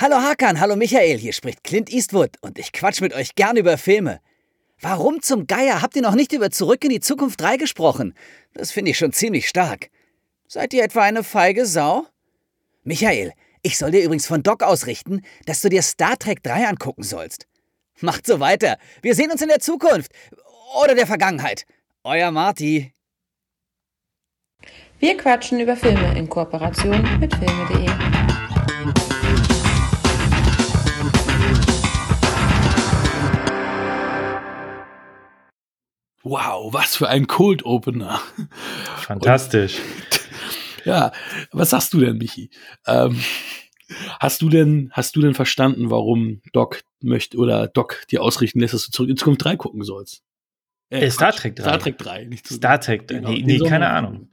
Hallo Hakan, hallo Michael, hier spricht Clint Eastwood und ich quatsch mit euch gern über Filme. Warum zum Geier habt ihr noch nicht über Zurück in die Zukunft 3 gesprochen? Das finde ich schon ziemlich stark. Seid ihr etwa eine feige Sau? Michael, ich soll dir übrigens von Doc ausrichten, dass du dir Star Trek 3 angucken sollst. Macht so weiter. Wir sehen uns in der Zukunft. Oder der Vergangenheit. Euer Marty. Wir quatschen über Filme in Kooperation mit filme.de. Wow, was für ein Cold Opener. Fantastisch. Und, ja, was sagst du denn, Michi? Ähm, hast du denn, hast du denn verstanden, warum Doc möchte oder Doc dir ausrichten lässt, dass du zurück in Zukunft 3 gucken sollst? Äh, äh, Star Trek 3. Star Trek 3, nicht zu Star Trek 3. Genau, nee, nee keine Ahnung.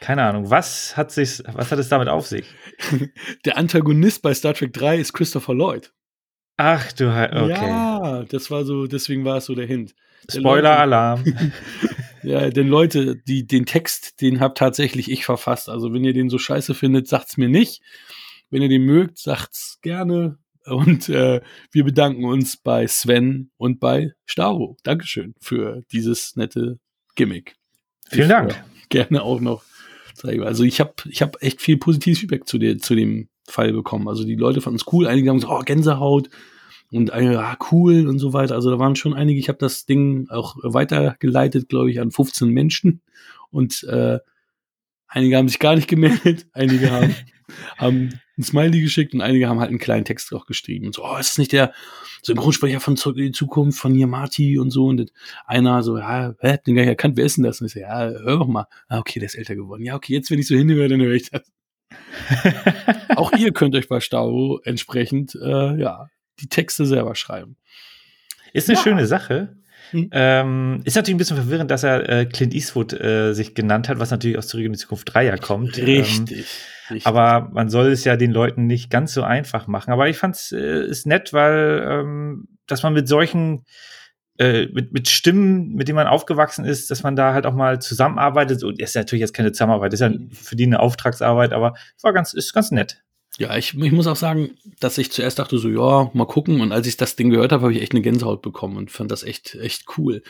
Keine Ahnung. Was hat sich, was hat es damit auf sich? Der Antagonist bei Star Trek 3 ist Christopher Lloyd. Ach du, okay. Ja, das war so, deswegen war es so der Hint. Spoiler-Alarm. ja, denn Leute, die, den Text, den hab tatsächlich ich verfasst. Also wenn ihr den so scheiße findet, sagt's mir nicht. Wenn ihr den mögt, sagt's gerne. Und äh, wir bedanken uns bei Sven und bei Staro. Dankeschön für dieses nette Gimmick. Vielen Dank. Ja, gerne auch noch. Also ich habe ich hab echt viel positives Feedback zu, der, zu dem Fall bekommen. Also die Leute fanden es cool. Einige haben gesagt, oh, Gänsehaut und äh, ah, cool und so weiter. Also da waren schon einige. Ich habe das Ding auch weitergeleitet, glaube ich, an 15 Menschen. Und äh, einige haben sich gar nicht gemeldet. Einige haben, haben ein Smiley geschickt und einige haben halt einen kleinen Text auch geschrieben. Und so, oh, ist das nicht der Synchronsprecher von Zurück in die Zukunft von Yamati und so? Und einer so, ja, hä, den gar nicht erkannt, wer ist denn das? Und ich so, ja, hör doch mal. Ah, okay, der ist älter geworden. Ja, okay, jetzt, wenn ich so hinhöre, dann höre ich das. auch ihr könnt euch bei Stau entsprechend, äh, ja, die Texte selber schreiben. Ist eine ja. schöne Sache. Hm. Ähm, ist natürlich ein bisschen verwirrend, dass er äh, Clint Eastwood äh, sich genannt hat, was natürlich aus Zurück in die Zukunft 3 ja kommt. Richtig. Ähm, Richtig. Aber man soll es ja den Leuten nicht ganz so einfach machen. Aber ich fand es äh, ist nett, weil ähm, dass man mit solchen äh, mit, mit Stimmen, mit denen man aufgewachsen ist, dass man da halt auch mal zusammenarbeitet. Und ist ja natürlich jetzt keine Zusammenarbeit, ist ja für die eine Auftragsarbeit, aber war ganz, ist ganz nett. Ja, ich, ich muss auch sagen, dass ich zuerst dachte so, ja, mal gucken. Und als ich das Ding gehört habe, habe ich echt eine Gänsehaut bekommen und fand das echt, echt cool.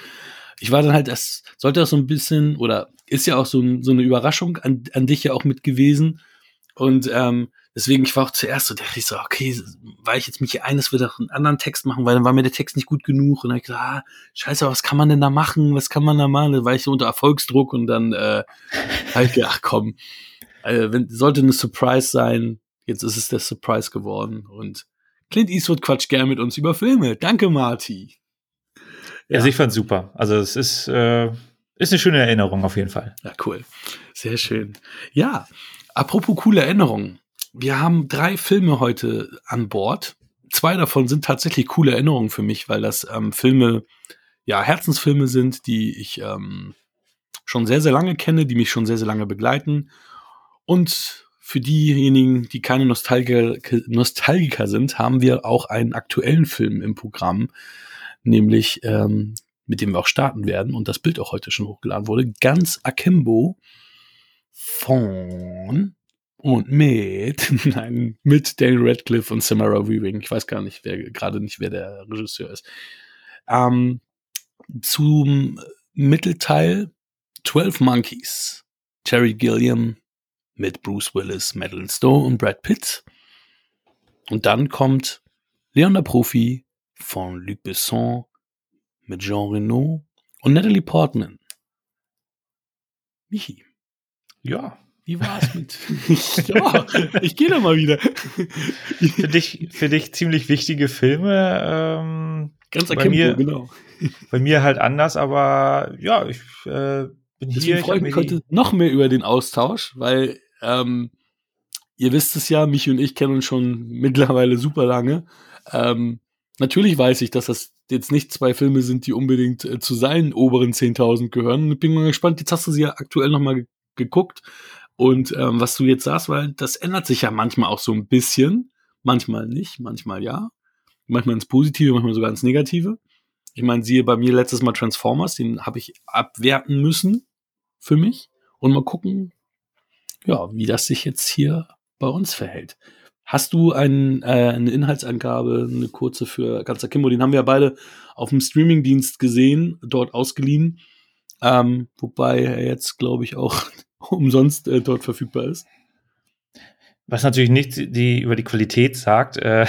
Ich war dann halt, es sollte das so ein bisschen, oder ist ja auch so, so eine Überraschung an, an dich ja auch mit gewesen, und ähm, deswegen, ich war auch zuerst so, dachte ich so, okay, weil ich jetzt mich hier ein, das wird auch einen anderen Text machen, weil dann war mir der Text nicht gut genug. Und dann hab ich gesagt, ah, scheiße, was kann man denn da machen? Was kann man da machen? Da war ich so unter Erfolgsdruck und dann äh, habe ich gedacht, komm, äh, wenn, sollte eine Surprise sein. Jetzt ist es der Surprise geworden. Und Clint Eastwood quatscht gern mit uns über Filme. Danke, Marty. Ja, also ich fand's super. Also es ist, äh, ist eine schöne Erinnerung auf jeden Fall. Ja, cool. Sehr schön. Ja, Apropos coole Erinnerungen. Wir haben drei Filme heute an Bord. Zwei davon sind tatsächlich coole Erinnerungen für mich, weil das ähm, Filme, ja, Herzensfilme sind, die ich ähm, schon sehr, sehr lange kenne, die mich schon sehr, sehr lange begleiten. Und für diejenigen, die keine Nostalgiker, Nostalgiker sind, haben wir auch einen aktuellen Film im Programm, nämlich ähm, mit dem wir auch starten werden und das Bild auch heute schon hochgeladen wurde. Ganz Akimbo von und mit, nein, mit Daniel Radcliffe und Samara Weaving. Ich weiß gar nicht, wer gerade nicht, wer der Regisseur ist. Ähm, zum Mittelteil 12 Monkeys. Jerry Gilliam mit Bruce Willis, Madeline Stowe und Brad Pitt. Und dann kommt Leon der Profi von Luc Besson mit Jean Reno und Natalie Portman. Michi. Ja. Wie war's mit? ja, ich gehe da mal wieder. für dich, für dich ziemlich wichtige Filme. Ähm, Ganz bei mir, genau. Bei mir halt anders, aber ja, ich äh, bin Deswegen hier. freue ich mich heute noch mehr über den Austausch, weil ähm, ihr wisst es ja, mich und ich kennen uns schon mittlerweile super lange. Ähm, natürlich weiß ich, dass das jetzt nicht zwei Filme sind, die unbedingt äh, zu seinen oberen 10.000 gehören. Ich bin mal gespannt, jetzt hast du sie ja aktuell nochmal geguckt. Und ähm, was du jetzt sagst, weil das ändert sich ja manchmal auch so ein bisschen. Manchmal nicht, manchmal ja. Manchmal ins Positive, manchmal sogar ins Negative. Ich meine, siehe bei mir letztes Mal Transformers, den habe ich abwerten müssen für mich. Und mal gucken, ja, wie das sich jetzt hier bei uns verhält. Hast du ein, äh, eine Inhaltsangabe, eine kurze für Ganz Akimbo? Den haben wir ja beide auf dem Streamingdienst gesehen, dort ausgeliehen. Ähm, wobei er jetzt, glaube ich, auch umsonst äh, dort verfügbar ist. Was natürlich nicht die, über die Qualität sagt. Äh,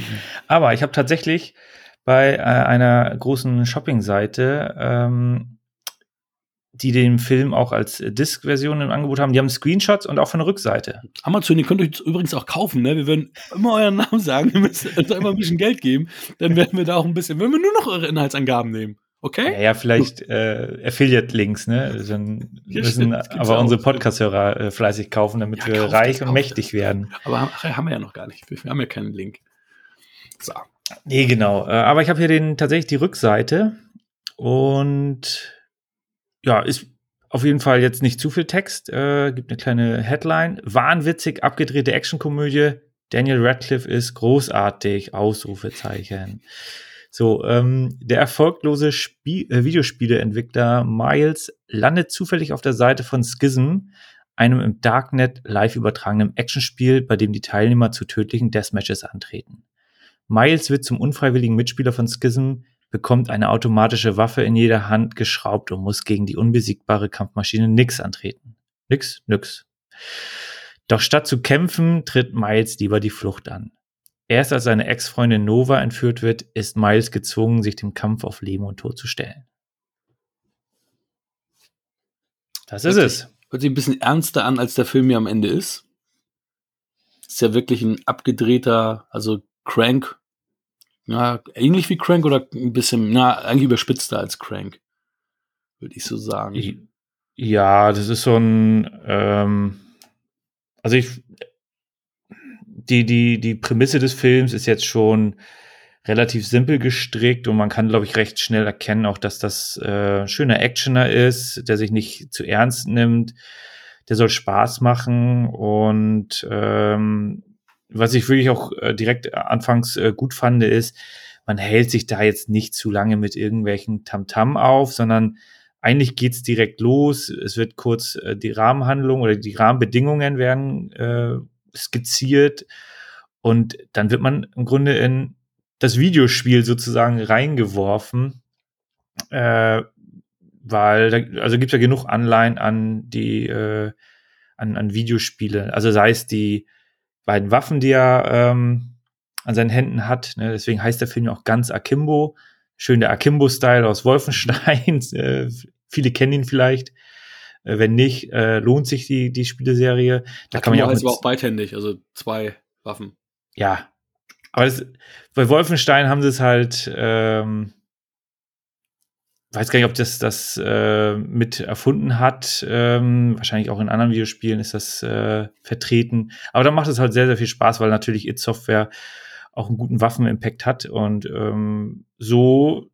aber ich habe tatsächlich bei äh, einer großen Shopping-Seite, ähm, die den Film auch als Disc-Version im Angebot haben, die haben Screenshots und auch von der Rückseite. Amazon, ihr könnt euch übrigens auch kaufen, ne? Wir werden immer euren Namen sagen, ihr müsst uns immer ein bisschen Geld geben, dann werden wir da auch ein bisschen, wenn wir nur noch eure Inhaltsangaben nehmen. Okay? Ja, ja vielleicht äh, Affiliate-Links, ne? Dann Ja, müssen aber auch. unsere Podcast-Hörer äh, fleißig kaufen, damit Ja, wir kauft reich das, und kauft mächtig werden. Aber haben, haben wir ja noch gar nicht. Wir haben ja keinen Link. So. Nee, genau. Äh, aber ich habe hier den tatsächlich die Rückseite und ja, ist auf jeden Fall jetzt nicht zu viel Text. Äh, gibt eine kleine Headline. Wahnwitzig abgedrehte Actionkomödie. Daniel Radcliffe ist großartig. Ausrufezeichen. So, ähm, der erfolglose Spie äh, Videospieleentwickler Miles landet zufällig auf der Seite von Schism, einem im Darknet live übertragenen Actionspiel, bei dem die Teilnehmer zu tödlichen Deathmatches antreten. Miles wird zum unfreiwilligen Mitspieler von Schism, bekommt eine automatische Waffe in jeder Hand geschraubt und muss gegen die unbesiegbare Kampfmaschine Nix antreten. Nix, nix. Doch statt zu kämpfen, tritt Miles lieber die Flucht an. Erst als seine Ex-Freundin Nova entführt wird, ist Miles gezwungen, sich dem Kampf auf Leben und Tod zu stellen. Das ist Hört es. Hört sich ein bisschen ernster an, als der Film ja am Ende ist. Ist ja wirklich ein abgedrehter, also Crank. Ja, ähnlich wie Crank oder ein bisschen, na, eigentlich überspitzter als Crank. Würde ich so sagen. Ja, das ist so ein, ähm, also ich, die, die, die Prämisse des Films ist jetzt schon relativ simpel gestrickt und man kann, glaube ich, recht schnell erkennen, auch dass das äh, schöner Actioner ist, der sich nicht zu ernst nimmt, der soll Spaß machen und ähm, was ich wirklich auch äh, direkt anfangs äh, gut fand, ist, man hält sich da jetzt nicht zu lange mit irgendwelchen Tamtam auf, sondern eigentlich geht's direkt los. Es wird kurz äh, die Rahmenhandlung oder die Rahmenbedingungen werden äh, skizziert und dann wird man im Grunde in das Videospiel sozusagen reingeworfen, äh, weil da, also gibt's ja genug Anleihen an die äh, an, an Videospiele. Also sei es die beiden Waffen, die er ähm, an seinen Händen hat. Ne? Deswegen heißt der Film ja auch ganz Akimbo. Schön der Akimbo-Style aus Wolfenstein. äh, viele kennen ihn vielleicht. Äh, wenn nicht, äh, lohnt sich die, die Spieleserie. Da kann man ja auch, heißt aber auch beidhändig, also zwei Waffen. ja. Aber das, bei Wolfenstein haben sie es halt, ähm, weiß gar nicht, ob das das äh, mit erfunden hat. Ähm, wahrscheinlich auch in anderen Videospielen ist das äh, vertreten. Aber da macht es halt sehr, sehr viel Spaß, weil natürlich It Software auch einen guten Waffenimpact hat. Und ähm, so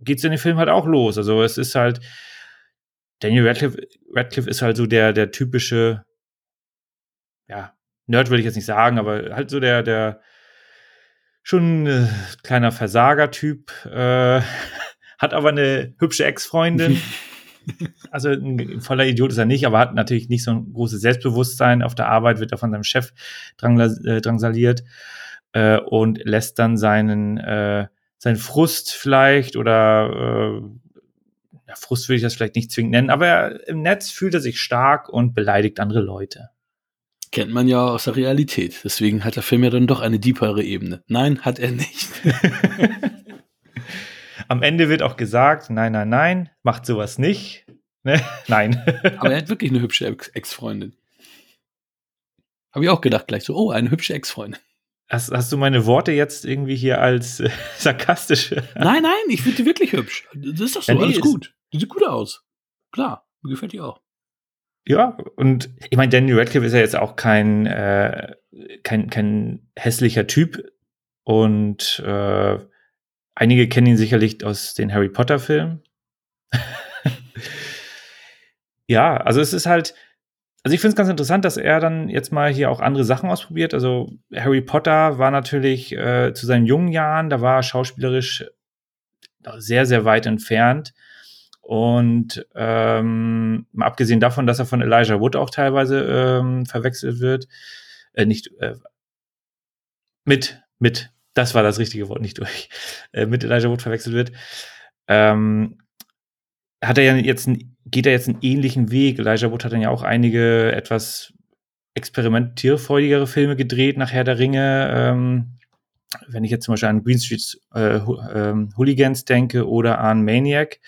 geht's in dem Film halt auch los. Also es ist halt, Daniel Radcliffe, Radcliffe ist halt so der, der typische, ja, Nerd würde ich jetzt nicht sagen, aber halt so der, der schon äh, kleiner Versager-Typ, äh, hat aber eine hübsche Ex-Freundin. also ein voller Idiot ist er nicht, aber hat natürlich nicht so ein großes Selbstbewusstsein. Auf der Arbeit wird er von seinem Chef äh, drangsaliert äh, und lässt dann seinen, äh, seinen Frust vielleicht oder äh, ja, Frust würde ich das vielleicht nicht zwingend nennen, aber er, im Netz fühlt er sich stark und beleidigt andere Leute. Kennt man ja aus der Realität. Deswegen hat der Film ja dann doch eine deepere Ebene. Nein, hat er nicht. Am Ende wird auch gesagt, nein, nein, nein, macht sowas nicht. Ne? Nein. Aber er hat wirklich eine hübsche Ex- Ex-Freundin. Habe ich auch gedacht gleich so, oh, eine hübsche Ex-Freundin. Hast, hast du meine Worte jetzt irgendwie hier als äh, sarkastische? Nein, nein, ich finde die wirklich hübsch. Das ist doch so, Ja, die alles gut. Die sieht gut aus. Klar, mir gefällt die auch. Ja, und ich meine, Daniel Radcliffe ist ja jetzt auch kein, äh, kein, kein hässlicher Typ. Und äh, einige kennen ihn sicherlich aus den Harry Potter-Filmen. ja, also es ist halt, also ich finde es ganz interessant, dass er dann jetzt mal hier auch andere Sachen ausprobiert. Also Harry Potter war natürlich äh, zu seinen jungen Jahren, da war er schauspielerisch sehr, sehr weit entfernt. Und ähm, mal abgesehen davon, dass er von Elijah Wood auch teilweise ähm, verwechselt wird, äh, nicht, äh, mit, mit, das war das richtige Wort, nicht durch, äh, mit Elijah Wood verwechselt wird. Ähm, hat er ja jetzt, geht er jetzt einen ähnlichen Weg. Elijah Wood hat dann ja auch einige etwas experimentierfreudigere Filme gedreht nach Herr der Ringe. Ähm, wenn ich jetzt zum Beispiel an Green Street äh, ähm, Hooligans denke oder an Maniac.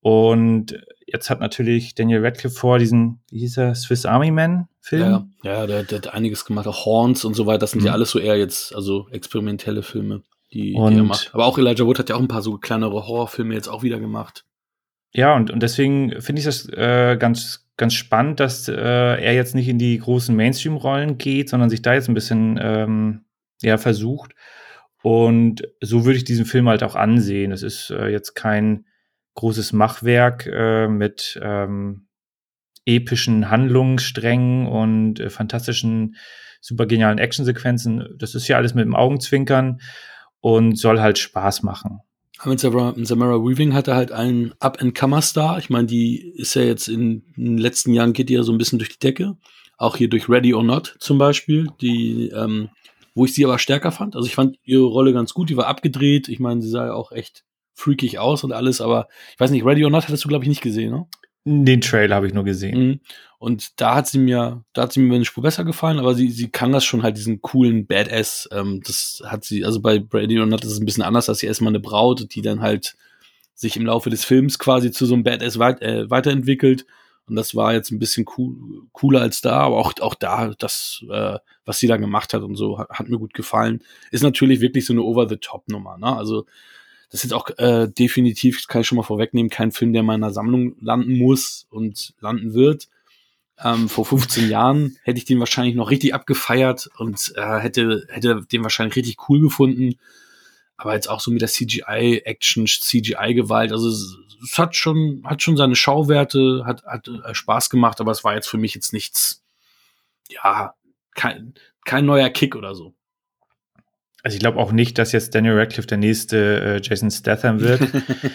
Und jetzt hat natürlich Daniel Radcliffe vor diesen, wie hieß er, Swiss Army Man Film. Ja, ja der, der hat einiges gemacht, auch Horns und so weiter. Das sind mhm. ja alles so eher jetzt, also experimentelle Filme, die, und, die er macht. Aber auch Elijah Wood hat ja auch ein paar so kleinere Horrorfilme jetzt auch wieder gemacht. Ja, und, und deswegen finde ich das äh, ganz, ganz spannend, dass äh, er jetzt nicht in die großen Mainstream-Rollen geht, sondern sich da jetzt ein bisschen ähm, ja, versucht. Und so würde ich diesen Film halt auch ansehen. Es ist äh, jetzt kein großes Machwerk äh, mit ähm, epischen Handlungssträngen und äh, fantastischen, super genialen Actionsequenzen. Das ist ja alles mit dem Augenzwinkern und soll halt Spaß machen. Aber mit Samara Weaving hatte halt einen Up-and-Comer-Star. Ich meine, die ist ja jetzt in, in den letzten Jahren geht die ja so ein bisschen durch die Decke. Auch hier durch Ready or Not zum Beispiel, die, ähm, wo ich sie aber stärker fand. Also ich fand ihre Rolle ganz gut, die war abgedreht. Ich meine, sie sah ja auch echt freakig aus und alles, aber ich weiß nicht, Ready or Not hattest du, glaube ich, nicht gesehen, ne? Den Trailer habe ich nur gesehen. Mhm. Und da hat sie mir, da hat sie mir eine Spur besser gefallen, aber sie, sie kann das schon halt, diesen coolen Badass. Ähm, das hat sie, also bei Brady or Not ist ein bisschen anders, dass sie erstmal eine Braut, die dann halt sich im Laufe des Films quasi zu so einem Badass weit, äh, weiterentwickelt. Und das war jetzt ein bisschen cool, cooler als da, aber auch, auch da, das, äh, was sie da gemacht hat und so, hat, hat mir gut gefallen. Ist natürlich wirklich so eine Over-the-Top-Nummer, ne? Also, das ist jetzt auch äh, definitiv, kann ich schon mal vorwegnehmen, kein Film, der in meiner Sammlung landen muss und landen wird. Ähm, vor 15 Jahren hätte ich den wahrscheinlich noch richtig abgefeiert und äh, hätte, hätte den wahrscheinlich richtig cool gefunden. Aber jetzt auch so mit der CGI-Action, CGI-Gewalt, also es, es, hat schon, hat schon seine Schauwerte, hat, hat äh, Spaß gemacht, aber es war jetzt für mich jetzt nichts, ja, kein, kein neuer Kick oder so. Also ich glaube auch nicht, dass jetzt Daniel Radcliffe der nächste äh, Jason Statham wird.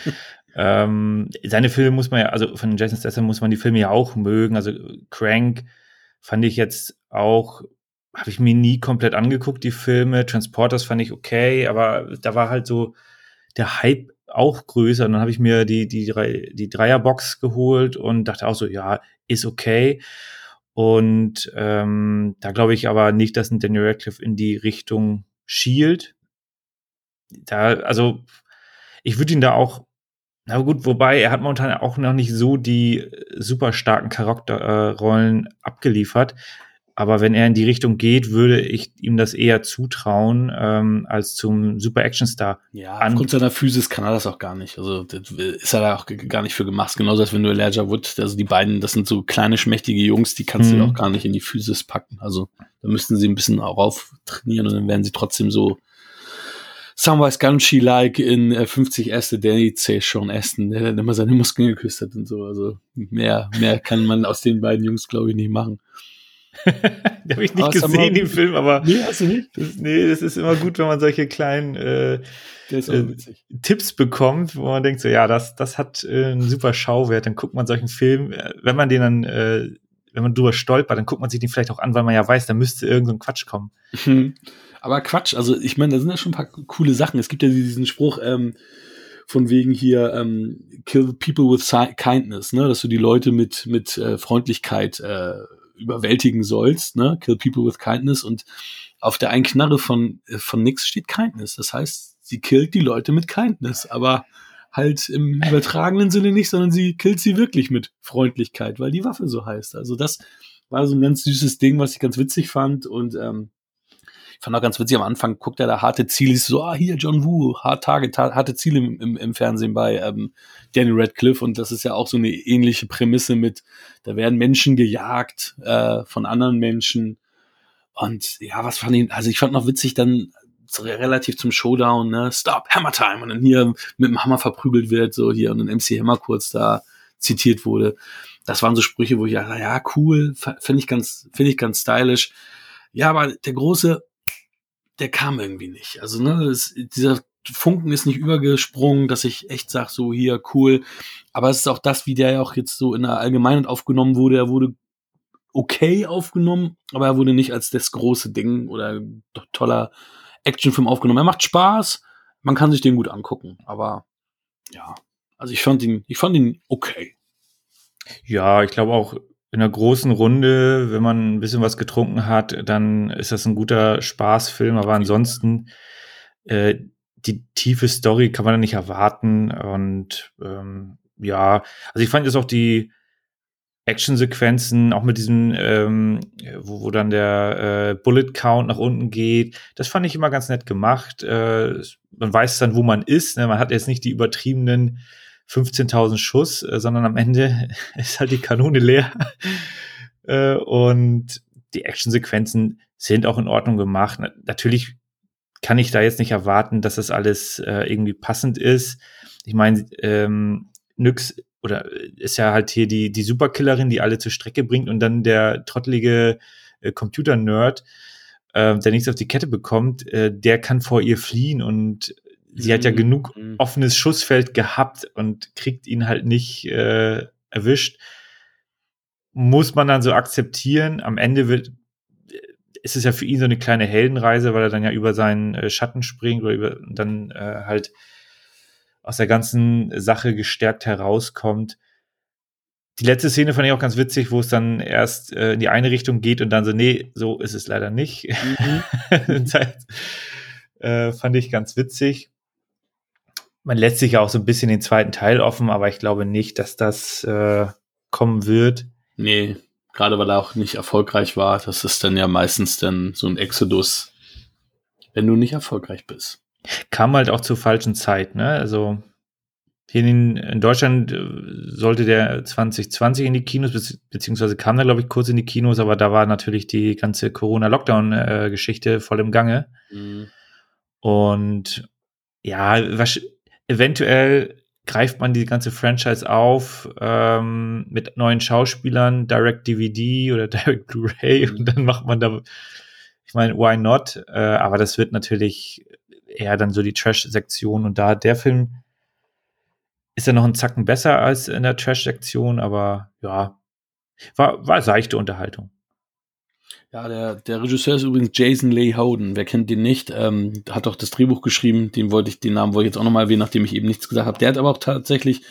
ähm, seine Filme muss man ja, also von Jason Statham muss man die Filme ja auch mögen. Also Crank fand ich jetzt auch, habe ich mir nie komplett angeguckt, die Filme. Transporters fand ich okay, aber da war halt so der Hype auch größer. Und dann habe ich mir die, die, die Dreierbox geholt und dachte auch so, ja, ist okay. Und ähm, da glaube ich aber nicht, dass ein Daniel Radcliffe in die Richtung Shield. Da, also, ich würde ihn da auch, na gut, wobei er hat momentan auch noch nicht so die super starken Charakterrollen äh, abgeliefert. Aber wenn er in die Richtung geht, würde ich ihm das eher zutrauen ähm, als zum Super Action Star. Ja, aufgrund seiner Physis kann er das auch gar nicht. Also das ist er da auch gar nicht für gemacht. Genauso als wenn du Elijah Wood, also die beiden, das sind so kleine schmächtige Jungs, die kannst mhm. du auch gar nicht in die Physis packen. Also da müssten sie ein bisschen auch auf trainieren und dann werden sie trotzdem so Samwise Gamgee-like in äh, 50 erste Danny C. Sean Aston, der dann immer seine Muskeln geküsst hat und so. Also mehr, mehr kann man aus den beiden Jungs, glaube ich, nicht machen. Den habe ich nicht aber gesehen, den Film, aber nee, hast du nicht? Das, nee, das ist immer gut, wenn man solche kleinen äh, äh, Tipps bekommt, wo man denkt so, ja, das, das hat äh, einen super Schauwert. Dann guckt man solchen Film, äh, wenn man den dann, äh, wenn man drüber stolpert, dann guckt man sich den vielleicht auch an, weil man ja weiß, da müsste irgend so ein Quatsch kommen. Mhm. Aber Quatsch, also ich meine, da sind ja schon ein paar coole Sachen. Es gibt ja diesen Spruch, ähm, von wegen hier ähm, kill people with kindness, ne, dass du die Leute mit mit äh, Freundlichkeit äh, überwältigen sollst, ne? Kill people with kindness und auf der einen Knarre von, äh, von nix steht kindness. Das heißt, sie killt die Leute mit kindness, aber halt im übertragenen Sinne nicht, sondern sie killt sie wirklich mit Freundlichkeit, weil die Waffe so heißt. Also das war so ein ganz süßes Ding, was ich ganz witzig fand und ähm, ich fand auch ganz witzig, am Anfang guckt er da harte Ziele, so, ah, hier John Woo, hart Target, harte Ziele im, im, im Fernsehen bei ähm, Daniel Radcliffe und das ist ja auch so eine ähnliche Prämisse mit, da werden Menschen gejagt äh, von anderen Menschen und ja, was fand ich, also ich fand noch witzig dann relativ zum Showdown, ne, Stop, Hammer Time und dann hier mit dem Hammer verprügelt wird, so hier und dann MC Hammer kurz da zitiert wurde. Das waren so Sprüche, wo ich ja, ja, cool, finde ich ganz, finde ich ganz stylisch. Ja, aber der große der kam irgendwie nicht. Also, ne, es, dieser Funken ist nicht übergesprungen, dass ich echt sag, so hier, cool. Aber es ist auch das, wie der ja auch jetzt so in der Allgemeinheit aufgenommen wurde. Er wurde okay aufgenommen, aber er wurde nicht als das große Ding oder toller Actionfilm aufgenommen. Er macht Spaß, man kann sich den gut angucken, aber ja, also ich fand ihn, ich fand ihn okay. Ja, ich glaube auch in einer großen Runde, wenn man ein bisschen was getrunken hat, dann ist das ein guter Spaßfilm, aber ansonsten äh, die tiefe Story kann man da nicht erwarten und ähm, ja, also ich fand jetzt auch die Actionsequenzen, auch mit diesem, ähm, wo, wo dann der äh, Bullet Count nach unten geht, das fand ich immer ganz nett gemacht. Äh, man weiß dann, wo man ist. Ne? Man hat jetzt nicht die übertriebenen 15.000 Schuss, äh, sondern am Ende ist halt die Kanone leer. äh, und die Actionsequenzen sind auch in Ordnung gemacht. Na, natürlich kann ich da jetzt nicht erwarten, dass das alles äh, irgendwie passend ist. Ich meine, ähm, Nyx oder ist ja halt hier die, die Superkillerin, die alle zur Strecke bringt und dann der trottelige Computer-Nerd, äh, der nichts auf die Kette bekommt, äh, der kann vor ihr fliehen und sie hat ja mhm. genug mhm. offenes Schussfeld gehabt und kriegt ihn halt nicht äh, erwischt. Muss man dann so akzeptieren. Am Ende wird, ist es ja für ihn so eine kleine Heldenreise, weil er dann ja über seinen äh, Schatten springt oder über, dann äh, halt aus der ganzen Sache gestärkt herauskommt. Die letzte Szene fand ich auch ganz witzig, wo es dann erst äh, in die eine Richtung geht und dann so, nee, so ist es leider nicht. Mhm. äh, fand ich ganz witzig. Man lässt sich ja auch so ein bisschen den zweiten Teil offen, aber ich glaube nicht, dass das äh, kommen wird. Nee, gerade weil er auch nicht erfolgreich war. Das ist dann ja meistens dann so ein Exodus, wenn du nicht erfolgreich bist. Kam halt auch zur falschen Zeit, ne? Also hier in, in Deutschland äh, sollte der 2020 in die Kinos, beziehungsweise kam da, glaube ich, kurz in die Kinos, aber da war natürlich die ganze Corona-Lockdown-Geschichte voll im Gange. Mhm. Und ja, was, eventuell greift man die ganze Franchise auf ähm, mit neuen Schauspielern, Direct DVD oder Direct Blu-ray mhm. und dann macht man da, ich meine, why not? Äh, aber das wird natürlich eher dann so die Trash-Sektion und da der Film ist ja noch einen Zacken besser als in der Trash-Sektion, aber ja, war, war seichte Unterhaltung. Ja, der, der Regisseur ist übrigens Jason Leigh Howden. Wer kennt den nicht? Ähm, hat doch das Drehbuch geschrieben. Den wollte ich, den Namen wollte ich jetzt auch nochmal erwähnen, nachdem ich eben nichts gesagt habe. Der hat aber auch tatsächlich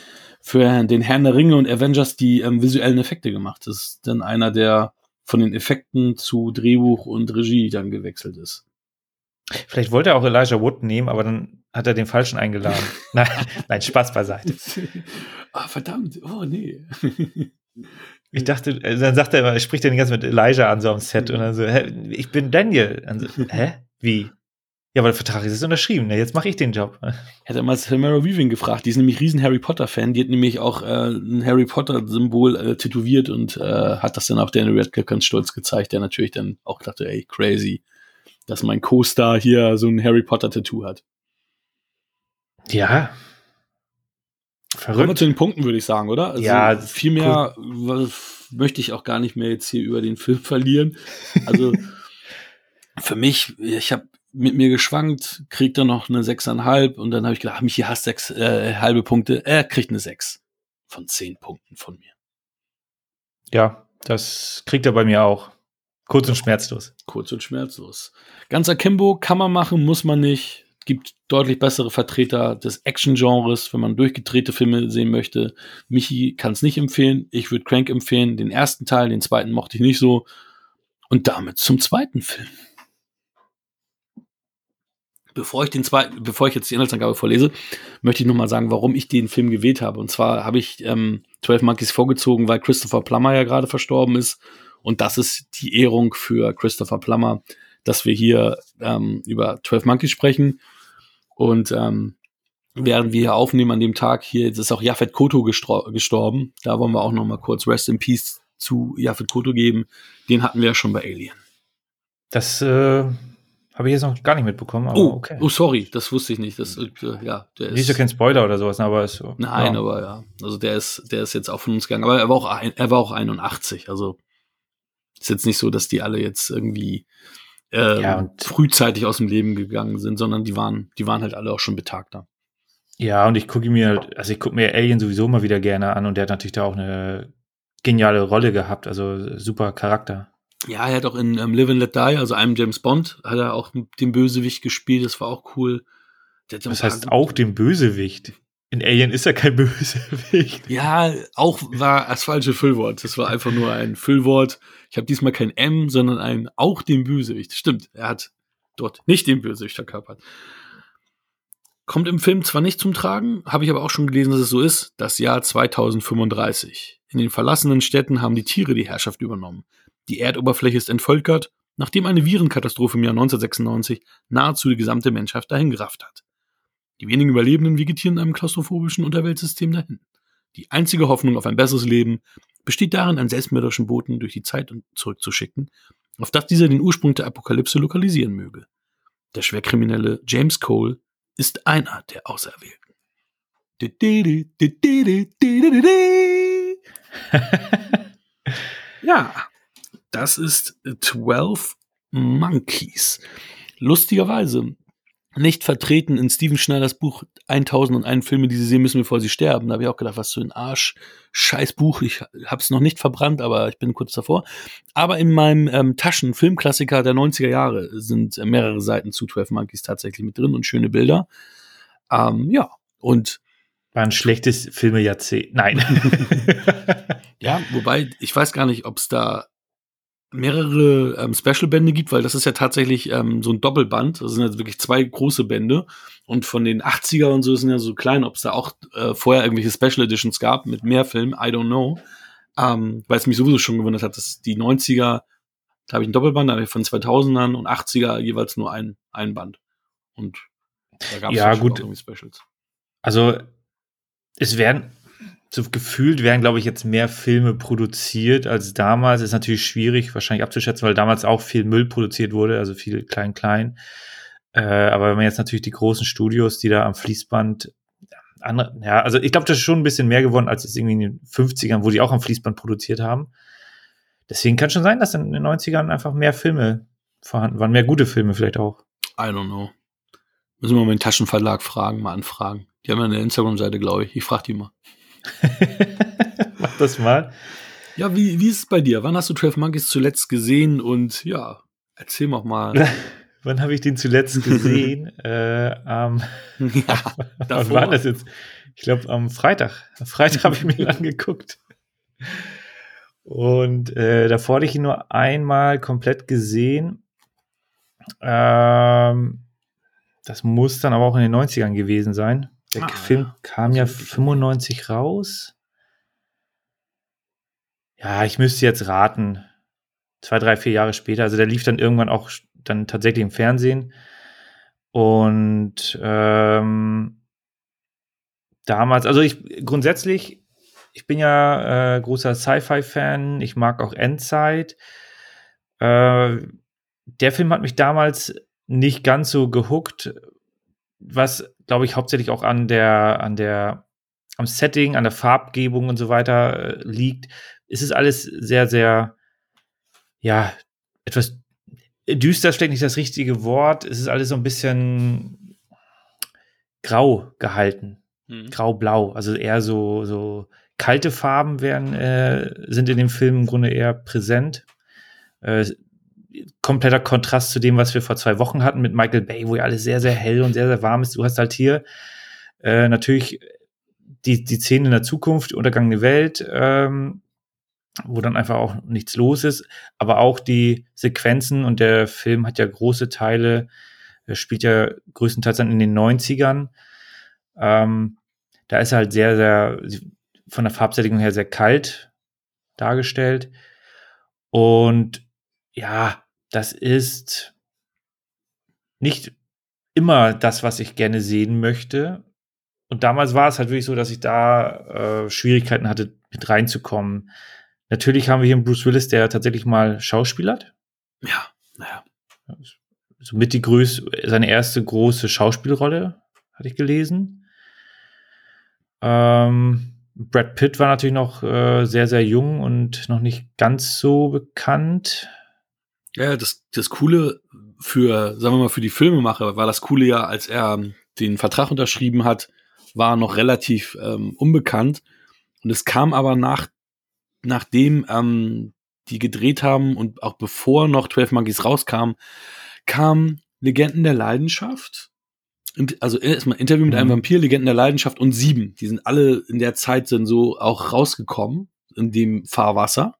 für den Herrn der Ringe und Avengers die ähm, visuellen Effekte gemacht. Das ist dann einer, der von den Effekten zu Drehbuch und Regie dann gewechselt ist. Vielleicht wollte er auch Elijah Wood nehmen, aber dann hat er den falschen eingeladen. nein, nein, Spaß beiseite. Ah, verdammt, oh nee. Ich dachte, äh, dann sagt er immer, er spricht ganze Zeit mit Elijah an so am Set und dann so, hä, ich bin Daniel. So, hä? Wie? Ja, aber der Vertrag ist jetzt unterschrieben, ne? jetzt mache ich den Job. Hätte mal Samara Weaving gefragt, die ist nämlich riesen Harry Potter-Fan, die hat nämlich auch äh, ein Harry Potter-Symbol äh, tätowiert und äh, hat das dann auch Daniel Radcliffe ganz stolz gezeigt, der natürlich dann auch dachte, ey, crazy dass mein Co-Star hier so ein Harry Potter-Tattoo hat. Ja. Verrückt. Kommen wir zu den Punkten, würde ich sagen, oder? Also ja. Viel mehr cool. möchte ich auch gar nicht mehr jetzt hier über den Film verlieren. Also für mich, ich habe mit mir geschwankt, kriegt er noch eine sechseinhalb und dann habe ich gedacht, Michi hasst sechs äh, halbe Punkte. Er kriegt eine sechs von zehn Punkten von mir. Ja, das kriegt er bei mir auch. Kurz und schmerzlos. Kurz und schmerzlos. Ganz Akimbo kann man machen, muss man nicht. Gibt deutlich bessere Vertreter des Action-Genres, wenn man durchgedrehte Filme sehen möchte. Michi kann es nicht empfehlen. Ich würde Crank empfehlen. Den ersten Teil, den zweiten mochte ich nicht so. Und damit zum zweiten Film. Bevor ich den zweiten, bevor ich jetzt die Inhaltsangabe vorlese, möchte ich nochmal sagen, warum ich den Film gewählt habe. Und zwar habe ich ähm, 12 Monkeys vorgezogen, weil Christopher Plummer ja gerade verstorben ist und das ist die Ehrung für Christopher Plummer, dass wir hier ähm, über 12 Monkeys sprechen. Und ähm, während wir hier aufnehmen an dem Tag, hier ist auch Jafet Koto gestorben. Da wollen wir auch noch mal kurz Rest in Peace zu Jafet Koto geben. Den hatten wir ja schon bei Alien. Das äh, habe ich jetzt noch gar nicht mitbekommen. oh, okay. oh, sorry, das wusste ich nicht. Das, äh, ja, der ist, ist ja kein Spoiler oder sowas, aber ist so. Nein, ja. aber ja. Also der ist, der ist jetzt auch von uns gegangen. Aber er war auch, ein, er war auch 81. Also ist jetzt nicht so, dass die alle jetzt irgendwie äh, ja, frühzeitig aus dem Leben gegangen sind, sondern die waren, die waren halt alle auch schon betagter. Ja, und ich gucke mir, also ich gucke mir Alien sowieso mal wieder gerne an und der hat natürlich da auch eine geniale Rolle gehabt, also super Charakter. Ja, er hat auch in ähm, Live and Let Die, also einem James Bond, hat er auch den Bösewicht gespielt. Das war auch cool. Das heißt auch den Bösewicht. In Alien ist er kein Bösewicht. Ja, auch war das falsche Füllwort. Das war einfach nur ein Füllwort. Ich habe diesmal kein M, sondern ein auch den Bösewicht. Stimmt, er hat dort nicht den Bösewicht verkörpert. Kommt im Film zwar nicht zum Tragen, habe ich aber auch schon gelesen, dass es so ist, das Jahr 2035. In den verlassenen Städten haben die Tiere die Herrschaft übernommen. Die Erdoberfläche ist entvölkert, nachdem eine Virenkatastrophe im Jahr 1996 nahezu die gesamte Menschheit dahingerafft hat. Die wenigen Überlebenden vegetieren in einem klaustrophobischen Unterweltsystem dahin. Die einzige Hoffnung auf ein besseres Leben besteht darin, einen selbstmörderischen Boten durch die Zeit zurückzuschicken, auf das dieser den Ursprung der Apokalypse lokalisieren möge. Der Schwerkriminelle James Cole ist einer der Auserwählten. ja, das ist 12 Monkeys. Lustigerweise nicht vertreten in Steven Schneiders Buch 1001 Filme, die sie sehen müssen, bevor sie sterben. Da habe ich auch gedacht, was für ein Arsch, scheiß Buch. Ich habe es noch nicht verbrannt, aber ich bin kurz davor. Aber in meinem ähm, Taschen-Filmklassiker der 90er Jahre sind äh, mehrere Seiten zu 12 Monkeys tatsächlich mit drin und schöne Bilder. Ähm, ja, und war ein schlechtes Filmejahrzehnt. Nein. ja, wobei, ich weiß gar nicht, ob es da mehrere ähm, Special-Bände gibt, weil das ist ja tatsächlich ähm, so ein Doppelband. Das sind ja wirklich zwei große Bände. Und von den 80er und so sind ja so klein, ob es da auch äh, vorher irgendwelche Special Editions gab mit mehr Filmen, I don't know. Ähm, weil es mich sowieso schon gewundert hat, dass die 90er, da habe ich ein Doppelband, da habe ich von 2000ern und 80er jeweils nur ein, ein Band. Und da gab es ja, gut. irgendwie Specials. Also es werden so gefühlt werden, glaube ich, jetzt mehr Filme produziert als damals. Ist natürlich schwierig, wahrscheinlich abzuschätzen, weil damals auch viel Müll produziert wurde, also viel klein, klein. Äh, aber wenn man jetzt natürlich die großen Studios, die da am Fließband andere, ja, also ich glaube, das ist schon ein bisschen mehr geworden als jetzt irgendwie in den 50ern, wo die auch am Fließband produziert haben. Deswegen kann schon sein, dass in den 90ern einfach mehr Filme vorhanden waren, mehr gute Filme vielleicht auch. I don't know. Müssen wir mal den Taschenverlag fragen, mal anfragen. Die haben ja eine Instagram-Seite, glaube ich. Ich frage die mal. Mach das mal. Ja, wie, wie ist es bei dir? Wann hast du 12 Monkeys zuletzt gesehen? Und ja, erzähl mal mal. Wann habe ich den zuletzt gesehen? äh, ähm, ja, wann war das jetzt? Ich glaube, am Freitag. Am Freitag habe ich mir angeguckt. Und äh, davor hatte ich ihn nur einmal komplett gesehen. Ähm, das muss dann aber auch in den 90ern gewesen sein. Der ah, Film kam ja 95 raus. Ja, ich müsste jetzt raten. Zwei, drei, vier Jahre später. Also der lief dann irgendwann auch dann tatsächlich im Fernsehen. Und ähm, damals, also ich grundsätzlich, ich bin ja äh, großer Sci-Fi-Fan. Ich mag auch Endzeit. Äh, der Film hat mich damals nicht ganz so gehuckt, was glaube ich hauptsächlich auch an der an der am Setting, an der Farbgebung und so weiter äh, liegt. Es ist alles sehr sehr ja etwas düster steckt nicht das richtige Wort. Es ist alles so ein bisschen grau gehalten, mhm. grau-blau, also eher so so kalte Farben werden äh, sind in dem Film im Grunde eher präsent. Äh, kompletter Kontrast zu dem, was wir vor zwei Wochen hatten mit Michael Bay, wo ja alles sehr, sehr hell und sehr, sehr warm ist. Du hast halt hier äh, natürlich die, die Szene in der Zukunft, untergangene Welt, ähm, wo dann einfach auch nichts los ist, aber auch die Sequenzen und der Film hat ja große Teile, er spielt ja größtenteils dann in den 90ern. Ähm, da ist er halt sehr, sehr von der Farbsättigung her sehr kalt dargestellt. Und ja, das ist nicht immer das, was ich gerne sehen möchte. Und damals war es halt wirklich so, dass ich da äh, Schwierigkeiten hatte, mit reinzukommen. Natürlich haben wir hier einen Bruce Willis, der tatsächlich mal schauspielert. Ja, naja. Somit die größte, seine erste große Schauspielrolle, hatte ich gelesen. Ähm, Brad Pitt war natürlich noch äh, sehr, sehr jung und noch nicht ganz so bekannt. Ja, das, das Coole für, sagen wir mal, für die Filmemacher war das Coole ja, als er den Vertrag unterschrieben hat, war noch relativ ähm, unbekannt. Und es kam aber nach, nachdem ähm, die gedreht haben und auch bevor noch 12 Monkeys rauskam, kam Legenden der Leidenschaft. Also erstmal Interview mit einem Mhm. Vampir, Legenden der Leidenschaft und Sieben. Die sind alle in der Zeit dann so auch rausgekommen in dem Fahrwasser.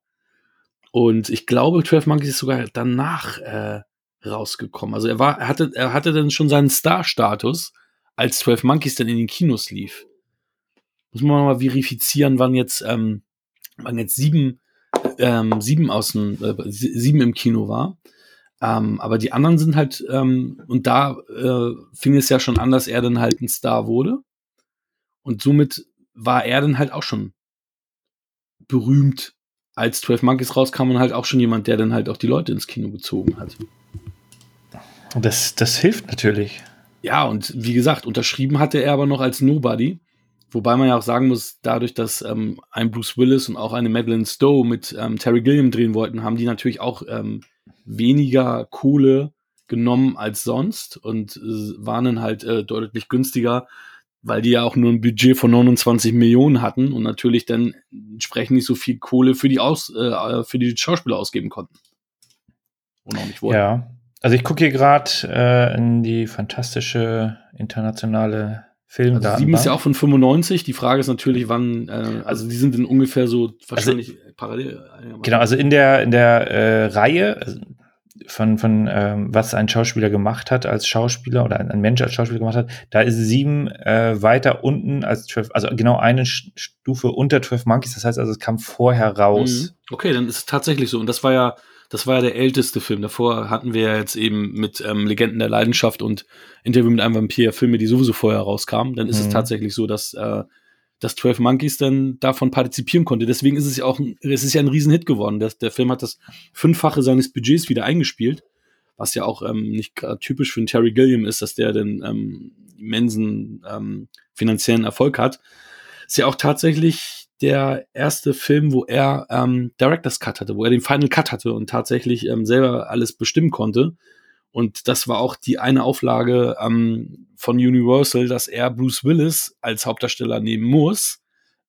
Und ich glaube, 12 Monkeys ist sogar danach äh, rausgekommen. Also er war, er hatte, er hatte dann schon seinen Star-Status, als 12 Monkeys dann in den Kinos lief. Muss man mal verifizieren, wann jetzt, ähm, wann jetzt sieben, ähm, sieben aus dem, äh, sie- sieben im Kino war. Ähm, aber die anderen sind halt, ähm, und da äh, fing es ja schon an, dass er dann halt ein Star wurde. Und somit war er dann halt auch schon berühmt, als 12 Monkeys rauskam und halt auch schon jemand, der dann halt auch die Leute ins Kino gezogen hat. Das, das hilft natürlich. Ja, und wie gesagt, unterschrieben hatte er aber noch als Nobody. Wobei man ja auch sagen muss, dadurch, dass ähm, ein Bruce Willis und auch eine Madeleine Stowe mit ähm, Terry Gilliam drehen wollten, haben die natürlich auch ähm, weniger Kohle genommen als sonst und äh, waren dann halt äh, deutlich günstiger, weil die ja auch nur ein Budget von 29 Millionen hatten und natürlich dann entsprechend nicht so viel Kohle für die, Aus, äh, für die Schauspieler ausgeben konnten. Und auch nicht wollten. Ja. Also ich gucke hier gerade äh, in die fantastische internationale Filmdatenbank. Also sieben ist ja auch von 95. Die Frage ist natürlich, wann, äh, also die sind in ungefähr so wahrscheinlich parallel. Genau, also in der, in der äh, Reihe also von, von ähm, was ein Schauspieler gemacht hat als Schauspieler oder ein, ein Mensch als Schauspieler gemacht hat, da ist sieben äh, weiter unten als 12, also genau eine Stufe unter 12 Monkeys. Das heißt also, es kam vorher raus. Mhm. Okay, dann ist es tatsächlich so. Und das war ja, das war ja der älteste Film. Davor hatten wir ja jetzt eben mit ähm, Legenden der Leidenschaft und Interview mit einem Vampir Filme, die sowieso vorher rauskamen. Dann ist es Mhm. tatsächlich so, dass äh, dass 12 Monkeys dann davon partizipieren konnte. Deswegen ist es ja auch, ein, es ist ja ein Riesenhit geworden. Der, der Film hat das Fünffache seines Budgets wieder eingespielt, was ja auch ähm, nicht gerade typisch für einen Terry Gilliam ist, dass der den ähm, immensen ähm, finanziellen Erfolg hat. Ist ja auch tatsächlich der erste Film, wo er ähm, Director's Cut hatte, wo er den Final Cut hatte und tatsächlich ähm, selber alles bestimmen konnte. Und das war auch die eine Auflage ähm, von Universal, dass er Bruce Willis als Hauptdarsteller nehmen muss,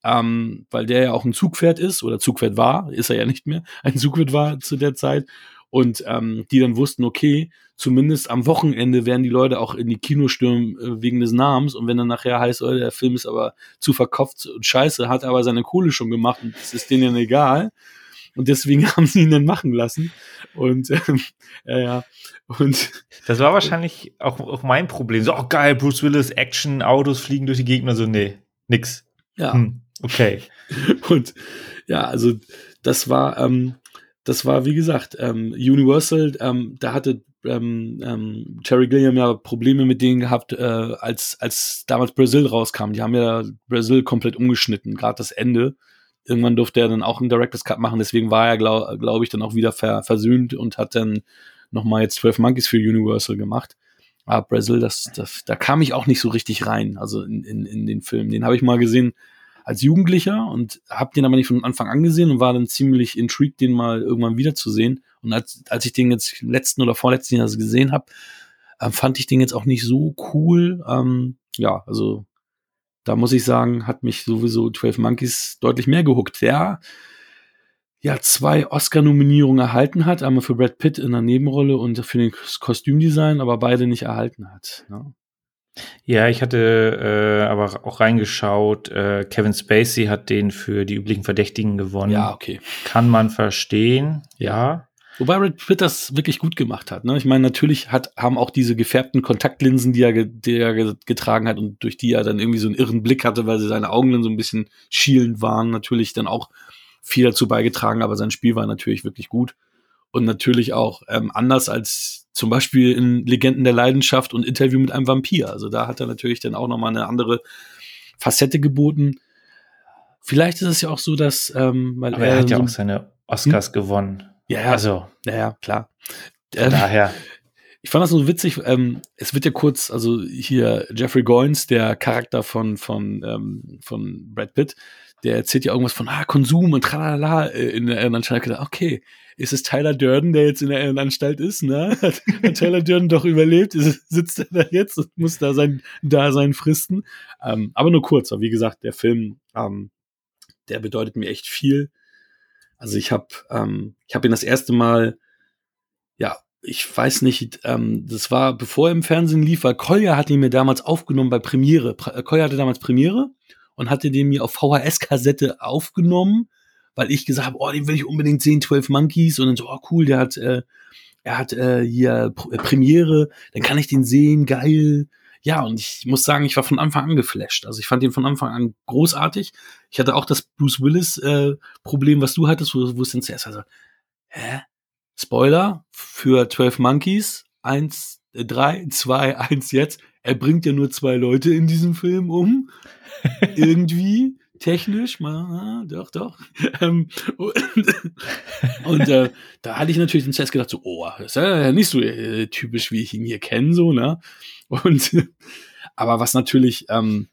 ähm, weil der ja auch ein Zugpferd ist oder Zugpferd war, ist er ja nicht mehr, ein Zugpferd war zu der Zeit. Und ähm, die dann wussten, okay, zumindest am Wochenende werden die Leute auch in die Kinos stürmen äh, wegen des Namens. Und wenn dann nachher heißt, oh, der Film ist aber zu verkopft und scheiße, hat aber seine Kohle schon gemacht und das ist denen egal. Und deswegen haben sie ihn dann machen lassen. Und ähm, ja, ja. Und Das war wahrscheinlich auch, auch mein Problem. So, oh geil, Bruce Willis, Action, Autos fliegen durch die Gegner. So, nee, nix. ja. Hm, okay. Und ja, also das war, ähm, das war, wie gesagt, ähm, Universal, ähm, da hatte ähm, ähm, Terry Gilliam ja Probleme mit denen gehabt, äh, als, als damals Brazil rauskam. Die haben ja Brazil komplett umgeschnitten, gerade das Ende. Irgendwann durfte er dann auch einen Director's Cut machen, deswegen war er, glaube glaub ich, dann auch wieder ver versöhnt und hat dann nochmal jetzt 12 Monkeys für Universal gemacht. Aber Brazil, das, das, da kam ich auch nicht so richtig rein, also in, in, in den Film. Den habe ich mal gesehen als Jugendlicher und habe den aber nicht von Anfang an gesehen und war dann ziemlich intrigued, den mal irgendwann wiederzusehen. Und als, als ich den jetzt letzten oder vorletzten Jahr gesehen habe, äh, fand ich den jetzt auch nicht so cool. Ähm, ja, also da muss ich sagen, hat mich sowieso 12 Monkeys deutlich mehr gehuckt. Der ja zwei Oscar-Nominierungen erhalten hat, einmal für Brad Pitt in der Nebenrolle und für den Kostümdesign, aber beide nicht erhalten hat. Ne? Ja, ich hatte äh, aber auch reingeschaut. Äh, Kevin Spacey hat den für die üblichen Verdächtigen gewonnen. Ja, okay. Kann man verstehen. Ja. Wobei Brad Pitt das wirklich gut gemacht hat. Ne? Ich meine, natürlich hat, haben auch diese gefärbten Kontaktlinsen, die er, die er ge, getragen hat und durch die er dann irgendwie so einen irren Blick hatte, weil sie seine Augen dann so ein bisschen schielend waren, natürlich dann auch viel dazu beigetragen, aber sein Spiel war natürlich wirklich gut. Und natürlich auch ähm, anders als zum Beispiel in Legenden der Leidenschaft und Interview mit einem Vampir. Also da hat er natürlich dann auch nochmal eine andere Facette geboten. Vielleicht ist es ja auch so, dass, ähm, weil Aber er hat ja so, auch seine Oscars hm? gewonnen. Ja, ja. Also. Ja, ja, klar. Ähm, daher. Ich fand das so witzig. Ähm, es wird ja kurz, also hier Jeffrey Goins, der Charakter von, von, ähm, von Brad Pitt, der erzählt ja irgendwas von ah, Konsum und tralala in der Irrenanstalt. gedacht, okay, ist es Tyler Durden, der jetzt in der Irrenanstalt ist, ne? Hat, hat Tyler Durden doch überlebt? Ist, sitzt er da jetzt und muss da sein Dasein fristen? Ähm, aber nur kurz, aber wie gesagt, der Film, ähm, der bedeutet mir echt viel. Also ich habe ähm, ich habe ihn das erste Mal, ja, ich weiß nicht, ähm, das war bevor er im Fernsehen lief, weil Kolja hat ihn mir damals aufgenommen bei Premiere. Äh, Kolja hatte damals Premiere und hatte den mir auf VHS-Kassette aufgenommen, weil ich gesagt habe, oh, den will ich unbedingt sehen, 12 Monkeys und dann so, oh cool, der hat, äh, er hat äh, hier Pr- Premiere, dann kann ich den sehen, geil. Ja, und ich muss sagen, ich war von Anfang an geflasht. Also ich fand den von Anfang an großartig. Ich hatte auch das Bruce Willis äh, Problem, was du hattest, wo, wo es dann zuerst also, hä? Spoiler für 12 Monkeys, eins, äh, drei, zwei, eins jetzt. Er bringt ja nur zwei Leute in diesem Film um. Irgendwie, technisch, mal, doch, doch. Ähm, und und äh, da hatte ich natürlich zuerst gedacht, so, oh, das ist ja nicht so äh, typisch, wie ich ihn hier kenne, so, ne? Und aber was natürlich, ähm,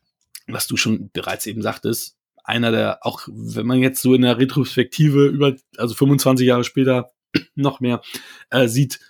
was du schon bereits eben sagtest, einer der, auch wenn man jetzt so in der Retrospektive über, also 25 Jahre später noch mehr äh, sieht,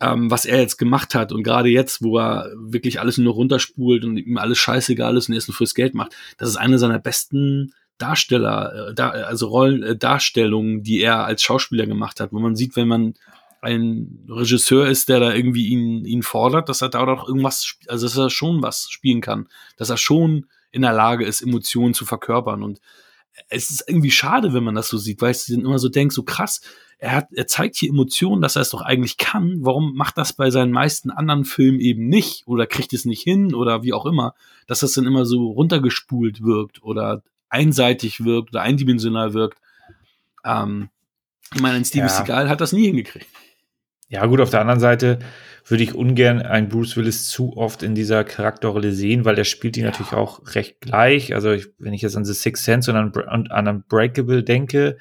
ähm, was er jetzt gemacht hat. Und gerade jetzt, wo er wirklich alles nur runterspult und ihm alles scheißegal ist und er es nur fürs Geld macht, das ist eine seiner besten Darsteller, äh, da, also Rollen, äh, Darstellungen, die er als Schauspieler gemacht hat, wo man sieht, wenn man ein Regisseur ist, der da irgendwie ihn, ihn fordert, dass er da doch irgendwas, also dass er schon was spielen kann, dass er schon in der Lage ist, Emotionen zu verkörpern. Und es ist irgendwie schade, wenn man das so sieht, weil ich dann immer so denke, so krass, er hat, er zeigt hier Emotionen, dass er es doch eigentlich kann. Warum macht das bei seinen meisten anderen Filmen eben nicht oder kriegt es nicht hin oder wie auch immer, dass das dann immer so runtergespult wirkt oder einseitig wirkt oder eindimensional wirkt. Ähm, ich meine, ein Steven Ja. Seagal hat das nie hingekriegt. Ja, gut, auf der anderen Seite würde ich ungern einen Bruce Willis zu oft in dieser Charakterrolle sehen, weil der spielt die natürlich auch recht gleich. Also, ich, wenn ich jetzt an The Sixth Sense und an, und an Unbreakable denke,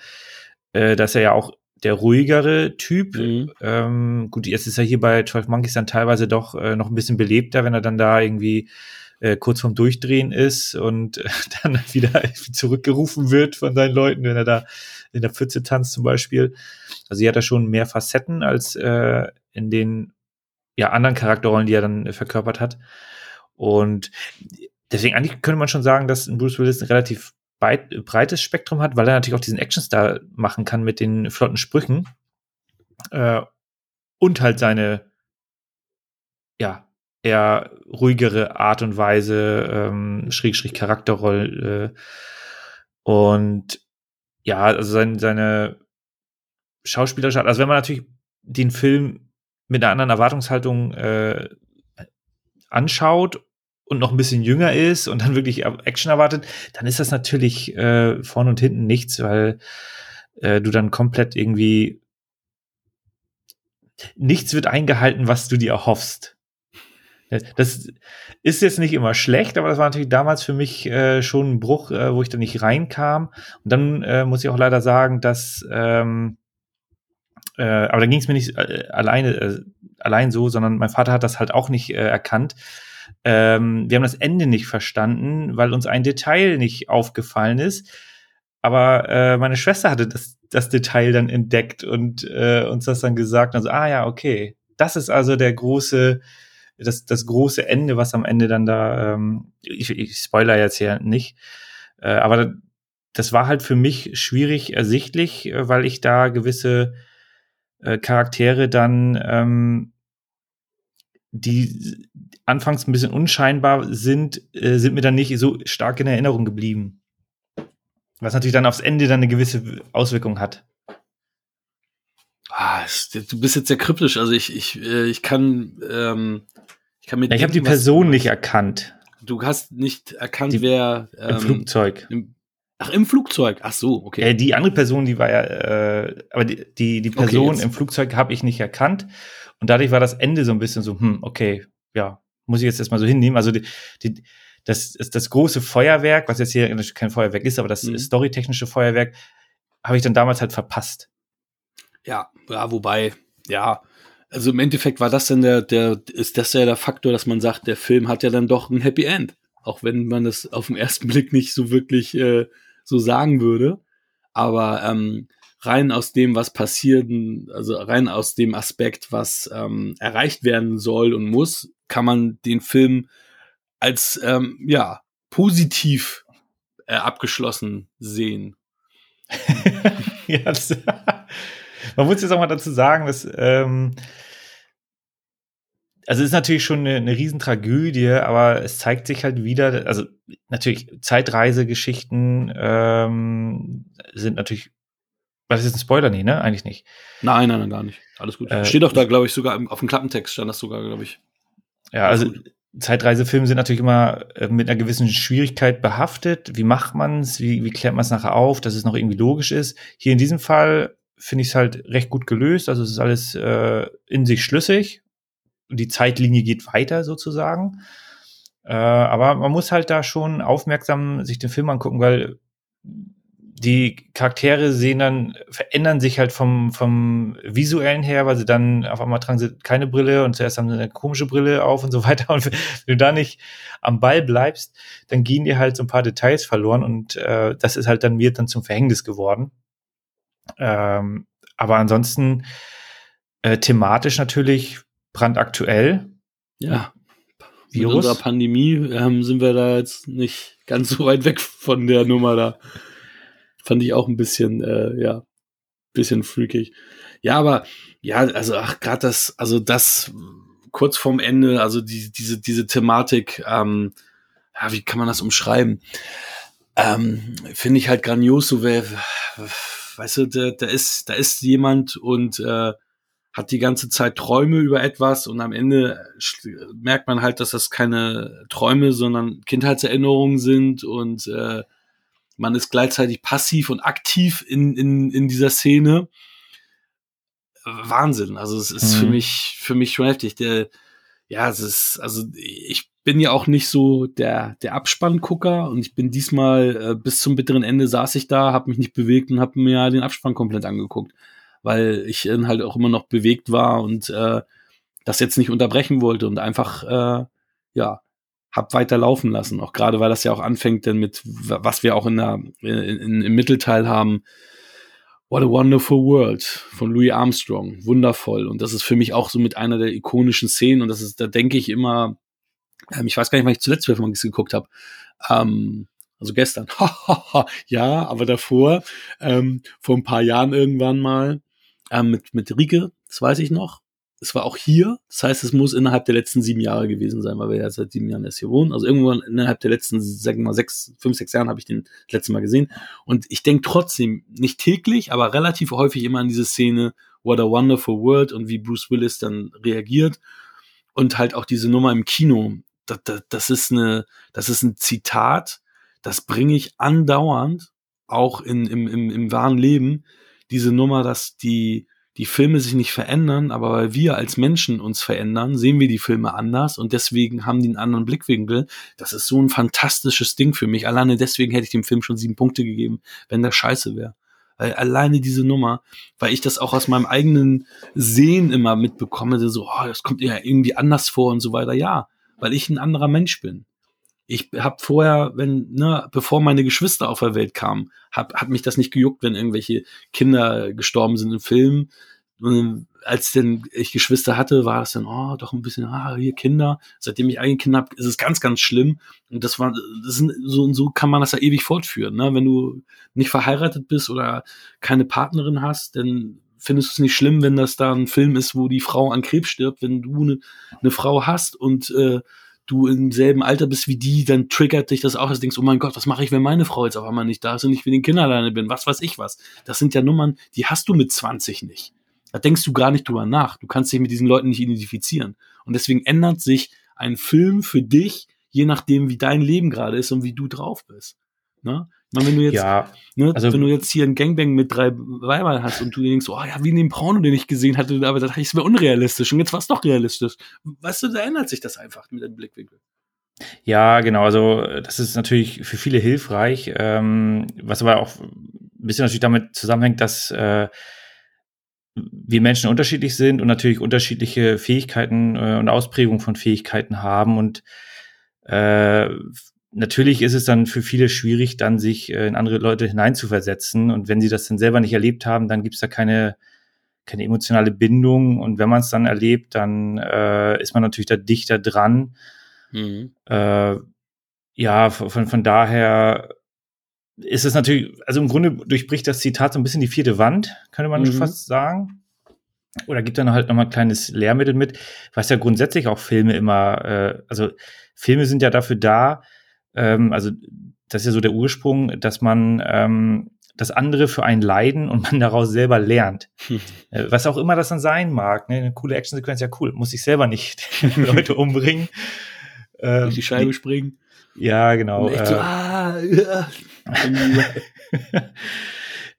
äh, dass er ja auch der ruhigere Typ. Mhm. Ähm, gut, jetzt ist er hier bei 12 Monkeys dann teilweise doch äh, noch ein bisschen belebter, wenn er dann da irgendwie äh, kurz vorm Durchdrehen ist und äh, dann wieder zurückgerufen wird von seinen Leuten, wenn er da in der Pfütze tanzt zum Beispiel. Also hier hat er schon mehr Facetten als äh, in den ja, anderen Charakterrollen, die er dann äh, verkörpert hat. Und deswegen eigentlich könnte man schon sagen, dass Bruce Willis ein relativ breit, breites Spektrum hat, weil er natürlich auch diesen Actionstar machen kann mit den flotten Sprüchen. Äh, und halt seine ja, eher ruhigere Art und Weise, ähm, Schrägstrich Charakterrolle. Äh, und ja, also sein, seine schauspielerische Art, also wenn man natürlich den Film mit einer anderen Erwartungshaltung äh, anschaut und noch ein bisschen jünger ist und dann wirklich Action erwartet, dann ist das natürlich äh, vorne und hinten nichts, weil äh, du dann komplett irgendwie nichts wird eingehalten, was du dir erhoffst. Das ist jetzt nicht immer schlecht, aber das war natürlich damals für mich äh, schon ein Bruch, äh, wo ich da nicht reinkam. Und dann äh, muss ich auch leider sagen, dass ähm, äh, aber da ging es mir nicht äh, alleine äh, allein so, sondern mein Vater hat das halt auch nicht äh, erkannt. Ähm, wir haben das Ende nicht verstanden, weil uns ein Detail nicht aufgefallen ist. Aber äh, meine Schwester hatte das, das Detail dann entdeckt und äh, uns das dann gesagt. Also, ah ja, okay, das ist also der große, das, das große Ende, was am Ende dann da, ähm, ich, ich spoiler jetzt hier nicht, äh, aber das war halt für mich schwierig ersichtlich, äh, weil ich da gewisse äh, Charaktere dann, ähm, die anfangs ein bisschen unscheinbar sind, äh, sind mir dann nicht so stark in Erinnerung geblieben. Was natürlich dann aufs Ende dann eine gewisse Auswirkung hat. Ah, du bist jetzt sehr kryptisch. Also ich, ich, äh, ich kann, ähm, ich kann mir Ja, ich habe die Person nicht erkannt Du hast nicht erkannt, Die- wer im ähm, Flugzeug. Im, ach, im Flugzeug. Ach so, okay. Äh, die andere Person, die war ja, äh, aber die, die, die Okay, Person jetzt. im Flugzeug habe ich nicht erkannt. Und dadurch war das Ende so ein bisschen so, hm, okay, ja, muss ich jetzt erstmal so hinnehmen. Also die, die, das, das, das große Feuerwerk, was jetzt hier kein Feuerwerk ist, aber das Mhm. storytechnische Feuerwerk, habe ich dann damals halt verpasst. Ja, ja, wobei, ja, also im Endeffekt war das dann der, der, ist das ja der Faktor, dass man sagt, der Film hat ja dann doch ein Happy End. Auch wenn man das auf den ersten Blick nicht so wirklich äh, so sagen würde. Aber ähm, rein aus dem, was passiert, also rein aus dem Aspekt, was ähm, erreicht werden soll und muss, kann man den Film als ähm, ja positiv äh, abgeschlossen sehen. ja, das, man muss jetzt auch mal dazu sagen, dass ähm, also es ist natürlich schon eine, eine Riesentragödie, aber es zeigt sich halt wieder, also natürlich Zeitreisegeschichten ähm, sind natürlich, war das jetzt ein Spoiler? Nee, ne? Eigentlich nicht. Nein, nein, nein, gar nicht. Alles gut. Äh, Steht doch da, glaube ich, sogar auf dem Klappentext stand das sogar, glaube ich. Ja, also Zeitreisefilme sind natürlich immer äh, mit einer gewissen Schwierigkeit behaftet. Wie macht man es? Wie, wie klärt man es nachher auf, dass es noch irgendwie logisch ist? Hier in diesem Fall finde ich es halt recht gut gelöst. Also es ist alles äh, in sich schlüssig die Zeitlinie geht weiter sozusagen. Äh, aber man muss halt da schon aufmerksam sich den Film angucken, weil die Charaktere sehen dann, verändern sich halt vom, vom visuellen her, weil sie dann auf einmal tragen sie keine Brille und zuerst haben sie eine komische Brille auf und so weiter. Und wenn du da nicht am Ball bleibst, dann gehen dir halt so ein paar Details verloren und äh, das ist halt dann mir dann zum Verhängnis geworden. Ähm, aber ansonsten äh, thematisch natürlich brandaktuell. Ja. Virus. Mit unserer Pandemie ähm, sind wir da jetzt nicht ganz so weit weg von der Nummer da. Fand ich auch ein bisschen, äh, ja, bisschen freakig. Ja, aber ja, also ach, gerade das, also das kurz vorm Ende, also die, diese, diese Thematik, ähm, ja, wie kann man das umschreiben? Ähm, Finde ich halt grandios, so wer, weißt du, da, da ist, da ist jemand und äh, hat die ganze Zeit Träume über etwas und am Ende merkt man halt, dass das keine Träume, sondern Kindheitserinnerungen sind und äh, man ist gleichzeitig passiv und aktiv in, in, in dieser Szene. Wahnsinn. Also es ist mhm. für mich, für mich schon heftig. Der, ja, es ist, also ich bin ja auch nicht so der, der Abspanngucker und ich bin diesmal äh, bis zum bitteren Ende saß ich da, habe mich nicht bewegt und habe mir den Abspann komplett angeguckt weil ich dann halt auch immer noch bewegt war und äh, das jetzt nicht unterbrechen wollte und einfach, äh, ja, hab weiter laufen lassen. Auch gerade, weil das ja auch anfängt, denn mit, was wir auch in der, in, im Mittelteil haben, What a Wonderful World von Louis Armstrong. Wundervoll. Und das ist für mich auch so mit einer der ikonischen Szenen. Und das ist, da denke ich immer, ähm, ich weiß gar nicht, wann ich zuletzt mal geguckt habe. Ähm, also gestern. ja, aber davor, ähm, vor ein paar Jahren irgendwann mal, ähm, mit, mit Rike, das weiß ich noch. Es war auch hier, das heißt, es muss innerhalb der letzten sieben Jahre gewesen sein, weil wir ja seit sieben Jahren erst hier wohnen. Also irgendwann innerhalb der letzten, sagen wir mal, sechs, fünf, sechs Jahren habe ich den das letzte Mal gesehen. Und ich denke trotzdem, nicht täglich, aber relativ häufig immer an diese Szene, What a Wonderful World und wie Bruce Willis dann reagiert. Und halt auch diese Nummer im Kino. Das, das, das ist eine, das ist ein Zitat, das bringe ich andauernd, auch in, im, im, im wahren Leben, diese Nummer, dass die, die Filme sich nicht verändern, aber weil wir als Menschen uns verändern, sehen wir die Filme anders und deswegen haben die einen anderen Blickwinkel. Das ist so ein fantastisches Ding für mich. Alleine deswegen hätte ich dem Film schon sieben Punkte gegeben, wenn der scheiße wäre. Weil alleine diese Nummer, weil ich das auch aus meinem eigenen Sehen immer mitbekomme, so, oh, das kommt ja irgendwie anders vor und so weiter. Ja, weil ich ein anderer Mensch bin ich habe vorher, wenn, ne, bevor meine Geschwister auf der Welt kamen, hab, hat mich das nicht gejuckt, wenn irgendwelche Kinder gestorben sind im Film. Und als denn ich Geschwister hatte, war das dann, oh, doch ein bisschen, ah, hier Kinder. Seitdem ich eigene Kinder habe, ist es ganz, ganz schlimm. Und das war, das sind, so und so kann man das ja ewig fortführen. Ne? Wenn du nicht verheiratet bist oder keine Partnerin hast, dann findest du es nicht schlimm, wenn das da ein Film ist, wo die Frau an Krebs stirbt, wenn du eine, eine Frau hast und äh, du im selben Alter bist wie die, dann triggert dich das auch, dass du denkst, oh mein Gott, was mache ich, wenn meine Frau jetzt auf einmal nicht da ist und ich mit den Kindern alleine bin, was weiß ich was. Das sind ja Nummern, die hast du mit 20 nicht. Da denkst du gar nicht drüber nach. Du kannst dich mit diesen Leuten nicht identifizieren. Und deswegen ändert sich ein Film für dich, je nachdem, wie dein Leben gerade ist und wie du drauf bist. Ne? Meine, wenn du jetzt, ja, ne, also, wenn du jetzt hier ein Gangbang mit drei Weibern hast und du denkst, oh ja, wie in dem Porno, den ich gesehen hatte, aber da dachte ich, es wäre unrealistisch und jetzt war es doch realistisch. Weißt du, da ändert sich das einfach mit dem Blickwinkel. Ja, genau. Also das ist natürlich für viele hilfreich, ähm, was aber auch ein bisschen natürlich damit zusammenhängt, dass äh, wir Menschen unterschiedlich sind und natürlich unterschiedliche Fähigkeiten äh, und Ausprägungen von Fähigkeiten haben und äh, natürlich ist es dann für viele schwierig, dann sich äh, in andere Leute hineinzuversetzen. Und wenn sie das dann selber nicht erlebt haben, dann gibt es da keine, keine emotionale Bindung. Und wenn man es dann erlebt, dann äh, ist man natürlich da dichter dran. Mhm. Äh, ja, von, von daher ist es natürlich, also im Grunde durchbricht das Zitat so ein bisschen die vierte Wand, könnte man Mhm. fast sagen. Oder gibt dann halt nochmal ein kleines Lehrmittel mit, was ja grundsätzlich auch Filme immer, äh, also Filme sind ja dafür da, ähm, also das ist ja so der Ursprung, dass man ähm, das andere für einen leiden und man daraus selber lernt. Äh, Was auch immer das dann sein mag. Ne? Eine coole Actionsequenz, ja cool. Muss ich selber nicht Leute umbringen. Ähm, Durch die Scheibe springen. Ja, genau. So, äh, ah, ja.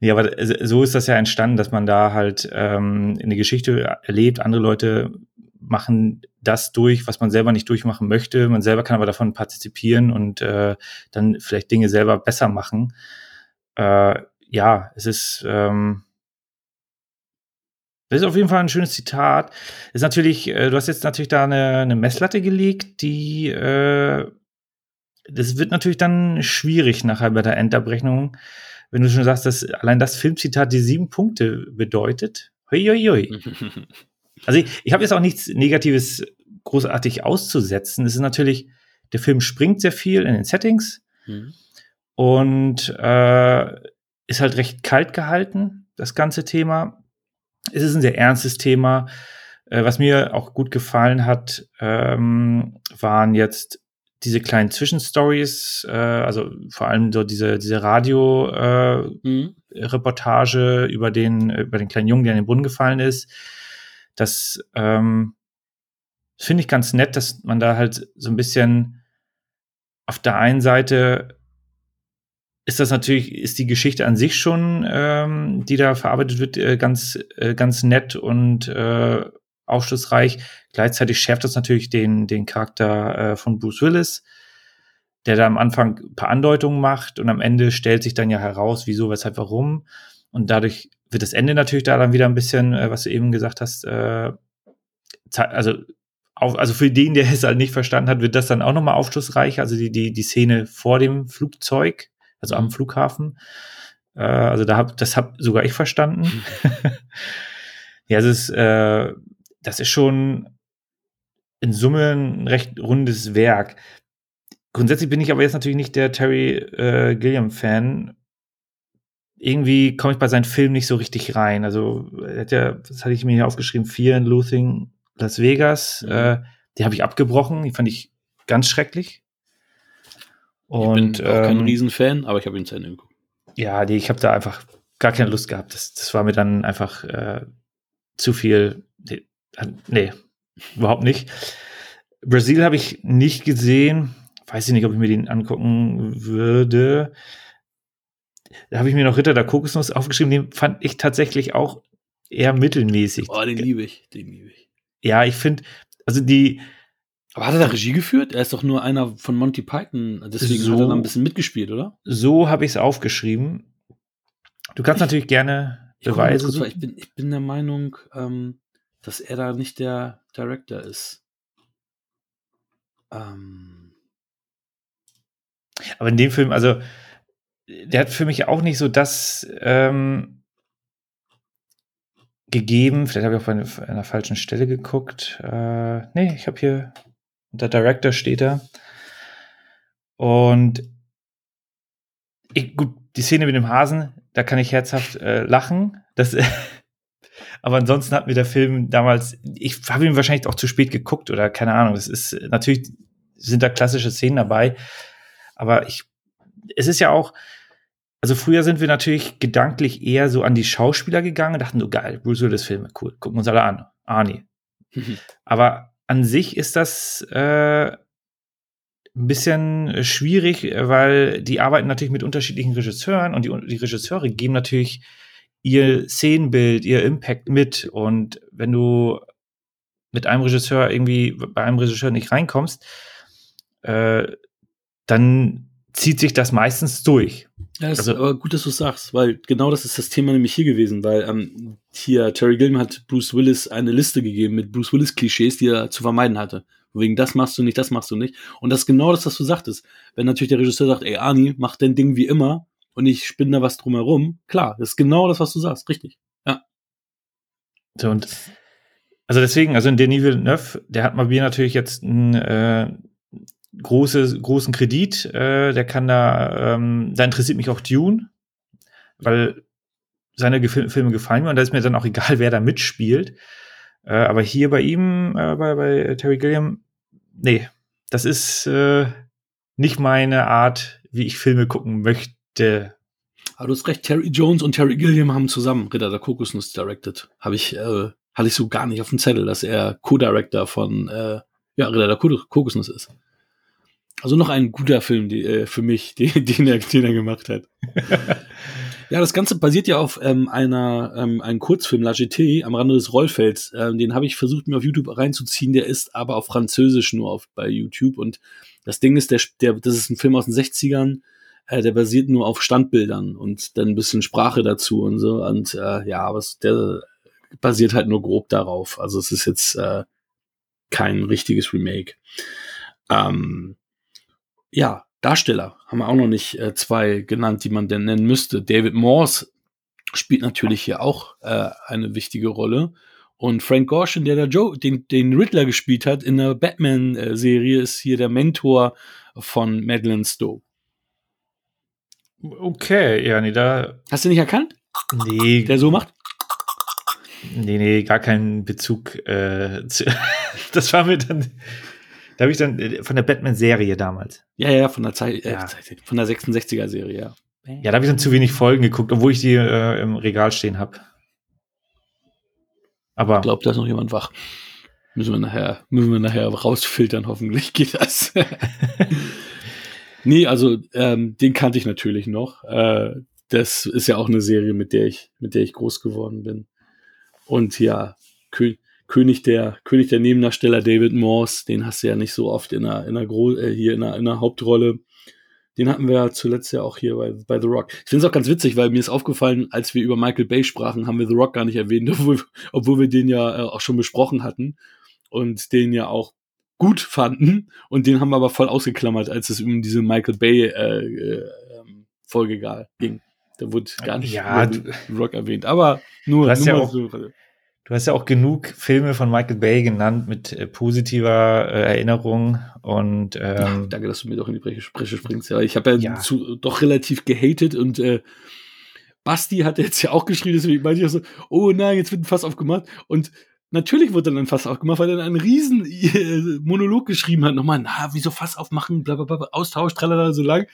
ja, aber so ist das ja entstanden, dass man da halt ähm, eine Geschichte erlebt. Andere Leute machen das durch, was man selber nicht durchmachen möchte. Man selber kann aber davon partizipieren und äh, dann vielleicht Dinge selber besser machen. Äh, ja, es ist, ähm, das ist auf jeden Fall ein schönes Zitat. Ist natürlich, äh, du hast jetzt natürlich da eine, eine Messlatte gelegt, die, äh, das wird natürlich dann schwierig nachher bei der Endabrechnung, wenn du schon sagst, dass allein das Filmzitat die sieben Punkte bedeutet. Hui, hui, hui. Also ich, ich habe jetzt auch nichts Negatives großartig auszusetzen. Es ist natürlich, der Film springt sehr viel in den Settings Mhm. und äh, ist halt recht kalt gehalten, das ganze Thema. Es ist ein sehr ernstes Thema. Äh, was mir auch gut gefallen hat, ähm, waren jetzt diese kleinen Zwischenstories, äh, also vor allem so diese, diese Radio, äh, Mhm. Reportage über den, über den kleinen Jungen, der in den Brunnen gefallen ist. Das ähm, finde ich ganz nett, dass man da halt so ein bisschen auf der einen Seite ist das natürlich, ist die Geschichte an sich schon, ähm, die da verarbeitet wird, äh, ganz, äh, ganz nett und äh, aufschlussreich. Gleichzeitig schärft das natürlich den, den Charakter äh, von Bruce Willis, der da am Anfang ein paar Andeutungen macht und am Ende stellt sich dann ja heraus, wieso, weshalb, warum. Und dadurch wird das Ende natürlich da dann wieder ein bisschen, äh, was du eben gesagt hast, äh, also auf, also für den, der es halt nicht verstanden hat, wird das dann auch nochmal aufschlussreich. Also die, die, die Szene vor dem Flugzeug, also am Mhm. Flughafen. Äh, also da hab, das habe sogar ich verstanden. ja, es ist, äh, das ist schon in Summe ein recht rundes Werk. Grundsätzlich bin ich aber jetzt natürlich nicht der Terry äh, Gilliam-Fan. Irgendwie komme ich bei seinen Filmen nicht so richtig rein. Also, er hat ja, das hatte ich mir hier aufgeschrieben, Fear and Loathing Las Vegas. Mhm. Äh, die habe ich abgebrochen. Die fand ich ganz schrecklich. Und ich bin auch kein ähm, Riesenfan, aber ich habe ihn zu Ende geguckt. ja, die, ich habe da einfach gar keine Lust gehabt. Das, das war mir dann einfach äh, zu viel. Nee, nee, überhaupt nicht. Brasil habe ich nicht gesehen. Weiß ich nicht, ob ich mir den angucken würde. Da habe ich mir noch Ritter der Kokosnuss aufgeschrieben. Den fand ich tatsächlich auch eher mittelmäßig. Oh, den liebe ich, den liebe ich. Ja, ich finde, also die, Aber hat er da Regie geführt? Er ist doch nur einer von Monty Python, deswegen So. hat er da ein bisschen mitgespielt, oder? so habe ich es aufgeschrieben. Du kannst natürlich gerne Ich guck mal Beweise kurz, weil suchen. ich bin, ich bin der Meinung, ähm, dass er da nicht der Director ist. Ähm, Aber in dem Film, also, der hat für mich auch nicht so das ähm, gegeben. Vielleicht habe ich eine, auf einer falschen Stelle geguckt. Äh, nee, ich habe hier, der Director steht da. Und ich, gut, die Szene mit dem Hasen, da kann ich herzhaft äh, lachen. Das, aber ansonsten hat mir der Film damals, ich habe ihn wahrscheinlich auch zu spät geguckt oder keine Ahnung. Das ist natürlich sind da klassische Szenen dabei, aber ich, es ist ja auch, also früher sind wir natürlich gedanklich eher so an die Schauspieler gegangen und dachten so geil, Bruce Willis Filme, cool, gucken wir uns alle an, Arnie. Aber an sich ist das äh, ein bisschen schwierig, weil die arbeiten natürlich mit unterschiedlichen Regisseuren und die, die Regisseure geben natürlich ihr Szenenbild, ihr Impact mit. Und wenn du mit einem Regisseur irgendwie bei einem Regisseur nicht reinkommst, äh, dann zieht sich das meistens durch. Ja, das Also- ist aber gut, dass du sagst, weil genau das ist das Thema nämlich hier gewesen, weil ähm, hier Terry Gilliam hat Bruce Willis eine Liste gegeben mit Bruce Willis Klischees, die er zu vermeiden hatte. Wegen das machst du nicht, das machst du nicht. Und das ist genau das, was du sagtest. Wenn natürlich der Regisseur sagt, ey Arnie, mach dein Ding wie immer und ich spinne da was drumherum, klar, das ist genau das, was du sagst, richtig. So, und also deswegen, also in Denis Villeneuve, der hat mal mir natürlich jetzt ein, äh, große, großen Kredit. Äh, der kann da, ähm, da interessiert mich auch Dune, weil seine Gefil Filme gefallen mir und da ist mir dann auch egal, wer da mitspielt. Äh, aber hier bei ihm, äh, bei, bei Terry Gilliam, nee, das ist äh, nicht meine Art, wie ich Filme gucken möchte. Aber du hast recht, Terry Jones und Terry Gilliam haben zusammen Ritter der Kokosnuss directed. Habe ich, äh, hatte ich so gar nicht auf dem Zettel, dass er Co-Director von äh, ja, Ritter der Kokosnuss ist. Also noch ein guter Film die, äh, für mich, den, den, er, den er gemacht hat. ja, das Ganze basiert ja auf ähm, einer ähm, einem Kurzfilm La Jetée am Rande des Rollfelds. Ähm, den habe ich versucht mir auf YouTube reinzuziehen. Der ist aber auf Französisch nur auf bei YouTube und das Ding ist, der, der das ist ein Film aus den 60ern. Äh, der basiert nur auf Standbildern und dann ein bisschen Sprache dazu und so und äh, ja, aber es, der basiert halt nur grob darauf. Also es ist jetzt äh, kein richtiges Remake. Ähm, ja, Darsteller haben wir auch noch nicht äh, zwei genannt, die man denn nennen müsste. David Morse spielt natürlich hier auch äh, eine wichtige Rolle. Und Frank Gorshin, der da Joe, den, den Riddler gespielt hat in der Batman-Serie, ist hier der Mentor von Madeleine Stowe. Okay, ja, nee, da. Hast du nicht erkannt? Nee. Der so macht? Nee, nee, gar keinen Bezug. Äh, zu, das war mir dann. Da habe ich dann äh, von der Batman-Serie damals. Ja, ja, von der Zeit, Ja. äh, von der 66er-Serie, ja. Ja, da habe ich dann zu wenig Folgen geguckt, obwohl ich die äh, im Regal stehen habe. Aber Ich glaube, da ist noch jemand wach. Müssen wir nachher, müssen wir nachher rausfiltern, hoffentlich geht das. nee, also ähm, den kannte ich natürlich noch. Äh, das ist ja auch eine Serie, mit der ich, mit der ich groß geworden bin. Und ja, Kö König der, König der Nebendarsteller David Morse, den hast du ja nicht so oft in einer, in einer Gro äh, hier in einer, in einer Hauptrolle. Den hatten wir ja zuletzt ja auch hier bei, bei The Rock. Ich finde es auch ganz witzig, weil mir ist aufgefallen, als wir über Michael Bay sprachen, haben wir The Rock gar nicht erwähnt, obwohl, obwohl wir den ja äh, auch schon besprochen hatten und den ja auch gut fanden und den haben wir aber voll ausgeklammert, als es um diese Michael Bay äh, äh, ähm, Folge ging. Da wurde gar nicht Ja, The Rock erwähnt, aber nur, Du hast nur ja auch- so. Du hast ja auch genug Filme von Michael Bay genannt mit äh, positiver äh, Erinnerung und Ja, ähm, danke, dass du mir doch in die Bresche, springst. Ja, ich habe ja, Ja. Zu, doch relativ gehatet und äh, Basti hat jetzt ja auch geschrieben, deswegen meinte ich auch so, oh nein, jetzt wird ein Fass aufgemacht. Und natürlich wurde dann ein Fass aufgemacht, weil er dann einen riesen äh, Monolog geschrieben hat. Nochmal, na, wieso Fass aufmachen, bla, bla, bla, Austausch, tralala, so lang.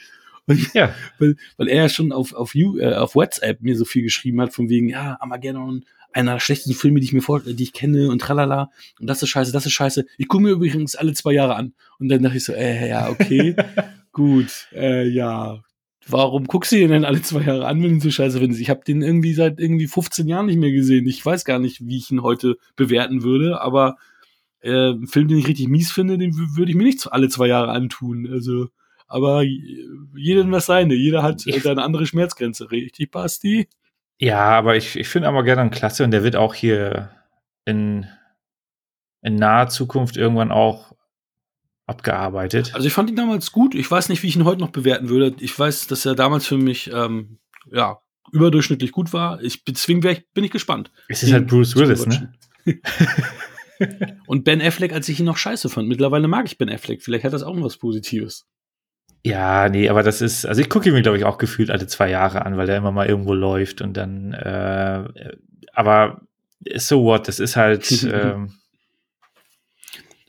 Und, ja, weil, weil er ja schon auf, auf, You- äh, auf WhatsApp mir so viel geschrieben hat, von wegen, ja, Armageddon, einer der schlechtesten Filme, die ich mir vor, die ich kenne und tralala. Und das ist scheiße, das ist scheiße. Ich gucke mir übrigens alle zwei Jahre an. Und dann dachte ich so, äh, ja, okay, gut, äh, ja. Warum guckst du den denn alle zwei Jahre an, wenn du ihn so scheiße findest? Ich habe den irgendwie seit irgendwie 15 Jahren nicht mehr gesehen. Ich weiß gar nicht, wie ich ihn heute bewerten würde, aber äh, einen Film, den ich richtig mies finde, den wü- würde ich mir nicht alle zwei Jahre antun. Also, aber j- jedem was seine. Jeder hat äh, seine andere Schmerzgrenze. Richtig, Basti? Ja, aber ich, ich finde Armageddon klasse und der wird auch hier in, in naher Zukunft irgendwann auch abgearbeitet. Also ich fand ihn damals gut. Ich weiß nicht, wie ich ihn heute noch bewerten würde. Ich weiß, dass er damals für mich ähm, ja überdurchschnittlich gut war. Ich deswegen ich, bin ich gespannt. es ist halt Bruce Willis, ne? Und Ben Affleck, als ich ihn noch scheiße fand. Mittlerweile mag ich Ben Affleck. Vielleicht hat das auch noch was Positives. Ja, nee, aber das ist, also ich gucke ihn mir, glaube ich, auch gefühlt alle zwei Jahre an, weil der immer mal irgendwo läuft und dann, äh, aber so what, das ist halt, ähm,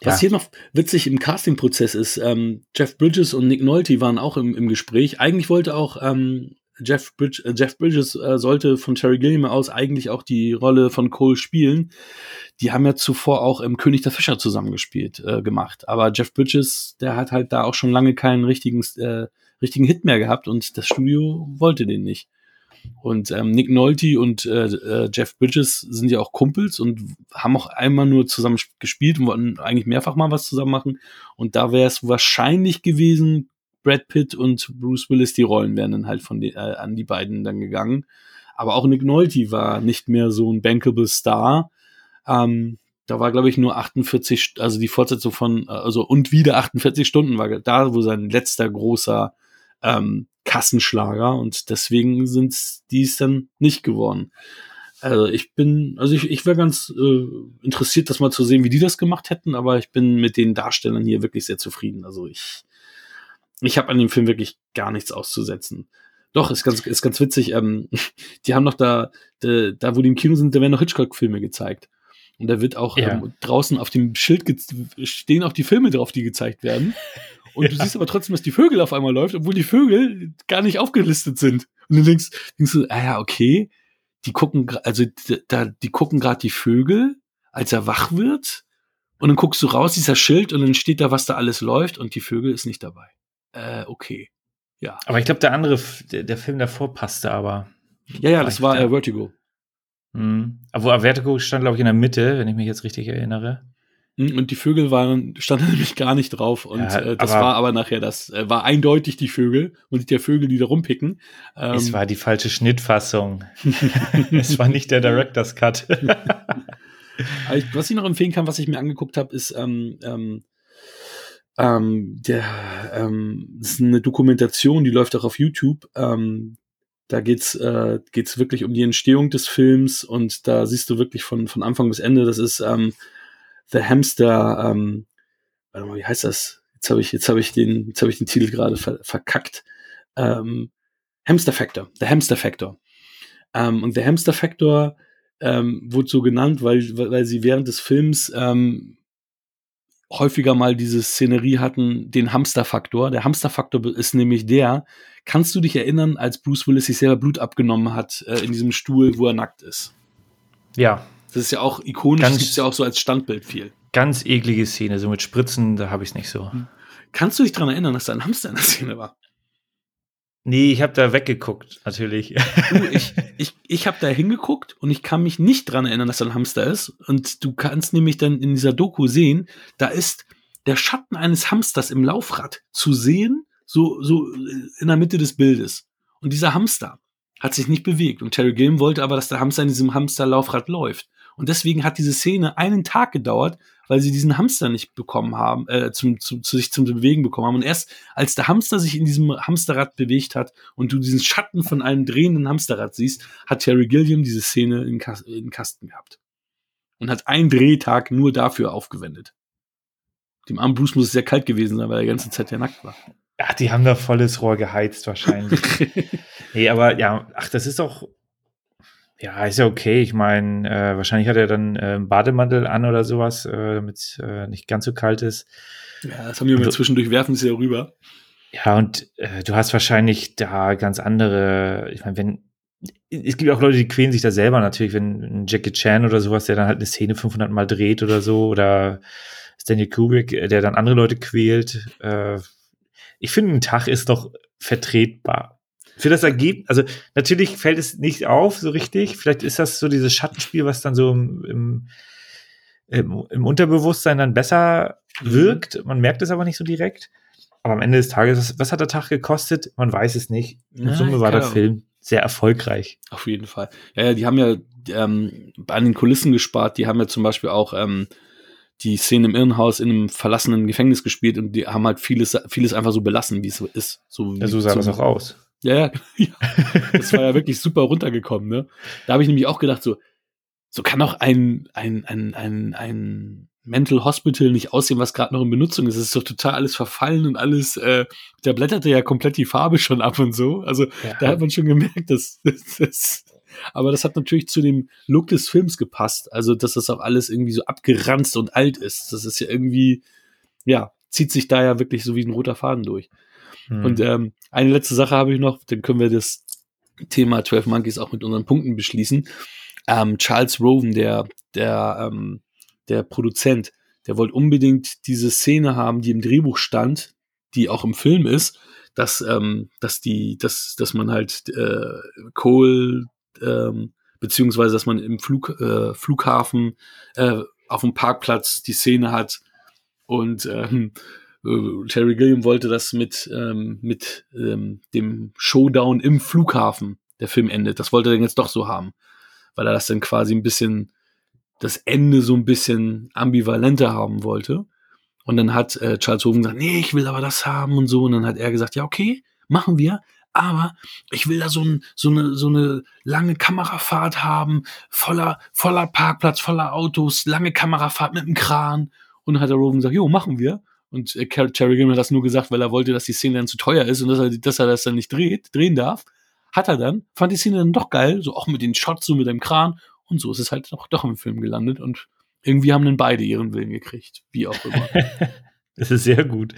Was Ja. hier noch witzig im Castingprozess ist, ähm, Jeff Bridges und Nick Nolte waren auch im, im Gespräch. Eigentlich wollte auch ähm, Jeff, Bridge, äh, Jeff Bridges äh, sollte von Terry Gilliam aus eigentlich auch die Rolle von Cole spielen. Die haben ja zuvor auch im König der Fischer zusammengespielt, äh, gemacht. Aber Jeff Bridges, der hat halt da auch schon lange keinen richtigen, äh, richtigen Hit mehr gehabt und das Studio wollte den nicht. Und ähm, Nick Nolte und äh, äh, Jeff Bridges sind ja auch Kumpels und haben auch einmal nur zusammen sp- gespielt und wollten eigentlich mehrfach mal was zusammen machen. Und da wäre es wahrscheinlich gewesen, Brad Pitt und Bruce Willis, die Rollen wären dann halt von den, äh, an die beiden dann gegangen. Aber auch Nick Nolte war nicht mehr so ein bankable Star. Ähm, da war, glaube ich, nur 48, St- also die Fortsetzung von, äh, also und wieder 48 Stunden war da, wo sein letzter großer ähm, Kassenschlager und deswegen sind die es dann nicht geworden. Also ich bin, also ich, ich wäre ganz äh, interessiert, das mal zu sehen, wie die das gemacht hätten, aber ich bin mit den Darstellern hier wirklich sehr zufrieden. Also ich, ich habe an dem Film wirklich gar nichts auszusetzen. Doch, ist ganz, ist ganz witzig. Ähm, die haben noch da, da, da, wo die im Kino sind, da werden noch Hitchcock-Filme gezeigt. Und da wird auch Ja. ähm, draußen auf dem Schild stehen auch die Filme drauf, die gezeigt werden. Und du siehst aber trotzdem, dass die Vögel auf einmal läuft, obwohl die Vögel gar nicht aufgelistet sind. Und du denkst, denkst du, ah ja, okay, die gucken, also da, die gucken gerade die Vögel, als er wach wird. Und dann guckst du raus, dieser Schild, und dann steht da, was da alles läuft, und die Vögel ist nicht dabei. Äh, okay. Ja. Aber ich glaube, der andere, der, der Film davor passte aber. Ja, ja, das war äh, Vertigo. Mhm. Aber Vertigo stand, glaube ich, in der Mitte, wenn ich mich jetzt richtig erinnere. Mhm, Und die Vögel waren, standen nämlich gar nicht drauf. Und Ja, äh, das aber- war aber nachher, das äh, war eindeutig die Vögel und nicht der Vögel, die da rumpicken. Ähm, es war die falsche Schnittfassung. es war nicht der Director's Cut. Was ich noch empfehlen kann, was ich mir angeguckt habe, ist ähm, ähm, ähm, der ähm, das ist eine Dokumentation, die läuft auch auf YouTube. Ähm, da geht's äh, geht's wirklich um die Entstehung des Films und da siehst du wirklich von von Anfang bis Ende. Das ist ähm, The Hamster. Ähm, warte mal, wie heißt das? Jetzt habe ich jetzt habe ich den jetzt habe ich den Titel gerade ver verkackt. Ähm, Hamster Factor. The Hamster Factor. Ähm, und The Hamster Factor ähm, wurde so genannt, weil, weil sie während des Films ähm, häufiger mal diese Szenerie hatten, den Hamsterfaktor. Der Hamsterfaktor ist nämlich der, kannst du dich erinnern, als Bruce Willis sich selber Blut abgenommen hat äh, in diesem Stuhl, wo er nackt ist? ja, Das ist ja auch ikonisch, Ganz- das gibt's ja auch so als Standbild viel. ganz eklige Szene, so mit Spritzen, da habe ich es nicht so. Kannst du dich dran erinnern, dass da ein Hamster in der Szene war? Nee, ich habe da weggeguckt, natürlich. Du, ich, ich, ich habe da hingeguckt und ich kann mich nicht dran erinnern, dass da ein Hamster ist. Und du kannst nämlich dann in dieser Doku sehen, da ist der Schatten eines Hamsters im Laufrad zu sehen, so, so in der Mitte des Bildes. Und dieser Hamster hat sich nicht bewegt. Und Terry Gilliam wollte aber, dass der Hamster in diesem Hamsterlaufrad läuft. Und deswegen hat diese Szene einen Tag gedauert, weil sie diesen Hamster nicht bekommen haben, äh, zum, zum, zu sich zum Bewegen bekommen haben. Und erst als der Hamster sich in diesem Hamsterrad bewegt hat und du diesen Schatten von einem drehenden Hamsterrad siehst, hat Terry Gilliam diese Szene in, Kas in Kasten gehabt. Und hat einen Drehtag nur dafür aufgewendet. Dem armen Bruce muss es sehr kalt gewesen sein, weil er die ganze Zeit ja nackt war. Ach, die haben da volles Rohr geheizt wahrscheinlich. nee, aber ja, ach, das ist doch. Ja, ist ja okay. Ich meine, äh, wahrscheinlich hat er dann äh, einen Bademantel an oder sowas, äh, damit es äh, nicht ganz so kalt ist. ja, das haben wir mal Du- zwischendurch werfen sie ja rüber. Ja, und äh, du hast wahrscheinlich da ganz andere, ich meine, wenn, es gibt auch Leute, die quälen sich da selber natürlich, wenn ein Jackie Chan oder sowas, der dann halt eine Szene 500 Mal dreht oder so, oder Stanley Kubrick, äh, der dann andere Leute quält. Äh, ich finde, ein Tag ist doch vertretbar. Für das Ergebnis, also natürlich fällt es nicht auf so richtig. Vielleicht ist das so dieses Schattenspiel, was dann so im, im, im, im Unterbewusstsein dann besser wirkt. Man merkt es aber nicht so direkt. Aber am Ende des Tages, was, was hat der Tag gekostet? Man weiß es nicht. In Ja, Summe war der. Film sehr erfolgreich. Auf jeden Fall. Ja, ja, die haben ja ähm, an den Kulissen gespart. Die haben ja zum Beispiel auch ähm, die Szene im Irrenhaus in einem verlassenen Gefängnis gespielt und die haben halt vieles, vieles einfach so belassen, wie es so ist. So, Ja, so sah so, das auch aus. Ja, ja, ja. Das war ja wirklich super runtergekommen, ne? Da habe ich nämlich auch gedacht, so, so kann auch ein, ein, ein, ein, ein Mental Hospital nicht aussehen, was gerade noch in Benutzung ist. Es ist doch total alles verfallen und alles, äh, da blätterte ja komplett die Farbe schon ab und so. Also da hat man schon gemerkt, dass das, das aber das hat natürlich zu dem Look des Films gepasst. Also, dass das auch alles irgendwie so abgeranzt und alt ist. Das ist ja irgendwie, ja, zieht sich da ja wirklich so wie ein roter Faden durch. Hm. Und ähm, eine letzte Sache habe ich noch, dann können wir das Thema 12 Monkeys auch mit unseren Punkten beschließen. Ähm, Charles Roven, der, der, ähm, der Produzent, der wollte unbedingt diese Szene haben, die im Drehbuch stand, die auch im Film ist, dass, ähm, dass die, dass, dass man halt äh, Cole, ähm, beziehungsweise dass man im Flug, äh, Flughafen äh, auf dem Parkplatz die Szene hat und ähm, äh, Terry Gilliam wollte das mit, ähm, mit ähm, dem Showdown im Flughafen, der Film endet. Das wollte er dann jetzt doch so haben, weil er das dann quasi ein bisschen, das Ende so ein bisschen ambivalenter haben wollte. Und dann hat äh, Charles Hoven gesagt, nee, ich will aber das haben und so. Und dann hat er gesagt, ja, okay, machen wir. aber ich will da so, ein, so, eine, so eine lange Kamerafahrt haben, voller, voller Parkplatz, voller Autos, lange Kamerafahrt mit einem Kran. Und dann hat der Rowan gesagt, jo, machen wir. Und äh, Terry Gilliam hat das nur gesagt, weil er wollte, dass die Szene dann zu teuer ist und dass er, dass er das dann nicht dreht, drehen darf. Hat er dann, fand die Szene dann doch geil, so auch mit den Shots, so mit dem Kran. Und so ist es halt doch, doch im Film gelandet. Und irgendwie haben dann beide ihren Willen gekriegt, wie auch immer. das ist sehr gut.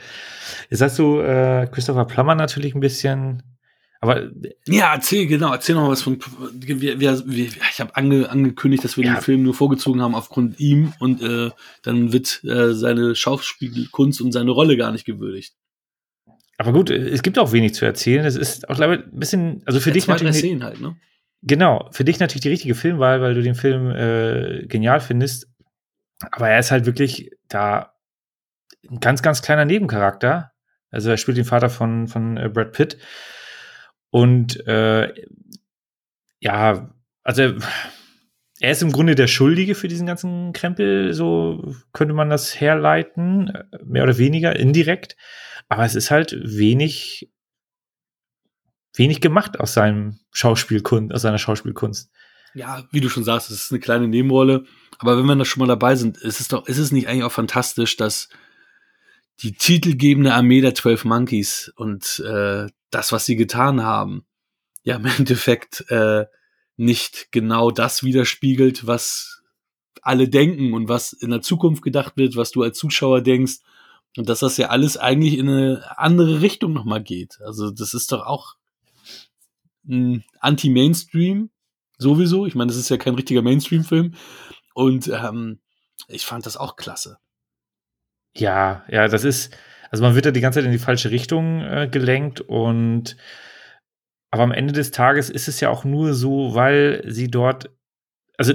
Jetzt hast du äh, Christopher Plummer natürlich ein bisschen aber ja, erzähl genau, erzähl noch was von. Wir, wir, wir, ich habe ange, angekündigt, dass wir ja. den Film nur vorgezogen haben aufgrund ihm und äh, dann wird äh, seine Schauspielkunst und seine Rolle gar nicht gewürdigt. Aber gut, es gibt auch wenig zu erzählen. Es ist auch glaube ich, ein bisschen, also für ja, dich zwei, natürlich. Szenen halt, ne? Genau, für dich natürlich die richtige Filmwahl, weil du den Film äh, genial findest. Aber er ist halt wirklich da ein ganz, ganz kleiner Nebencharakter. Also er spielt den Vater von, von äh, Brad Pitt. Und äh, ja, also er ist im Grunde der Schuldige für diesen ganzen Krempel, so könnte man das herleiten, mehr oder weniger indirekt. Aber es ist halt wenig, wenig gemacht aus seinem Schauspielkunst, aus seiner Schauspielkunst. Ja, wie du schon sagst, es ist eine kleine Nebenrolle. Aber wenn wir da schon mal dabei sind, ist es doch, ist es nicht eigentlich auch fantastisch, dass die titelgebende Armee der Twelve Monkeys und äh, das, was sie getan haben, ja im Endeffekt äh, nicht genau das widerspiegelt, was alle denken und was in der Zukunft gedacht wird, was du als Zuschauer denkst. Und dass das ja alles eigentlich in eine andere Richtung nochmal geht. Also das ist doch auch ein Anti-Mainstream sowieso. Ich meine, das ist ja kein richtiger Mainstream-Film. Und ähm, ich fand das auch klasse. Ja, ja, das ist, also man wird da die ganze Zeit in die falsche Richtung äh, gelenkt und aber am Ende des Tages ist es ja auch nur so, weil sie dort, also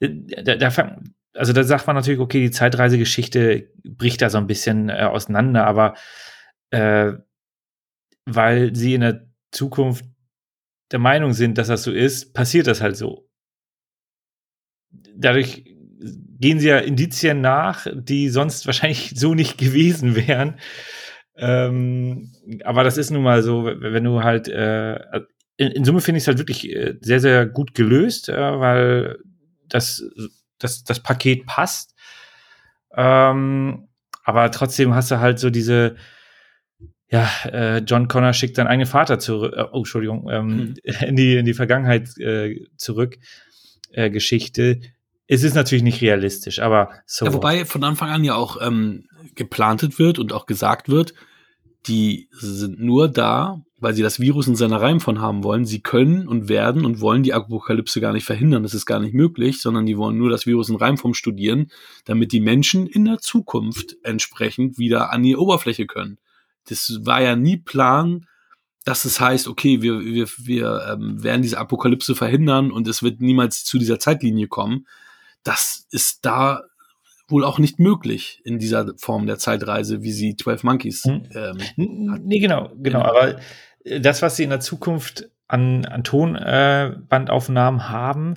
äh, da, da, also da sagt man natürlich, okay, die Zeitreisegeschichte bricht da so ein bisschen äh, auseinander, aber äh, weil sie in der Zukunft der Meinung sind, dass das so ist, passiert das halt so. Dadurch gehen sie ja Indizien nach, die sonst wahrscheinlich so nicht gewesen wären. Ähm, aber das ist nun mal so, wenn du halt, äh, in, in, Summe finde ich es halt wirklich äh, sehr, sehr gut gelöst, äh, weil das, das, das Paket passt. Ähm, aber trotzdem hast du halt so diese, ja, äh, John Connor schickt seinen eigenen Vater zurück, äh, oh, Entschuldigung, ähm, hm. in, die, in die Vergangenheit äh, zurück, Geschichte, es ist natürlich nicht realistisch, aber so. Ja, wobei von Anfang an ja auch ähm, geplantet wird und auch gesagt wird, die sind nur da, weil sie das Virus in seiner Reihen von haben wollen. Sie können und werden und wollen die Apokalypse gar nicht verhindern. Das ist gar nicht möglich, sondern die wollen nur das Virus in Reimform studieren, damit die Menschen in der Zukunft entsprechend wieder an die Oberfläche können. Das war ja nie Plan, dass es heißt, okay, wir, wir, wir ähm, werden diese Apokalypse verhindern und es wird niemals zu dieser Zeitlinie kommen, das ist da wohl auch nicht möglich in dieser Form der Zeitreise, wie sie 12 Monkeys. Hm. Ähm, nee, genau, genau. Aber äh, das, was sie in der Zukunft an, an Tonbandaufnahmen äh, haben,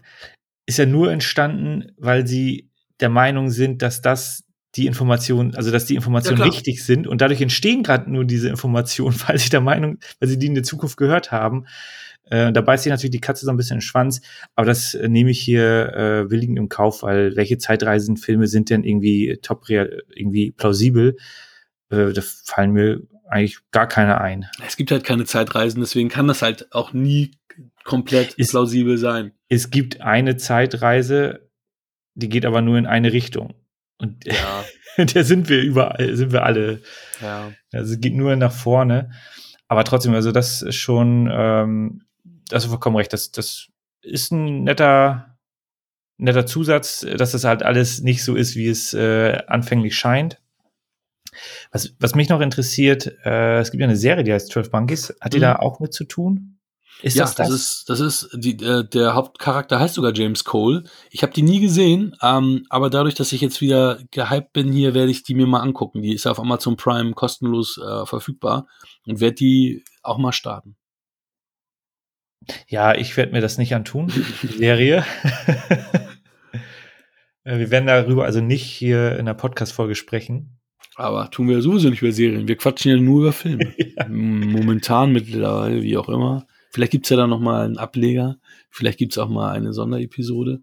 ist ja nur entstanden, weil sie der Meinung sind, dass das die Informationen, also dass die Informationen ja, richtig sind und dadurch entstehen gerade nur diese Informationen, weil sie der Meinung, weil sie die in der Zukunft gehört haben. Äh, da beißt sich natürlich die Katze so ein bisschen in den Schwanz, aber das äh, nehme ich hier äh, willigend im Kauf, weil welche Zeitreisenfilme sind denn irgendwie top irgendwie plausibel? Äh, da fallen mir eigentlich gar keine ein. Es gibt halt keine Zeitreisen, deswegen kann das halt auch nie komplett es, plausibel sein. Es gibt eine Zeitreise, die geht aber nur in eine Richtung. Und ja. der sind wir überall, sind wir alle. Ja. Also es geht nur nach vorne. Aber trotzdem, also das ist schon ähm, hast du vollkommen recht. Das, das ist ein netter, netter Zusatz, dass das halt alles nicht so ist, wie es äh, anfänglich scheint. Was, was mich noch interessiert, äh, es gibt ja eine Serie, die heißt 12 Monkeys. Hat die mhm. da auch mit zu tun? Ist ja, das, das? das ist, das ist die, äh, der Hauptcharakter heißt sogar James Cole. Ich habe die nie gesehen, ähm, aber dadurch, dass ich jetzt wieder gehypt bin hier, werde ich die mir mal angucken. Die ist auf Amazon Prime kostenlos äh, verfügbar und werde die auch mal starten. Ja, ich werde mir das nicht antun, die Serie. Äh, wir werden darüber also nicht hier in der Podcast-Folge sprechen. Aber tun wir sowieso nicht über Serien. Wir quatschen ja nur über Filme. ja. Momentan mittlerweile, wie auch immer. Vielleicht gibt's ja da noch mal einen Ableger. Vielleicht gibt's auch mal eine Sonderepisode.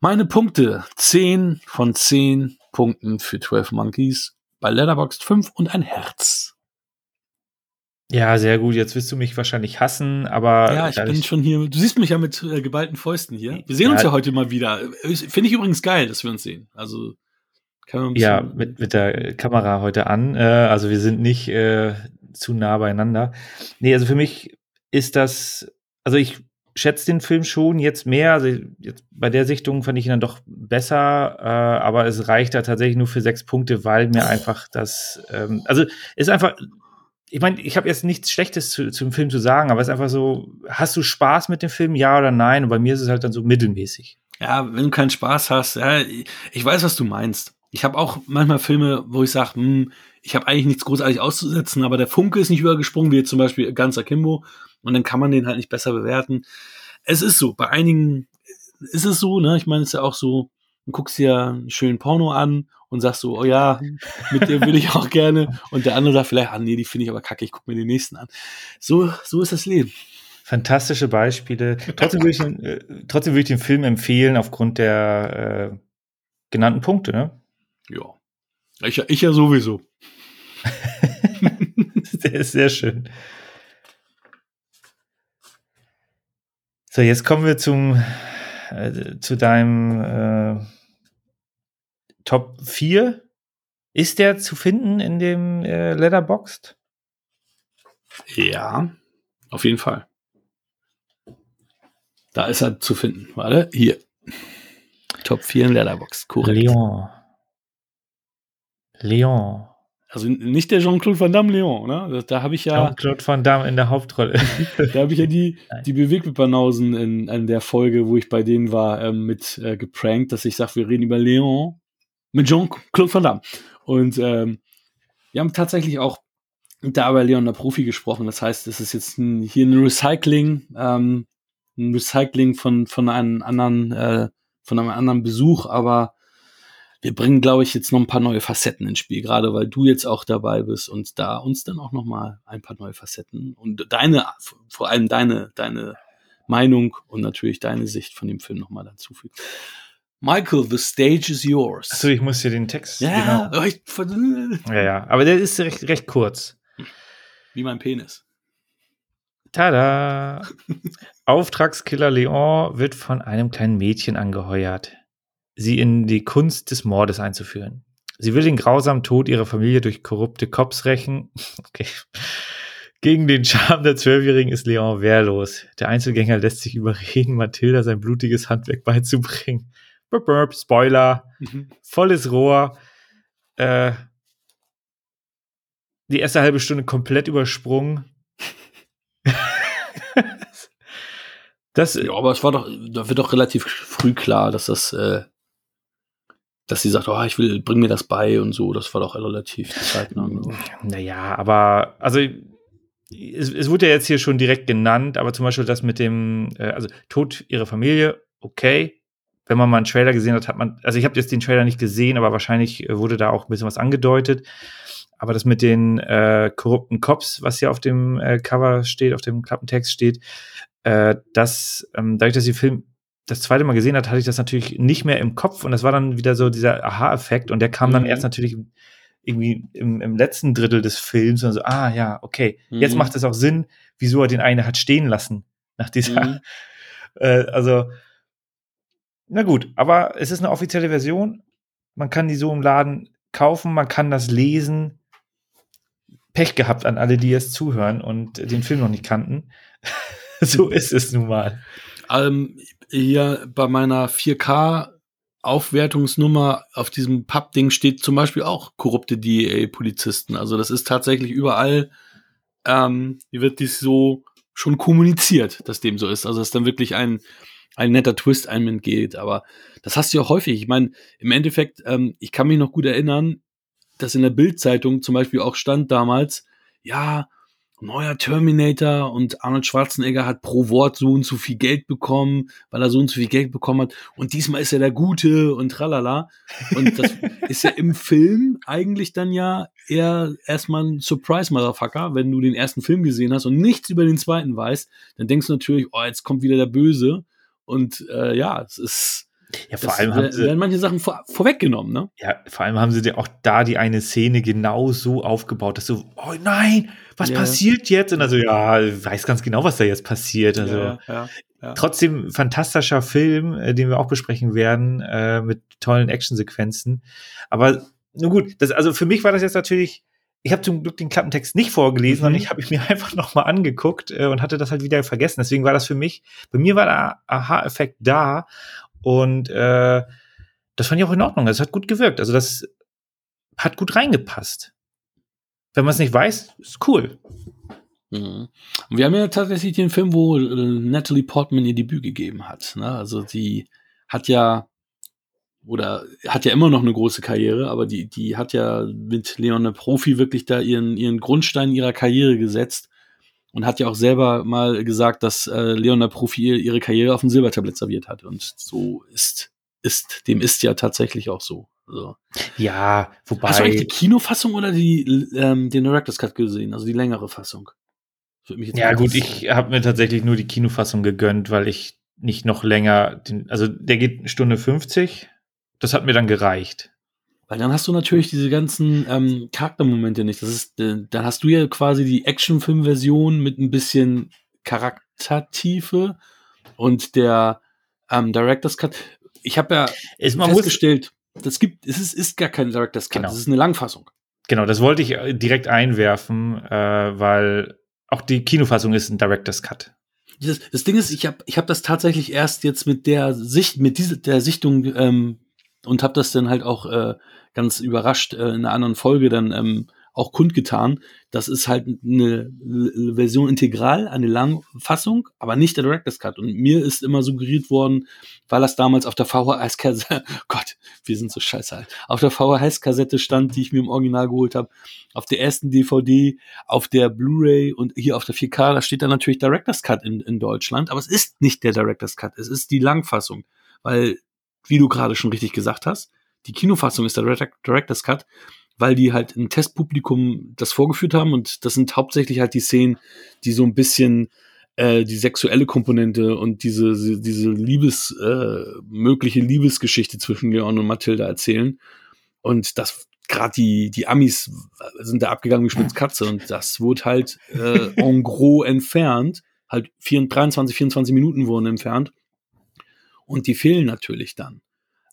Meine Punkte. 10 von 10 Punkten für 12 Monkeys. Bei Letterboxd 5 und ein Herz. Ja, sehr gut. Jetzt wirst du mich wahrscheinlich hassen, aber. Ja, ich bin schon hier. Du siehst mich ja mit äh, geballten Fäusten hier. Wir sehen ja. uns ja heute mal wieder. Finde ich übrigens geil, dass wir uns sehen. Also ja, mit, mit der Kamera heute an. Äh, also wir sind nicht äh, zu nah beieinander. Nee, also für mich ist das, also ich schätze den Film schon jetzt mehr. Also jetzt bei der Sichtung fand ich ihn dann doch besser, äh, aber es reicht da tatsächlich nur für sechs Punkte, weil mir einfach das, ähm, also ist einfach, ich meine, ich habe jetzt nichts Schlechtes zu, zum Film zu sagen, aber es ist einfach so, hast du Spaß mit dem Film, ja oder nein? Und bei mir ist es halt dann so mittelmäßig. Ja, wenn du keinen Spaß hast, ja, ich weiß, was du meinst. Ich habe auch manchmal Filme, wo ich sage, hm, ich habe eigentlich nichts großartig auszusetzen, aber der Funke ist nicht übergesprungen, wie zum Beispiel ganz Akimbo, und dann kann man den halt nicht besser bewerten. Es ist so, bei einigen ist es so, ne? Ich meine, es ist ja auch so, du guckst dir einen schönen Porno an und sagst so, oh ja, mit dem will ich auch gerne. Und der andere sagt vielleicht, ah nee, die finde ich aber kacke, ich gucke mir den nächsten an. So, so ist das Leben. Fantastische Beispiele. Trotzdem würde ich, äh, trotzdem würde ich den Film empfehlen aufgrund der äh, genannten Punkte, ne? Ja. Ich, ich ja sowieso. Der ist sehr schön. So, jetzt kommen wir zum äh, zu deinem äh, Top 4. Ist der zu finden in dem äh, Letterboxd? Ja, auf jeden Fall. Da ist er zu finden. Warte, hier. Top 4 in Letterboxd, korrekt. Leon. Leon. Also nicht der Jean-Claude Van Damme Leon, ne? Da, habe ich ja. Jean-Claude Van Damme in der Hauptrolle. da habe ich ja die, die Bewegtbanausen in, in der Folge, wo ich bei denen war, ähm, mit äh, geprankt, dass ich sage, wir reden über Leon mit Jean-Claude Van Damme. Und ähm, wir haben tatsächlich auch da bei Leon der Profi gesprochen. Das heißt, es ist jetzt ein, hier ein Recycling, ähm, ein Recycling von, von einem anderen, äh, von einem anderen Besuch, aber wir bringen, glaube ich, jetzt noch ein paar neue Facetten ins Spiel, gerade weil du jetzt auch dabei bist und da uns dann auch noch mal ein paar neue Facetten und deine, vor allem deine, deine Meinung und natürlich deine Sicht von dem Film noch mal dazu fügt. Michael, the stage is yours. Achso, ich muss hier den Text. Ja, genau. ich, ja, ja, aber der ist recht, recht kurz. Wie mein Penis. Tada! Auftragskiller Leon wird von einem kleinen Mädchen angeheuert sie in die Kunst des Mordes einzuführen. Sie will den grausamen Tod ihrer Familie durch korrupte Cops rächen. Okay. Gegen den Charme der Zwölfjährigen ist Leon wehrlos. Der Einzelgänger lässt sich überreden, Mathilda sein blutiges Handwerk beizubringen. Burp, burp, Spoiler. Mhm. Volles Rohr. Äh, die erste halbe Stunde komplett übersprungen. das, ja, aber es war doch, da wird doch relativ früh klar, dass das äh, dass sie sagt, oh, ich will, bring mir das bei und so. Das war doch relativ zeitnah. Naja, aber also es, es wurde ja jetzt hier schon direkt genannt, aber zum Beispiel das mit dem, äh, also Tod ihrer Familie, okay. Wenn man mal einen Trailer gesehen hat, hat man, also ich habe jetzt den Trailer nicht gesehen, aber wahrscheinlich äh, wurde da auch ein bisschen was angedeutet. Aber das mit den äh, korrupten Cops, was hier auf dem äh, Cover steht, auf dem Klappentext steht, äh, das, ähm, dadurch, dass die Film das zweite Mal gesehen hat, hatte ich das natürlich nicht mehr im Kopf und das war dann wieder so dieser Aha-Effekt und der kam mhm. dann erst natürlich irgendwie im, im, letzten Drittel des Films und so, ah ja, okay, mhm. jetzt macht es auch Sinn, wieso er den einen hat stehen lassen nach dieser, mhm. äh, also na gut, aber es ist eine offizielle Version, man kann die so im Laden kaufen, man kann das lesen. Pech gehabt an alle, die jetzt zuhören und den Film noch nicht kannten. so ist es nun mal. Ähm, hier bei meiner 4K Aufwertungsnummer auf diesem Pappding steht zum Beispiel auch korrupte DEA-Polizisten. Also das ist tatsächlich überall, ähm, wird dies so schon kommuniziert, dass dem so ist. Also dass dann wirklich ein, ein netter Twist einem entgeht. Aber das hast du ja häufig. Ich meine, im Endeffekt, ähm, ich kann mich noch gut erinnern, dass in der Bildzeitung zum Beispiel auch stand damals, ja, neuer Terminator und Arnold Schwarzenegger hat pro Wort so und so viel Geld bekommen, weil er so und so viel Geld bekommen hat und diesmal ist er der Gute und tralala. Und das ist ja im Film eigentlich dann ja eher erstmal ein Surprise-Motherfucker, wenn du den ersten Film gesehen hast und nichts über den zweiten weißt, dann denkst du natürlich, oh, jetzt kommt wieder der Böse und äh, ja, es ist ja, vor das allem haben sie, werden manche Sachen vor, vorweggenommen, ne? Ja, vor allem haben sie auch da die eine Szene genau so aufgebaut, dass du, oh nein, was ja. passiert jetzt? Und also, ja, weiß ganz genau, was da jetzt passiert. Also, ja, ja, ja. trotzdem fantastischer Film, äh, den wir auch besprechen werden, äh, mit tollen Actionsequenzen. Aber, nun gut, das, also für mich war das jetzt natürlich, ich habe zum Glück den Klappentext nicht vorgelesen, mhm. sondern ich habe ich mir einfach nochmal angeguckt äh, und hatte das halt wieder vergessen. Deswegen war das für mich, bei mir war der Aha-Effekt da und äh, das fand ich auch in Ordnung. Das hat gut gewirkt. Also das hat gut reingepasst. Wenn man es nicht weiß, ist cool. Mhm. Wir haben ja tatsächlich den Film, wo äh, Natalie Portman ihr Debüt gegeben hat. Ne? Also die hat ja oder hat ja immer noch eine große Karriere, aber die, die hat ja mit Leon Profi wirklich da ihren, ihren Grundstein ihrer Karriere gesetzt und hat ja auch selber mal gesagt, dass äh, Leona Profi ihre Karriere auf dem Silbertablett serviert hat. Und so ist, ist, dem ist ja tatsächlich auch so. Also, ja, wobei. Hast du eigentlich die Kinofassung oder die, ähm, den Director's Cut gesehen? Also die längere Fassung? ja, gut, ich habe mir tatsächlich nur die Kinofassung gegönnt, weil ich nicht noch länger, den, also der geht eine Stunde 50. Das hat mir dann gereicht. Weil dann hast du natürlich diese ganzen ähm, Charaktermomente nicht. Das ist, äh, dann hast du ja quasi die Actionfilm-Version mit ein bisschen Charaktertiefe und der ähm, Director's Cut. Ich habe ja ist, man festgestellt, das gibt, es ist, ist gar kein Director's Cut, genau. es ist eine Langfassung. Genau, das wollte ich äh, direkt einwerfen, äh, weil auch die Kinofassung ist ein Director's Cut. Das, das Ding ist, ich habe ich hab das tatsächlich erst jetzt mit der Sicht, mit dieser der Sichtung ähm, und habe das dann halt auch äh, ganz überrascht äh, in einer anderen Folge dann ähm, auch kundgetan. Das ist halt eine Version integral, eine Langfassung, aber nicht der Director's Cut. Und mir ist immer suggeriert worden, weil das damals auf der VHS-Kassette, Gott, wir sind so scheiße halt, auf der VHS-Kassette stand, die ich mir im Original geholt habe, auf der ersten DVD, auf der Blu-ray und hier auf der 4K, da steht dann natürlich Director's Cut in, in Deutschland, aber es ist nicht der Director's Cut, es ist die Langfassung, weil wie du gerade schon richtig gesagt hast, die Kinofassung ist der Director's Cut, weil die halt ein Testpublikum das vorgeführt haben und das sind hauptsächlich halt die Szenen, die so ein bisschen äh, die sexuelle Komponente und diese diese Liebes äh, mögliche Liebesgeschichte zwischen Leon und Mathilda erzählen. Und das gerade die die Amis sind da abgegangen wie Spitz Katze und das wurde halt äh, en gros entfernt halt 24, 23 24 Minuten wurden entfernt und die fehlen natürlich dann.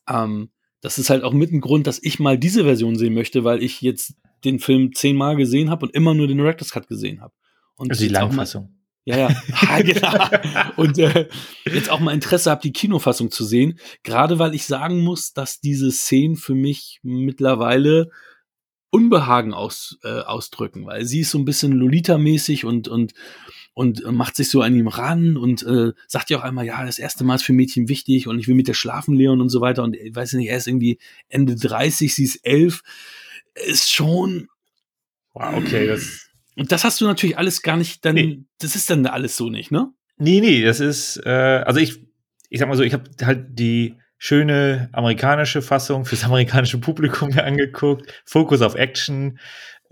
Ähm, das ist halt auch mit ein Grund, dass ich mal diese Version sehen möchte, weil ich jetzt den Film zehnmal gesehen habe und immer nur den Director's Cut gesehen habe. Also die Langfassung. Ja, ja, ah, genau. Und äh, jetzt auch mal Interesse habe, die Kinofassung zu sehen. Gerade weil ich sagen muss, dass diese Szenen für mich mittlerweile Unbehagen aus, äh, ausdrücken, weil sie ist so ein bisschen Lolita-mäßig und, und und macht sich so an ihm ran und äh, sagt ja auch einmal, ja, das erste Mal ist für Mädchen wichtig und ich will mit der schlafen, Leon und so weiter. Und ich weiß nicht, er ist irgendwie Ende 30, sie ist elf. Ist schon. Wow, okay, das. Und das hast du natürlich alles gar nicht, dann, nee. das ist dann alles so nicht, ne? Nee, nee, das ist, äh, also ich, ich sag mal so, ich habe halt die schöne amerikanische Fassung fürs amerikanische Publikum mir angeguckt. Fokus auf Action,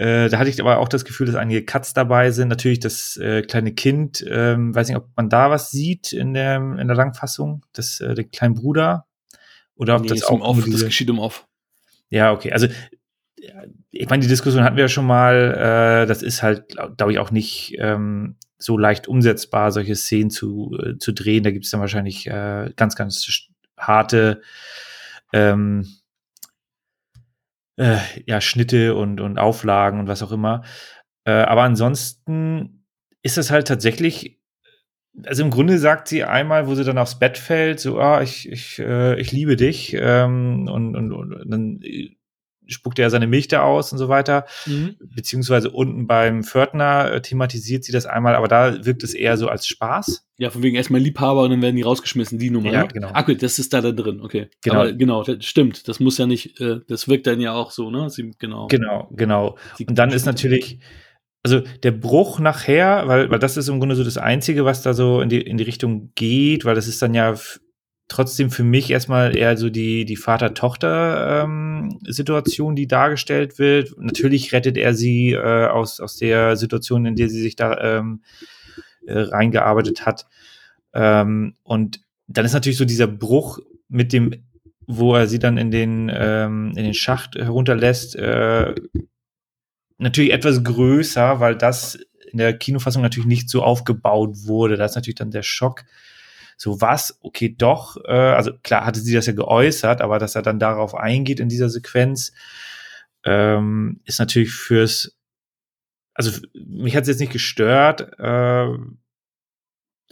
äh, da hatte ich aber auch das Gefühl, dass einige Cuts dabei sind. Natürlich das äh, kleine Kind, ähm, weiß nicht, ob man da was sieht in der, in der Langfassung, das, äh, den kleinen Bruder. Oder ob nee, das auch. Off, diese... Das geschieht im Off. Ja, okay. Also, ich meine, die Diskussion hatten wir ja schon mal. Äh, das ist halt, glaube glaub ich, auch nicht ähm, so leicht umsetzbar, solche Szenen zu, äh, zu drehen. Da gibt es dann wahrscheinlich äh, ganz, ganz harte ähm, äh, ja, Schnitte und, und Auflagen und was auch immer. Äh, aber ansonsten ist es halt tatsächlich, also im Grunde sagt sie einmal, wo sie dann aufs Bett fällt, so, ah, ich, ich, äh, ich liebe dich, ähm, und, und, und dann äh, spuckt er seine Milch da aus und so weiter. Mhm. Beziehungsweise unten beim Pförtner äh, thematisiert sie das einmal, aber da wirkt es eher so als Spaß. Ja, von wegen erstmal Liebhaber und dann werden die rausgeschmissen, die Nummer. Ja, ne? genau. Ah, gut, das ist da, da drin, okay. Genau. Aber genau, das stimmt. Das muss ja nicht, äh, das wirkt dann ja auch so, ne? Sie, genau. Genau, genau. und dann ist natürlich, also der Bruch nachher, weil, weil das ist im Grunde so das Einzige, was da so in die, in die Richtung geht, weil das ist dann ja trotzdem für mich erstmal eher so die, die Vater-Tochter-Situation, ähm, die dargestellt wird. Natürlich rettet er sie äh, aus, aus der Situation, in der sie sich da ähm, äh, reingearbeitet hat. Ähm, und dann ist natürlich so dieser Bruch mit dem, wo er sie dann in den, ähm, in den Schacht herunterlässt, äh, natürlich etwas größer, weil das in der Kinofassung natürlich nicht so aufgebaut wurde. Da ist natürlich dann der Schock. So was, okay, doch, äh, also klar hatte sie das ja geäußert, aber dass er dann darauf eingeht in dieser Sequenz, ähm, ist natürlich fürs, also mich hat es jetzt nicht gestört, äh,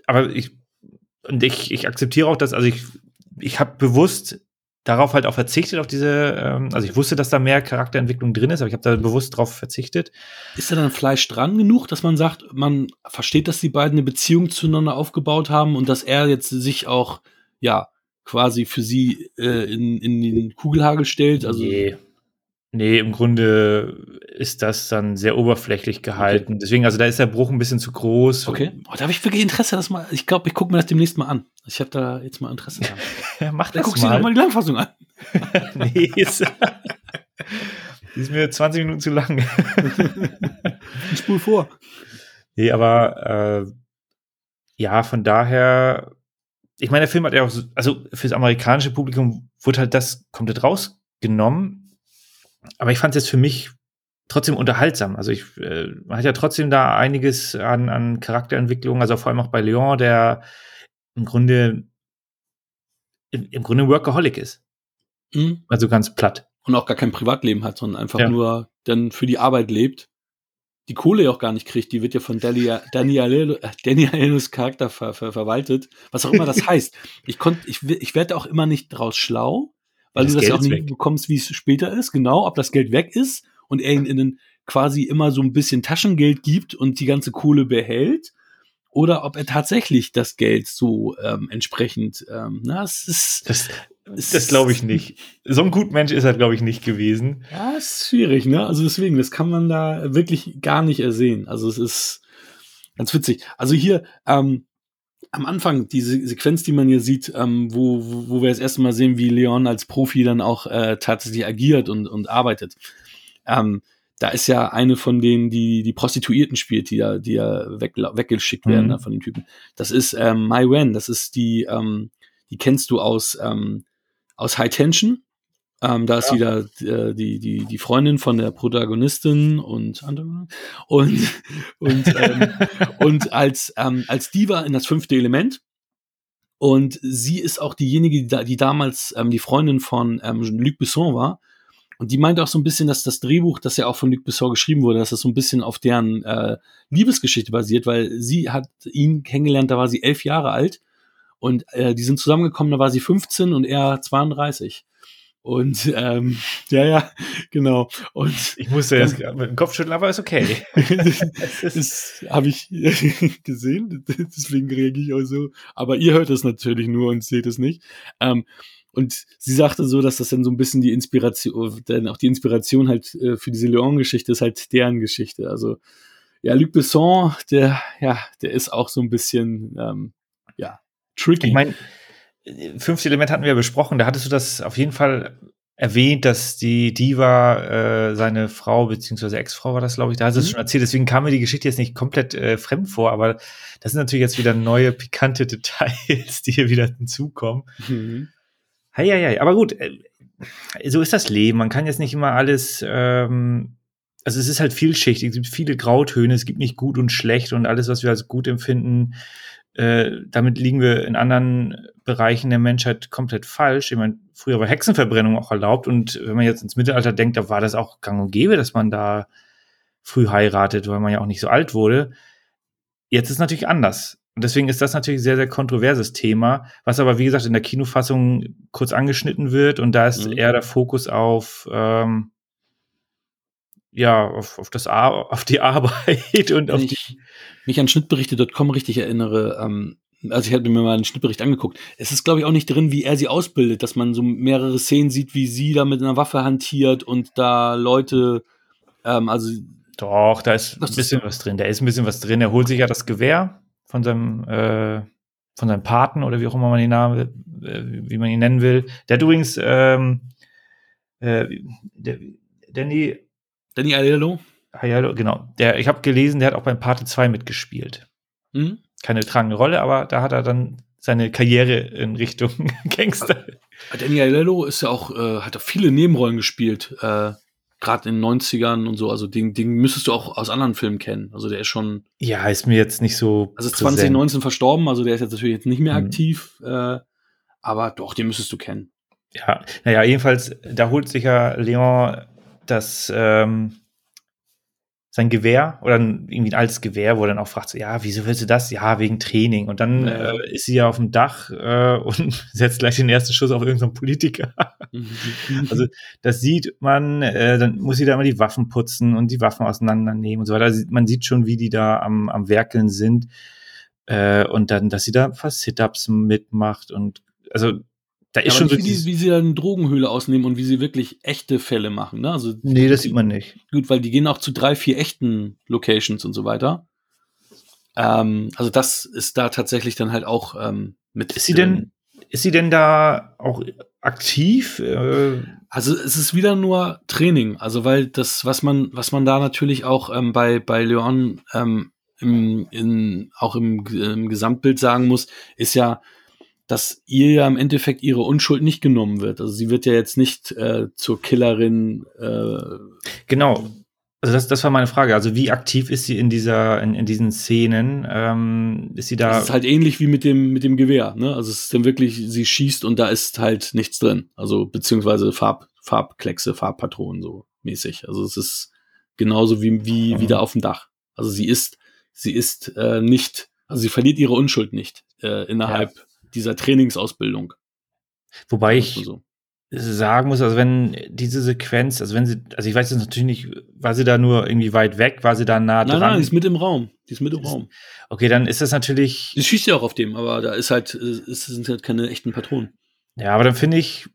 aber ich, und ich, ich akzeptiere auch, dass, also ich, ich habe bewusst darauf halt auch verzichtet, auf diese, ähm, also ich wusste, dass da mehr Charakterentwicklung drin ist, aber ich habe da bewusst drauf verzichtet. Ist da dann Fleisch dran genug, dass man sagt, man versteht, dass die beiden eine Beziehung zueinander aufgebaut haben und dass er jetzt sich auch, ja, quasi für sie äh, in, in den Kugelhagel stellt? Also nee. Nee, im Grunde ist das dann sehr oberflächlich gehalten. Okay. Deswegen, also da ist der Bruch ein bisschen zu groß. Okay. Oh, da habe ich wirklich Interesse, das mal. Ich glaube, ich gucke mir das demnächst mal an. Ich habe da jetzt mal Interesse dran. ja, mach das guckst mal. Dann guckst du dir mal die Langfassung an. nee, ist, die ist mir 20 Minuten zu lang. ich spul vor. Nee, aber äh, ja, von daher, ich meine, der Film hat ja auch, so, also fürs amerikanische Publikum wurde halt das komplett rausgenommen aber ich fand es jetzt für mich trotzdem unterhaltsam. Also ich äh, man hat ja trotzdem da einiges an, an Charakterentwicklung, also vor allem auch bei Leon, der im Grunde im, im Grunde Workaholic ist. Mhm. Also ganz platt. Und auch gar kein Privatleben hat, sondern einfach ja. nur dann für die Arbeit lebt. Die Kohle ja auch gar nicht kriegt, die wird ja von Daniel, Daniel, Danielus Charakter ver, ver, verwaltet. Was auch immer das heißt. Ich ich, ich werde auch immer nicht draus schlau, weil das du das Geld ja auch nicht weg. bekommst, wie es später ist, genau, ob das Geld weg ist und er ihnen quasi immer so ein bisschen Taschengeld gibt und die ganze Kohle behält oder ob er tatsächlich das Geld so ähm, entsprechend, ähm, na, es ist. Das, das glaube ich nicht. So ein gut Mensch ist er, glaube ich, nicht gewesen. Ja, ist schwierig, ne? Also deswegen, das kann man da wirklich gar nicht ersehen. Also es ist ganz witzig. Also hier, ähm, am Anfang, diese Sequenz, die man hier sieht, ähm, wo, wo, wo wir das erste Mal sehen, wie Leon als Profi dann auch äh, tatsächlich agiert und, und arbeitet. Ähm, da ist ja eine von denen, die die Prostituierten spielt, die ja, die ja weg, weggeschickt werden mhm. da, von den Typen. Das ist ähm, Mai Wen, das ist die, ähm, die kennst du aus, ähm, aus High Tension. Ähm, da ist ja. wieder äh, die, die, die Freundin von der Protagonistin und und und, ähm, und als, ähm, als Diva in das fünfte Element. Und sie ist auch diejenige, die, da, die damals ähm, die Freundin von ähm, Luc Besson war. Und die meinte auch so ein bisschen, dass das Drehbuch, das ja auch von Luc Besson geschrieben wurde, dass das so ein bisschen auf deren äh, Liebesgeschichte basiert, weil sie hat ihn kennengelernt, da war sie elf Jahre alt. Und äh, die sind zusammengekommen, da war sie 15 und er 32. Und ähm, ja, ja, genau. Und ich musste jetzt mit dem Kopf schütteln, aber ist okay. das, das habe ich gesehen, deswegen reagiere ich auch so. Aber ihr hört es natürlich nur und seht es nicht. Ähm, und sie sagte so, dass das dann so ein bisschen die Inspiration, denn auch die Inspiration halt äh, für diese Leon-Geschichte ist halt deren Geschichte. Also ja, Luc Besson, der ja, der ist auch so ein bisschen ähm, ja tricky. Ich meine, fünfte Element hatten wir ja besprochen, da hattest du das auf jeden Fall erwähnt, dass die Diva äh, seine Frau, beziehungsweise Ex-Frau war das, glaube ich, da hast du es mhm. schon erzählt, deswegen kam mir die Geschichte jetzt nicht komplett äh, fremd vor, aber das sind natürlich jetzt wieder neue, pikante Details, die hier wieder hinzukommen. Mhm. Hei, hei, hei. Aber gut, äh, so ist das Leben. Man kann jetzt nicht immer alles, ähm, also es ist halt vielschichtig, es gibt viele Grautöne, es gibt nicht gut und schlecht und alles, was wir als gut empfinden, äh, damit liegen wir in anderen Bereichen der Menschheit komplett falsch. Ich meine, früher war Hexenverbrennung auch erlaubt und wenn man jetzt ins Mittelalter denkt, da war das auch gang und gäbe, dass man da früh heiratet, weil man ja auch nicht so alt wurde. Jetzt ist natürlich anders. Und deswegen ist das natürlich ein sehr, sehr kontroverses Thema, was aber, wie gesagt, in der Kinofassung kurz angeschnitten wird. Und da ist mhm. eher der Fokus auf, ähm, ja, auf, auf, das Ar auf die Arbeit und auf ich die. Mich an Schnittberichte.com richtig erinnere, ähm, also ich hatte mir mal einen Schnittbericht angeguckt. Es ist, glaube ich, auch nicht drin, wie er sie ausbildet, dass man so mehrere Szenen sieht, wie sie da mit einer Waffe hantiert und da Leute, ähm, also Doch, da ist ein ist- bisschen was drin. Da ist ein bisschen was drin. Er holt sich ja das Gewehr von seinem, äh, von seinem Paten oder wie auch immer man den Namen, äh, wie man ihn nennen will. Der hat übrigens, ähm, äh, der, Danny, Danny Aiello? Aiello, genau. Der, ich habe gelesen, der hat auch beim Pate 2 mitgespielt. Hm? Keine tragende Rolle, aber da hat er dann seine Karriere in Richtung Gangster. Danny Aiello ist ja auch, äh, hat auch viele Nebenrollen gespielt, äh, gerade in den 90ern und so. Also den, den müsstest du auch aus anderen Filmen kennen. Also der ist schon, Ja, ist mir jetzt nicht so. also präsent. 2019 verstorben, also der ist jetzt natürlich jetzt nicht mehr Mhm. aktiv, äh, aber doch, den müsstest du kennen. Ja, naja, jedenfalls, da holt sich ja Leon das, ähm, sein Gewehr oder ein, irgendwie ein altes Gewehr, wo er dann auch fragt, so, ja, wieso willst du das? Ja, wegen Training. Und dann Ja. äh, ist sie ja auf dem Dach äh, und setzt gleich den ersten Schuss auf irgendeinen Politiker. Also das sieht man, äh, dann muss sie da immer die Waffen putzen und die Waffen auseinandernehmen und so weiter. Also man sieht schon, wie die da am, am Werkeln sind. Äh, und dann, dass sie da ein paar Sit-Ups mitmacht und also da Ja, ist aber schon nicht, so wie, die, wie sie dann Drogenhöhle ausnehmen und wie sie wirklich echte Fälle machen. Ne? Also Nee, das sieht man nicht. gut, weil die gehen auch zu drei, vier echten Locations und so weiter. Ähm, also das ist da tatsächlich dann halt auch ähm, mit. Ist sie denn, ist sie denn da auch aktiv? Äh, Also es ist wieder nur Training. Also weil das, was man, was man da natürlich auch ähm, bei bei Leon ähm, im, in, auch im, im Gesamtbild sagen muss, ist ja, dass ihr ja im Endeffekt ihre Unschuld nicht genommen wird. Also sie wird ja jetzt nicht äh, zur Killerin. Äh, genau. Also das, das war meine Frage. Also wie aktiv ist sie in dieser, in, in diesen Szenen? Ähm, ist sie da? Das ist halt ähnlich wie mit dem, mit dem Gewehr, ne? Also es ist dann wirklich, sie schießt und da ist halt nichts drin. Also beziehungsweise Farb, Farbkleckse, Farbpatronen so mäßig. Also es ist genauso wie, wie Mhm. wieder auf dem Dach. Also sie ist, sie ist äh, nicht, also sie verliert ihre Unschuld nicht äh, innerhalb dieser Trainingsausbildung. wobei ich so. sagen muss, also wenn diese Sequenz, also wenn sie, also ich weiß jetzt natürlich nicht, war sie da nur irgendwie weit weg, war sie da nah Nein, dran? nein, die ist mit im Raum. Die ist mit im Ist- Raum. okay, dann ist das natürlich, Sie schießt ja auch auf dem, aber da ist halt, äh, es sind halt keine echten Patronen. ja, aber dann finde ich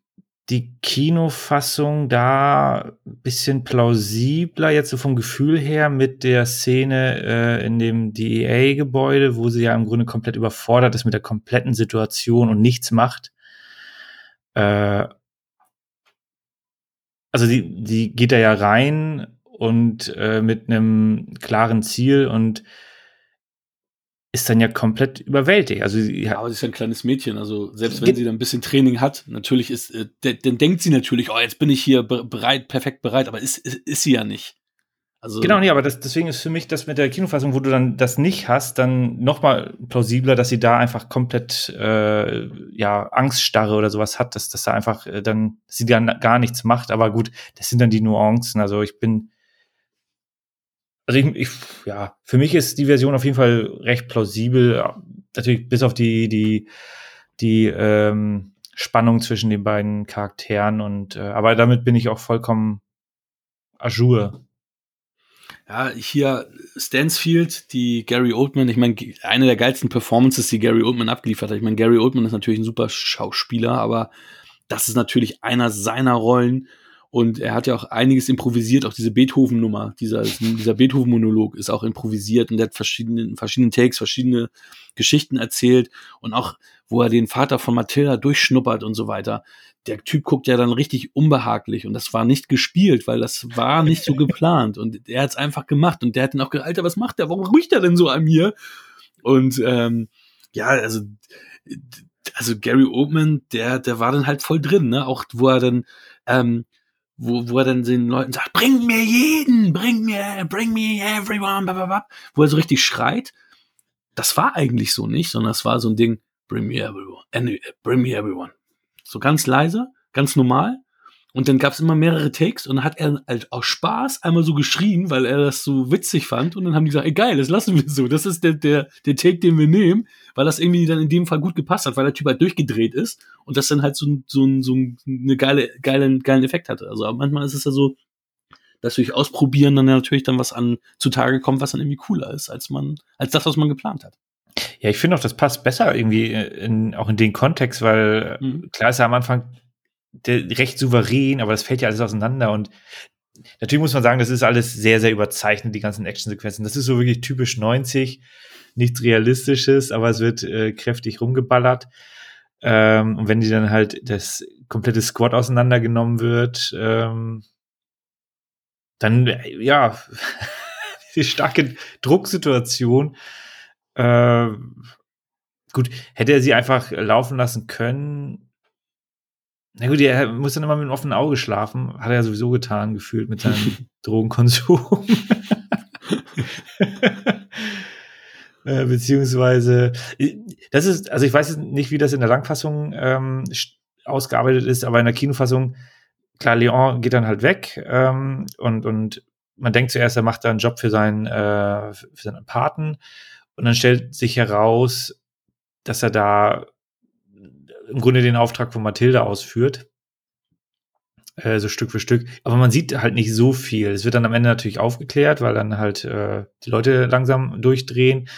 die Kinofassung da bisschen plausibler, jetzt so vom Gefühl her mit der Szene äh, in dem DEA-Gebäude, wo sie ja im Grunde komplett überfordert ist mit der kompletten Situation und nichts macht. Äh, also die, die geht da ja rein und äh, mit einem klaren Ziel und ist dann ja komplett überwältigt. Also sie Ja, aber sie ist ja ein kleines Mädchen, also selbst wenn sie dann ein bisschen Training hat, natürlich ist, äh, dann denkt sie natürlich, oh, jetzt bin ich hier be bereit, perfekt bereit, aber ist, ist, ist sie ja nicht. Also, Genau, nee, aber das, deswegen ist für mich das mit der Kinofassung, wo du dann das nicht hast, dann noch mal plausibler, dass sie da einfach komplett äh, ja Angststarre oder sowas hat, dass, dass da einfach äh, dann sie dann gar nichts macht. Aber gut, das sind dann die Nuancen. Also ich bin, also ich, ich ja, für mich ist die Version auf jeden Fall recht plausibel. Natürlich bis auf die die die ähm, Spannung zwischen den beiden Charakteren und äh, aber damit bin ich auch vollkommen ajour. Ja, hier Stansfield, die Gary Oldman, ich meine, eine der geilsten Performances, die Gary Oldman abgeliefert hat. Ich meine, Gary Oldman ist natürlich ein super Schauspieler, aber das ist natürlich einer seiner Rollen. Und er hat ja auch einiges improvisiert, auch diese Beethoven-Nummer, dieser, dieser Beethoven-Monolog ist auch improvisiert und der hat verschiedene, verschiedene Takes, verschiedene Geschichten erzählt und auch, wo er den Vater von Mathilda durchschnuppert und so weiter. Der Typ guckt ja dann richtig unbehaglich und das war nicht gespielt, weil das war nicht so geplant und er hat es einfach gemacht und der hat dann auch gesagt, Alter, was macht der? Warum riecht er denn so an mir? Und ähm, ja, also also Gary Oldman, der der war dann halt voll drin, ne? Auch wo er dann ähm, wo, wo er dann den Leuten sagt, bring mir jeden, bring mir, bring me everyone, bababab, wo er so richtig schreit. Das war eigentlich so nicht, sondern es war so ein Ding, bring me everyone, bring me everyone. So ganz leise, ganz normal. Und dann gab es immer mehrere Takes und dann hat er halt aus Spaß einmal so geschrien, weil er das so witzig fand. Und dann haben die gesagt, ey geil, das lassen wir so. Das ist der, der, der Take, den wir nehmen, weil das irgendwie dann in dem Fall gut gepasst hat, weil der Typ halt durchgedreht ist und das dann halt so, so, so ein- eine geile, geilen, geilen Effekt hatte. Also manchmal ist es ja so, dass durch Ausprobieren dann natürlich dann was an zutage kommt, was dann irgendwie cooler ist, als man, als das, was man geplant hat. Ja, ich finde auch, das passt besser irgendwie in, auch in den Kontext, weil Mhm. klar ist er am Anfang der, recht souverän, aber das fällt ja alles auseinander und natürlich muss man sagen, das ist alles sehr, sehr überzeichnet, die ganzen Actionsequenzen. Das ist so wirklich typisch 90, nichts Realistisches, aber es wird äh, kräftig rumgeballert. Ähm, und wenn die dann halt das komplette Squad auseinandergenommen wird, ähm, dann, äh, ja, die starke Drucksituation. Äh, gut, hätte er sie einfach laufen lassen können. Na gut, er muss dann immer mit einem offenen Auge schlafen. Hat er ja sowieso getan, gefühlt mit seinem Drogenkonsum. äh, beziehungsweise, das ist, also ich weiß nicht, wie das in der Langfassung ähm, ausgearbeitet ist, aber in der Kinofassung, klar, Leon geht dann halt weg ähm, und, und man denkt zuerst, er macht da einen Job für seinen, äh, für seinen Paten und dann stellt sich heraus, dass er da im Grunde den Auftrag von Mathilde ausführt. Äh, so Stück für Stück. Aber man sieht halt nicht so viel. Es wird dann am Ende natürlich aufgeklärt, weil dann halt äh, die Leute langsam durchdrehen.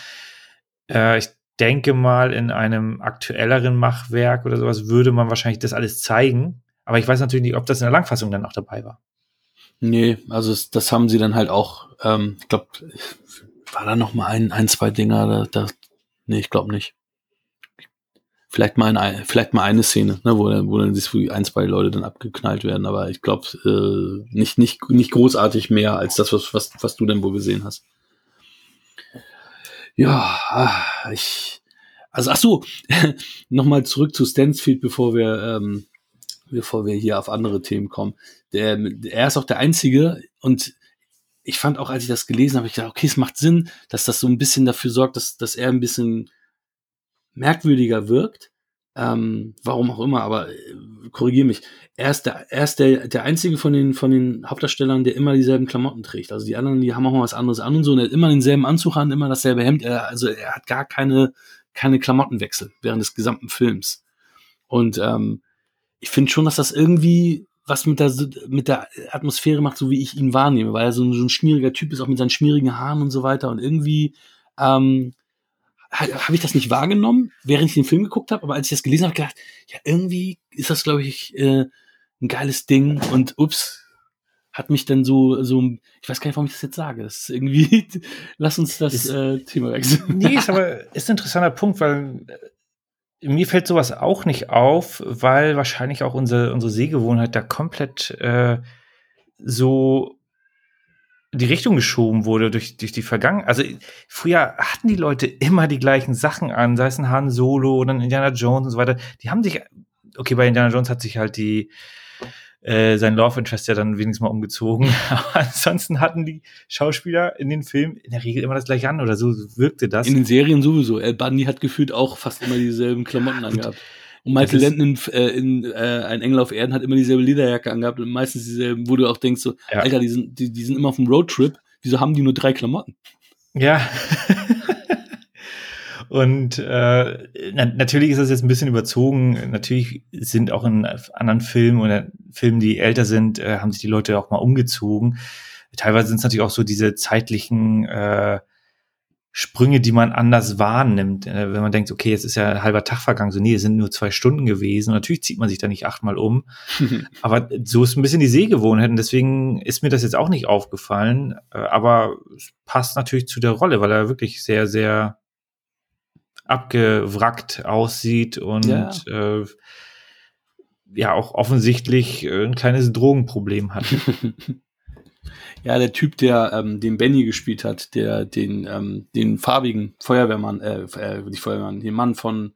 Äh, ich denke mal, in einem aktuelleren Machwerk oder sowas würde man wahrscheinlich das alles zeigen. Aber ich weiß natürlich nicht, ob das in der Langfassung dann auch dabei war. Nee, also das, das haben sie dann halt auch, ähm, ich glaube, war da noch mal ein, ein zwei Dinger, da, da nee, ich glaube nicht. Vielleicht mal, ein, vielleicht mal eine Szene, ne, wo, wo dann ein, zwei Leute dann abgeknallt werden, aber ich glaube äh, nicht, nicht, nicht großartig mehr als das, was, was, was du denn wohl gesehen hast. Ja, ah, ich, also ach so, nochmal zurück zu Stansfield, bevor wir, ähm, bevor wir hier auf andere Themen kommen. Der, er ist auch der Einzige und ich fand auch, als ich das gelesen habe, ich gedacht, okay, es macht Sinn, dass das so ein bisschen dafür sorgt, dass, dass er ein bisschen merkwürdiger wirkt. Ähm, warum auch immer, aber äh, korrigiere mich. Er ist, der, er ist der, der einzige von den, von den Hauptdarstellern, der immer dieselben Klamotten trägt. Also die anderen, die haben auch mal was anderes an und so. Und er hat immer denselben Anzug an, immer dasselbe Hemd. Er, also er hat gar keine, keine Klamottenwechsel während des gesamten Films. Und ähm, ich finde schon, dass das irgendwie was mit der, mit der Atmosphäre macht, so wie ich ihn wahrnehme, weil er so ein, so ein schmieriger Typ ist, auch mit seinen schmierigen Haaren und so weiter. Und irgendwie ähm, habe ich das nicht wahrgenommen, während ich den Film geguckt habe, aber als ich das gelesen habe, gedacht, ja, irgendwie ist das, glaube ich, äh, ein geiles Ding und ups, hat mich dann so, so, ich weiß gar nicht, warum ich das jetzt sage. Das ist irgendwie, lass uns das ist, äh, Thema wechseln. Nee, ist aber ist ein interessanter Punkt, weil äh, mir fällt sowas auch nicht auf, weil wahrscheinlich auch unsere, unsere Sehgewohnheit da komplett äh, so die Richtung geschoben wurde durch, durch die Vergangenheit. Also früher hatten die Leute immer die gleichen Sachen an, sei es ein Han Solo oder ein Indiana Jones und so weiter. Die haben sich, okay, bei Indiana Jones hat sich halt die äh, sein Love Interest ja dann wenigstens mal umgezogen. Aber ansonsten hatten die Schauspieler in den Filmen in der Regel immer das gleiche an oder so wirkte das. In den Serien sowieso. El Bundy hat gefühlt auch fast immer dieselben Klamotten angehabt. Und Michael Landon in, äh, in äh, Ein Engel auf Erden hat immer dieselbe Lederjacke angehabt und meistens dieselben, wo du auch denkst, so, ja. Alter, die sind, die, die sind immer auf dem Roadtrip, wieso haben die nur drei Klamotten? Ja. Und äh, na, natürlich ist das jetzt ein bisschen überzogen. Natürlich sind auch in anderen Filmen oder Filmen, die älter sind, äh, haben sich die Leute auch mal umgezogen. Teilweise sind es natürlich auch so diese zeitlichen äh, Sprünge, die man anders wahrnimmt. Äh, wenn man denkt, okay, jetzt ist ja ein halber Tag vergangen, so nee, es sind nur zwei Stunden gewesen. Und natürlich zieht man sich da nicht achtmal um. aber so ist ein bisschen die Sehgewohnheit und deswegen ist mir das jetzt auch nicht aufgefallen. Äh, aber es passt natürlich zu der Rolle, weil er wirklich sehr, sehr abgewrackt aussieht und ja, äh, ja auch offensichtlich ein kleines Drogenproblem hat. Ja, der Typ, der ähm, den Benny gespielt hat, der den, ähm, den farbigen Feuerwehrmann, äh, äh, nicht Feuerwehrmann, den Mann von,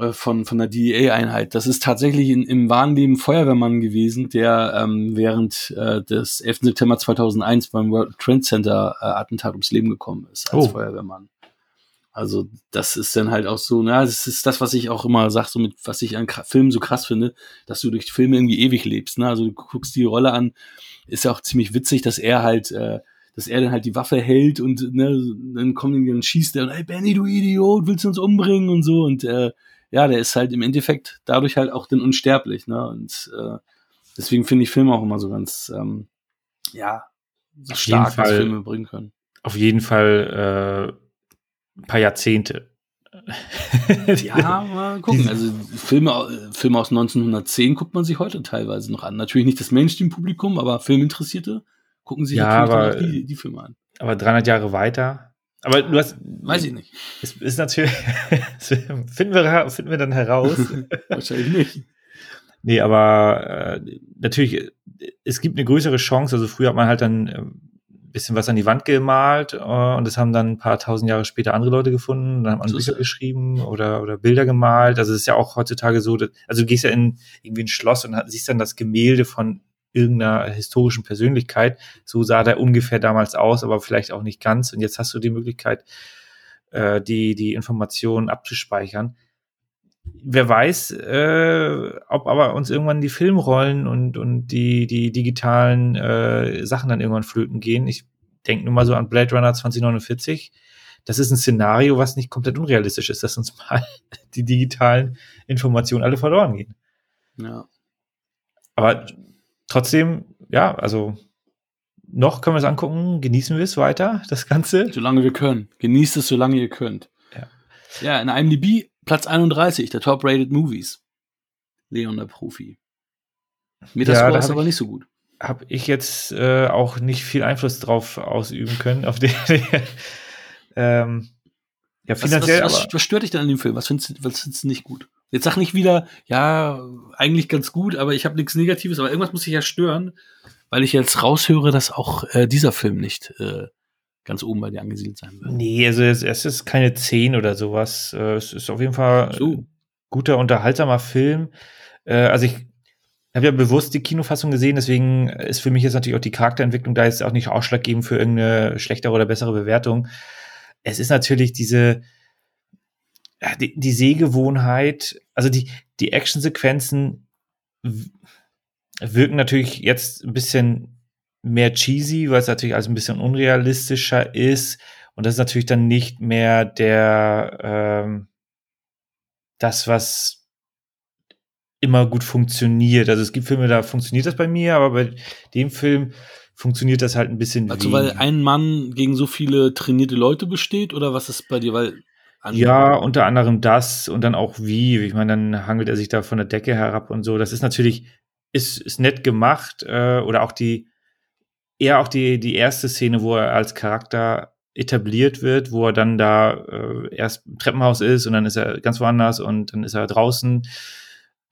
äh, von, von der DEA-Einheit. Das ist tatsächlich in, im wahren Leben Feuerwehrmann gewesen, der ähm, während äh, des 11. September 2001 beim World Trade Center äh, Attentat ums Leben gekommen ist als oh. Feuerwehrmann. Also das ist dann halt auch so, na, das ist das, was ich auch immer sage, so mit, was ich an Filmen so krass finde, dass du durch Filme irgendwie ewig lebst. Ne? Also du guckst die Rolle an, ist ja auch ziemlich witzig, dass er halt, äh, dass er dann halt die Waffe hält und ne, dann kommt und schießt er und hey Benny, du Idiot, willst du uns umbringen und so. Und äh, ja, der ist halt im Endeffekt dadurch halt auch dann unsterblich, ne? Und äh, deswegen finde ich Filme auch immer so ganz, ähm, ja, so stark, was Filme bringen können. Auf jeden Fall äh ein paar Jahrzehnte ja, mal gucken. Also Filme, Filme aus 1910 guckt man sich heute teilweise noch an. Natürlich nicht das Mainstream-Publikum, aber Filminteressierte gucken sich Ja, natürlich aber- die, die Filme an. Aber 300 Jahre weiter. Aber du hast. Weiß ich nicht. Es ist natürlich. finden, wir, finden wir dann heraus. Wahrscheinlich nicht. nee, aber äh, natürlich, es gibt eine größere Chance. Also früher hat man halt dann äh, ein bisschen was an die Wand gemalt äh, und das haben dann ein paar tausend Jahre später andere Leute gefunden. Dann So ist Bücher es. geschrieben oder, oder Bilder gemalt. Also es ist ja auch heutzutage so, dass, also du gehst ja in irgendwie ein Schloss und siehst dann das Gemälde von irgendeiner historischen Persönlichkeit. So sah der ungefähr damals aus, aber vielleicht auch nicht ganz. Und jetzt hast du die Möglichkeit, äh, die, die Informationen abzuspeichern. Wer weiß, äh, ob aber uns irgendwann die Filmrollen und, und die, die digitalen äh, Sachen dann irgendwann flöten gehen. Ich denke nur mal so an Blade Runner 2049. Das ist ein Szenario, was nicht komplett unrealistisch ist, dass uns mal die digitalen Informationen alle verloren gehen. Ja. Aber trotzdem, ja, also noch können wir es angucken, genießen wir es weiter, das Ganze. Solange wir können. Genießt es, solange ihr könnt. Ja. Ja, in IMDb Platz 31 der Top-Rated Movies. Leon der Profi. Metascore da ist hab aber ich- nicht so gut. Habe ich jetzt äh, auch nicht viel Einfluss drauf ausüben können, auf den, ähm, ja, Was, finanziell, was, was, aber was stört dich denn an dem Film? Was findest, du- was findest du nicht gut? Jetzt sag nicht wieder, ja, eigentlich ganz gut, aber ich habe nichts Negatives, aber irgendwas muss dich ja stören, weil ich jetzt raushöre, dass auch äh, dieser Film nicht äh, ganz oben bei dir angesiedelt sein wird. nee, also es, es ist keine 10 oder sowas. Äh, es ist auf jeden Fall So. ein guter, unterhaltsamer Film. Äh, also ich habe ja bewusst die Kinoffassung gesehen, deswegen ist für mich jetzt natürlich auch die Charakterentwicklung da jetzt auch nicht ausschlaggebend für irgendeine schlechtere oder bessere Bewertung. Es ist natürlich diese, die, die Sehgewohnheit, also die, die Actionsequenzen wirken natürlich jetzt ein bisschen mehr cheesy, weil es natürlich alles ein bisschen unrealistischer ist. Und das ist natürlich dann nicht mehr der, ähm, das, was immer gut funktioniert. Also es gibt Filme, da funktioniert das bei mir, aber bei dem Film funktioniert das halt ein bisschen Also weil weniger. ein Mann gegen so viele trainierte Leute besteht oder was ist bei dir? Weil Ja, unter anderem das und dann auch wie. Ich meine, dann hangelt er sich da von der Decke herab und so. Das ist natürlich, ist, ist nett gemacht. Äh, oder auch die, eher auch die, die erste Szene, wo er als Charakter etabliert wird, wo er dann da äh, erst im Treppenhaus ist und dann ist er ganz woanders und dann ist er draußen.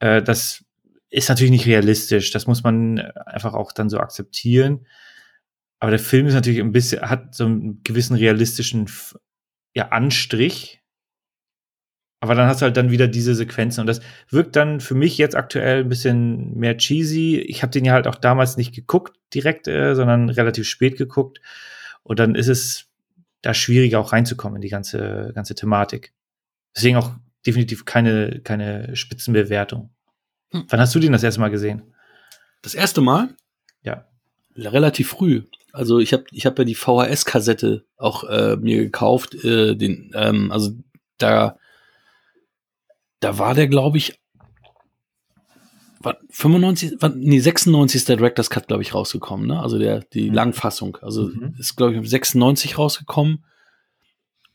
Äh, das ist natürlich nicht realistisch. Das muss man einfach auch dann so akzeptieren. Aber der Film ist natürlich ein bisschen, hat so einen gewissen realistischen ja, Anstrich. Aber dann hast du halt dann wieder diese Sequenzen und das wirkt dann für mich jetzt aktuell ein bisschen mehr cheesy. Ich habe den ja halt auch damals nicht geguckt direkt, äh, sondern relativ spät geguckt und dann ist es da schwieriger auch reinzukommen in die ganze ganze Thematik. Deswegen auch definitiv keine keine Spitzenbewertung. Hm. Wann hast du den das erste Mal gesehen? Das erste Mal? Ja. Relativ früh. Also ich habe ich hab ja die VHS-Kassette auch äh, mir gekauft. Äh, den, ähm, also da, da war der, glaube ich, war 95, war, nee, 96 ist der Director's Cut, glaube ich, rausgekommen, ne? Also der, die Mhm. Langfassung. Also Mhm. ist, glaube ich, 96 rausgekommen.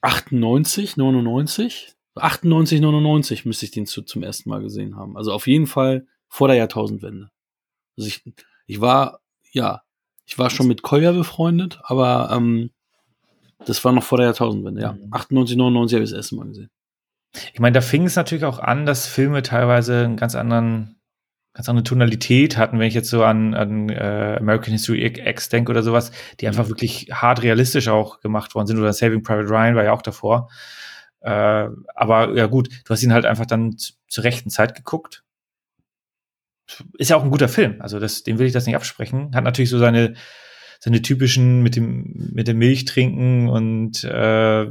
98, 99. 98, 99 müsste ich den zu, zum ersten Mal gesehen haben. Also auf jeden Fall vor der Jahrtausendwende. Also ich, ich war, ja, ich war schon mit Kolja befreundet, aber ähm, das war noch vor der Jahrtausendwende, ja. Mhm. 98, 99 habe ich das erste Mal gesehen. Ich meine, da fing es natürlich auch an, dass Filme teilweise einen ganz anderen, ganz andere Tonalität hatten, wenn ich jetzt so an, an äh, American History X denke oder sowas, die einfach wirklich hart realistisch auch gemacht worden sind. Oder Saving Private Ryan war ja auch davor. Äh, aber ja gut, du hast ihn halt einfach dann zur rechten Zeit geguckt. Ist ja auch ein guter Film, also das, dem will ich das nicht absprechen. Hat natürlich so seine, seine typischen mit dem, mit dem Milch trinken und äh,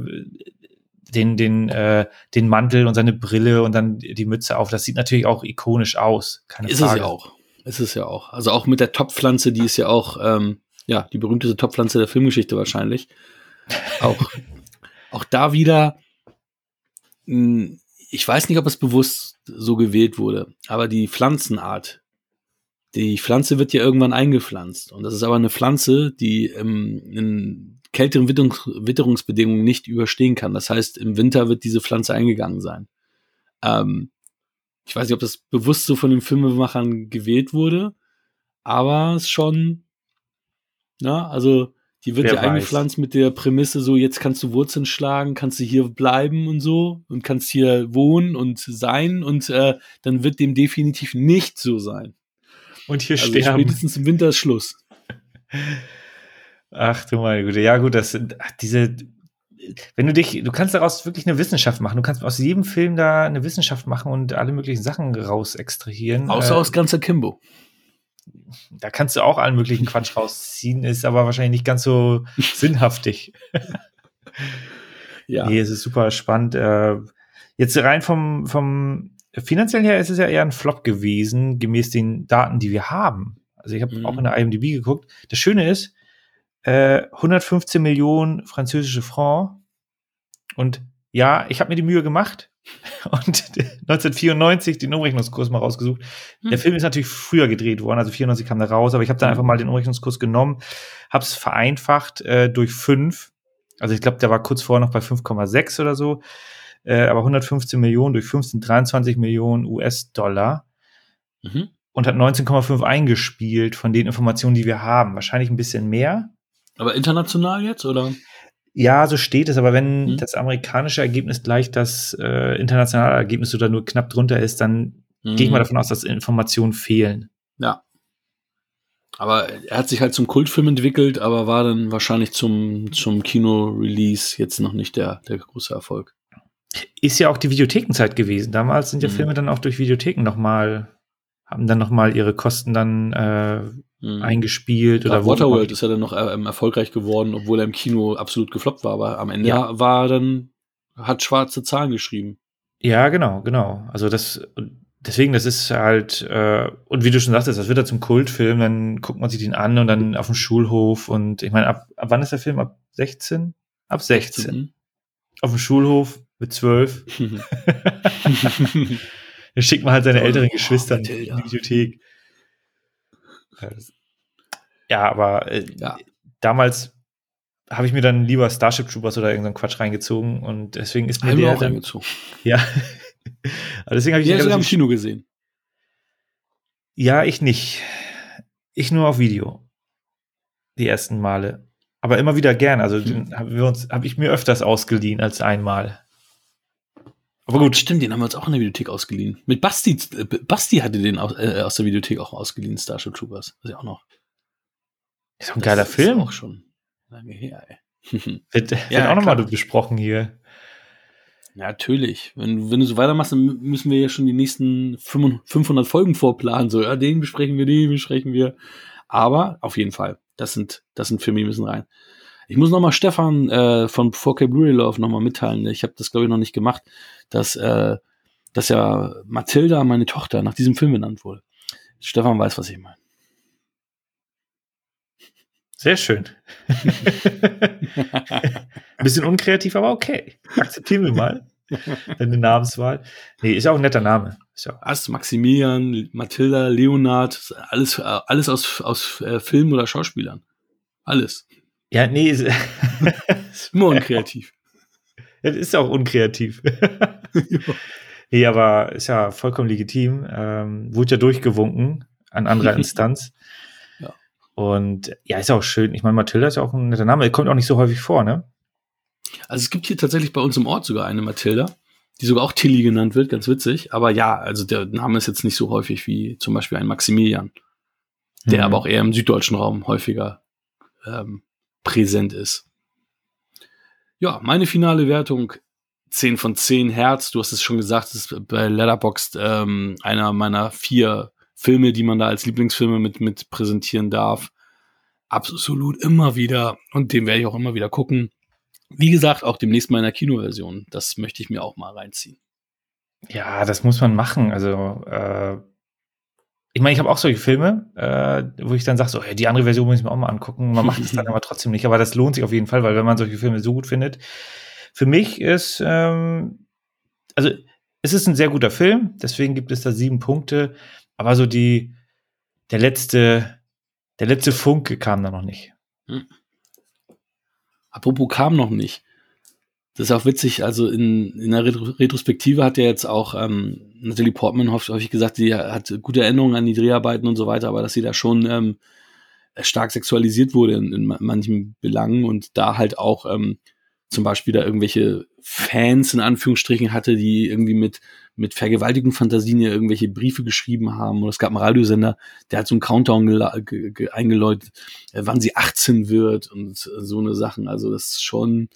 den, den, äh, den Mantel und seine Brille und dann die Mütze auf. Das sieht natürlich auch ikonisch aus. Keine Ist Frage. es ja auch. Ist es ja auch. Also auch mit der Topfpflanze, die ist ja auch, ähm, ja, die berühmteste Topfpflanze der Filmgeschichte wahrscheinlich. Auch, auch da wieder, mh, ich weiß nicht, ob es bewusst so gewählt wurde, aber die Pflanzenart, die Pflanze wird ja irgendwann eingepflanzt. Und das ist aber eine Pflanze, die ähm, in kälteren Witterungs Witterungsbedingungen nicht überstehen kann. Das heißt, im Winter wird diese Pflanze eingegangen sein. Ähm, ich weiß nicht, ob das bewusst so von den Filmemachern gewählt wurde, aber es schon, ja, also die wird Wer ja weiß. eingepflanzt mit der Prämisse so, jetzt kannst du Wurzeln schlagen, kannst du hier bleiben und so und kannst hier wohnen und sein und äh, dann wird dem definitiv nicht so sein. Und hier Also sterben. spätestens im Winter ist Schluss. Ach du meine Güte. Ja, gut, das sind diese. Wenn du dich, du kannst daraus wirklich eine Wissenschaft machen. Du kannst aus jedem Film da eine Wissenschaft machen und alle möglichen Sachen raus extrahieren. Außer Äh, aus ganzer Kimbo. da kannst du auch allen möglichen Quatsch rausziehen, ist aber wahrscheinlich nicht ganz so sinnhaftig. Ja. Nee, es ist super spannend. Äh, jetzt rein vom, vom finanziellen her ist es ja eher ein Flop gewesen, gemäß den Daten, die wir haben. Also ich habe Mhm. auch in der IMDb geguckt. Das Schöne ist, äh, 115 Millionen französische Francs. Und ja, ich habe mir die Mühe gemacht und 1994 den Umrechnungskurs mal rausgesucht. Der Hm. Film ist natürlich früher gedreht worden, also 94 kam der raus, aber ich habe dann Mhm. einfach mal den Umrechnungskurs genommen, habe es vereinfacht äh, durch fünf. Also ich glaube, der war kurz vorher noch bei 5,6 oder so. Äh, aber 115 Millionen durch 15, 23 Millionen US-Dollar Mhm. und hat 19,5 eingespielt von den Informationen, die wir haben. Wahrscheinlich ein bisschen mehr. Aber international jetzt, oder? Ja, so steht es, aber wenn Mhm. das amerikanische Ergebnis gleich das äh, internationale Ergebnis oder nur knapp drunter ist, dann gehe ich mal davon aus, dass Informationen fehlen. Ja. Aber er hat sich halt zum Kultfilm entwickelt, aber war dann wahrscheinlich zum, zum Kino-Release jetzt noch nicht der, der große Erfolg. Ist ja auch die Videothekenzeit gewesen. Damals sind ja Mhm. Filme dann auch durch Videotheken nochmal, haben dann nochmal ihre Kosten dann äh, Mhm. eingespielt Oder Waterworld ist ja dann noch ähm, erfolgreich geworden, obwohl er im Kino absolut gefloppt war, aber am Ende Ja. war dann, hat schwarze Zahlen geschrieben. Ja, genau, genau. Also das, deswegen, das ist halt, äh, und wie du schon sagtest, das wird ja zum Kultfilm, dann guckt man sich den an und dann auf dem Schulhof und ich meine, ab, ab wann ist der Film? Ab 16? Ab 16. Mhm. Auf dem Schulhof mit 12. Dann schickt man halt seine Oh, älteren oh, Geschwister in die. Bibliothek. Ja, aber äh, Ja. damals habe ich mir dann lieber Starship Troopers oder irgendeinen Quatsch reingezogen und deswegen ist mir Haben der auch dann, reingezogen. ja. aber deswegen habe ich Ja, den im Kino gesehen. Ja, ich nicht. Ich nur auf Video. Die ersten Male. Aber immer wieder gern. Also uns, habe ich mir öfters ausgeliehen als einmal. Aber gut, stimmt, den haben wir uns auch in der Videothek ausgeliehen. Mit Basti, äh, Basti hatte den aus, äh, aus der Videothek auch ausgeliehen, Starship Troopers. Weiß ich auch noch. Ist doch ein geiler Das Film. Ist auch schon lange her, ey. Wird, Ja, wird auch nochmal besprochen hier. Ja, natürlich. Wenn, wenn du so weitermachst, dann müssen wir ja schon die nächsten 500 Folgen vorplanen. So, ja, den besprechen wir, den besprechen wir. Aber auf jeden Fall, das sind, das sind Filme, die müssen rein. Ich muss nochmal Stefan äh, von 4K Blu-ray Love nochmal mitteilen. Ich habe das, glaube ich, noch nicht gemacht, dass, äh, dass ja Mathilda, meine Tochter, nach diesem Film benannt wurde. Stefan weiß, was ich meine. Sehr schön. Ein bisschen unkreativ, aber okay. Akzeptieren wir mal. Deine Namenswahl. Nee, ist auch ein netter Name. Ist Ast, Maximilian, Mathilda, Leonard, alles, äh, alles aus, aus äh, Filmen oder Schauspielern. Alles. Ja, nee, ist, Nur unkreativ. das ist auch unkreativ. nee, aber ist ja vollkommen legitim. Ähm, wurde ja durchgewunken an anderer Instanz. Ja. Und ja, ist auch schön. Ich meine, Mathilda ist ja auch ein netter Name. Er kommt auch nicht so häufig vor, ne? Also es gibt hier tatsächlich bei uns im Ort sogar eine Mathilda, die sogar auch Tilly genannt wird, ganz witzig. Aber ja, also der Name ist jetzt nicht so häufig wie zum Beispiel ein Maximilian, der Mhm. aber auch eher im süddeutschen Raum häufiger ähm, präsent ist. Ja, meine finale Wertung 10 von 10 Herz. Du hast es schon gesagt, es ist bei Letterboxd ähm, einer meiner vier Filme, die man da als Lieblingsfilme mit, mit präsentieren darf. Absolut immer wieder. Und den werde ich auch immer wieder gucken. Wie gesagt, auch demnächst mal in der Kinoversion. Das möchte ich mir auch mal reinziehen. Ja, das muss man machen. Also, äh, ich meine, ich habe auch solche Filme, äh, wo ich dann sage, so, hey, die andere Version muss ich mir auch mal angucken. Man macht es dann aber trotzdem nicht. Aber das lohnt sich auf jeden Fall, weil wenn man solche Filme so gut findet. Für mich ist, ähm, also es ist ein sehr guter Film, deswegen gibt es da sieben Punkte. Aber so die, der letzte, der letzte Funke kam da noch nicht. Apropos kam noch nicht. Das ist auch witzig, also in, in der Retrospektive hat ja jetzt auch ähm, Natalie Portman häufig gesagt, sie hat gute Erinnerungen an die Dreharbeiten und so weiter, aber dass sie da schon ähm, stark sexualisiert wurde in, in manchen Belangen und da halt auch ähm, zum Beispiel da irgendwelche Fans in Anführungsstrichen hatte, die irgendwie mit, mit Vergewaltigungsfantasien ja irgendwelche Briefe geschrieben haben. Und es gab einen Radiosender, der hat so einen Countdown eingeläutet, äh, wann sie 18 wird und so eine Sachen. Also das ist schon.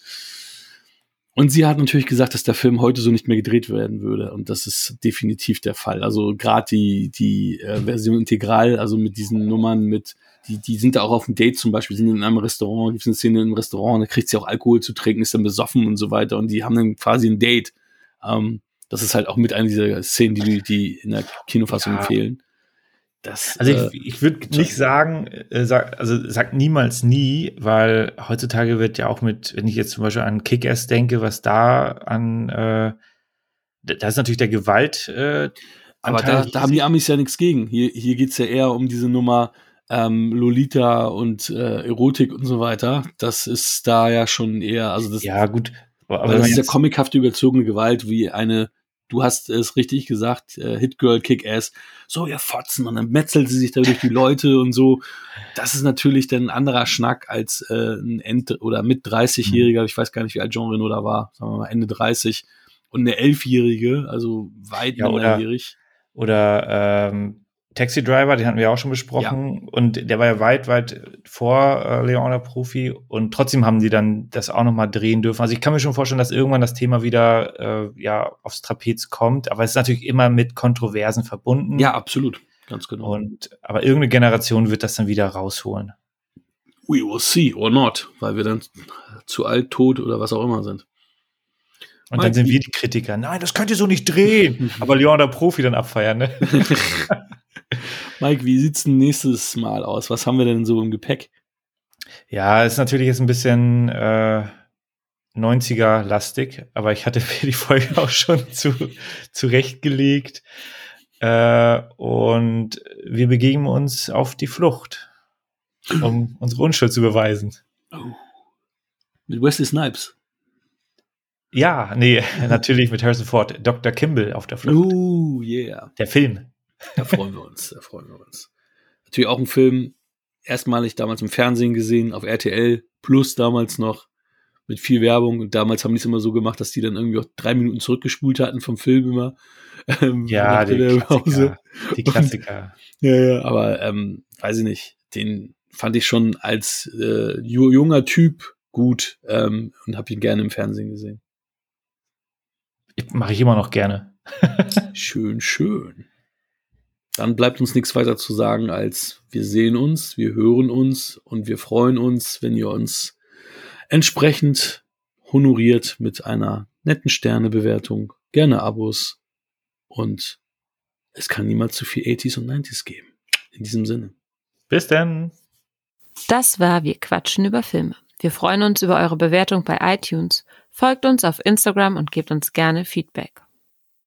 Und sie hat natürlich gesagt, dass der Film heute so nicht mehr gedreht werden würde. Und das ist definitiv der Fall. Also gerade die, die äh, Version integral, also mit diesen Nummern mit die, die sind da auch auf dem Date zum Beispiel, sind in einem Restaurant, gibt es eine Szene im Restaurant, da kriegt sie auch Alkohol zu trinken, ist dann besoffen und so weiter und die haben dann quasi ein Date. Ähm, das ist halt auch mit einer dieser Szenen, die, die in der Kinofassung ja. fehlen. Das, also ich, äh, ich würde nicht sagen, äh, sag, also sag niemals nie, weil heutzutage wird ja auch mit, wenn ich jetzt zum Beispiel an Kick-Ass denke, was da an, äh, da ist natürlich der Gewalt. Äh, aber da, da haben die Amis ja nichts gegen. Hier, hier geht's ja eher um diese Nummer, ähm, Lolita und äh, Erotik und so weiter. Das ist da ja schon eher, also das. Ja, gut. Aber, aber das ist ja comichafte überzogene Gewalt, wie eine, du hast es richtig gesagt, äh, Hit Girl Kick Ass. So, ja, Fotzen und dann metzelt sie sich da durch die Leute und so. Das ist natürlich dann ein anderer Schnack als äh, ein End- oder mit 30-Jähriger, mhm. ich weiß gar nicht, wie alt Jean Reno da war, sagen wir mal Ende 30 und eine Elfjährige, also weit ja, minderjährig. Oder, oder ähm, Taxi Driver, den hatten wir auch schon besprochen. Ja. Und der war ja weit, weit vor äh, Leona Profi. Und trotzdem haben die dann das auch nochmal drehen dürfen. Also ich kann mir schon vorstellen, dass irgendwann das Thema wieder äh, ja, aufs Trapez kommt. Aber es ist natürlich immer mit Kontroversen verbunden. Ja, absolut. Ganz genau. Und, aber irgendeine Generation wird das dann wieder rausholen. We will see or not, weil wir dann zu alt, tot oder was auch immer sind. Und Mike, dann sind wir die Kritiker. Nein, das könnt ihr so nicht drehen. aber Leon der Profi dann abfeiern, ne? Mike, wie sieht's denn nächstes Mal aus? Was haben wir denn so im Gepäck? Ja, ist natürlich jetzt ein bisschen äh, 90er-lastig, aber ich hatte mir die Folge auch schon zu, zurechtgelegt. Äh, und wir begeben uns auf die Flucht, um unsere Unschuld zu beweisen. Oh. Mit Wesley Snipes. Ja, nee, natürlich mit Harrison Ford. Dr. Kimball auf der Flucht. Oh, yeah. Der Film. Da freuen wir uns, da freuen wir uns. Natürlich auch ein Film, erstmalig damals im Fernsehen gesehen, auf RTL Plus damals noch, mit viel Werbung. Und damals haben die es immer so gemacht, dass die dann irgendwie auch drei Minuten zurückgespult hatten vom Film immer. Ähm, ja, die Klassiker, die Klassiker. Und, ja, ja, aber ähm, weiß ich nicht, den fand ich schon als äh, junger Typ gut ähm, und habe ihn gerne im Fernsehen gesehen. Mache ich immer noch gerne. schön, schön. Dann bleibt uns nichts weiter zu sagen, als wir sehen uns, wir hören uns und wir freuen uns, wenn ihr uns entsprechend honoriert mit einer netten Sternebewertung, gerne Abos und es kann niemals zu viel 80s und 90s geben. In diesem Sinne. Bis dann. Das war Wir quatschen über Filme. Wir freuen uns über eure Bewertung bei iTunes. Folgt uns auf Instagram und gebt uns gerne Feedback.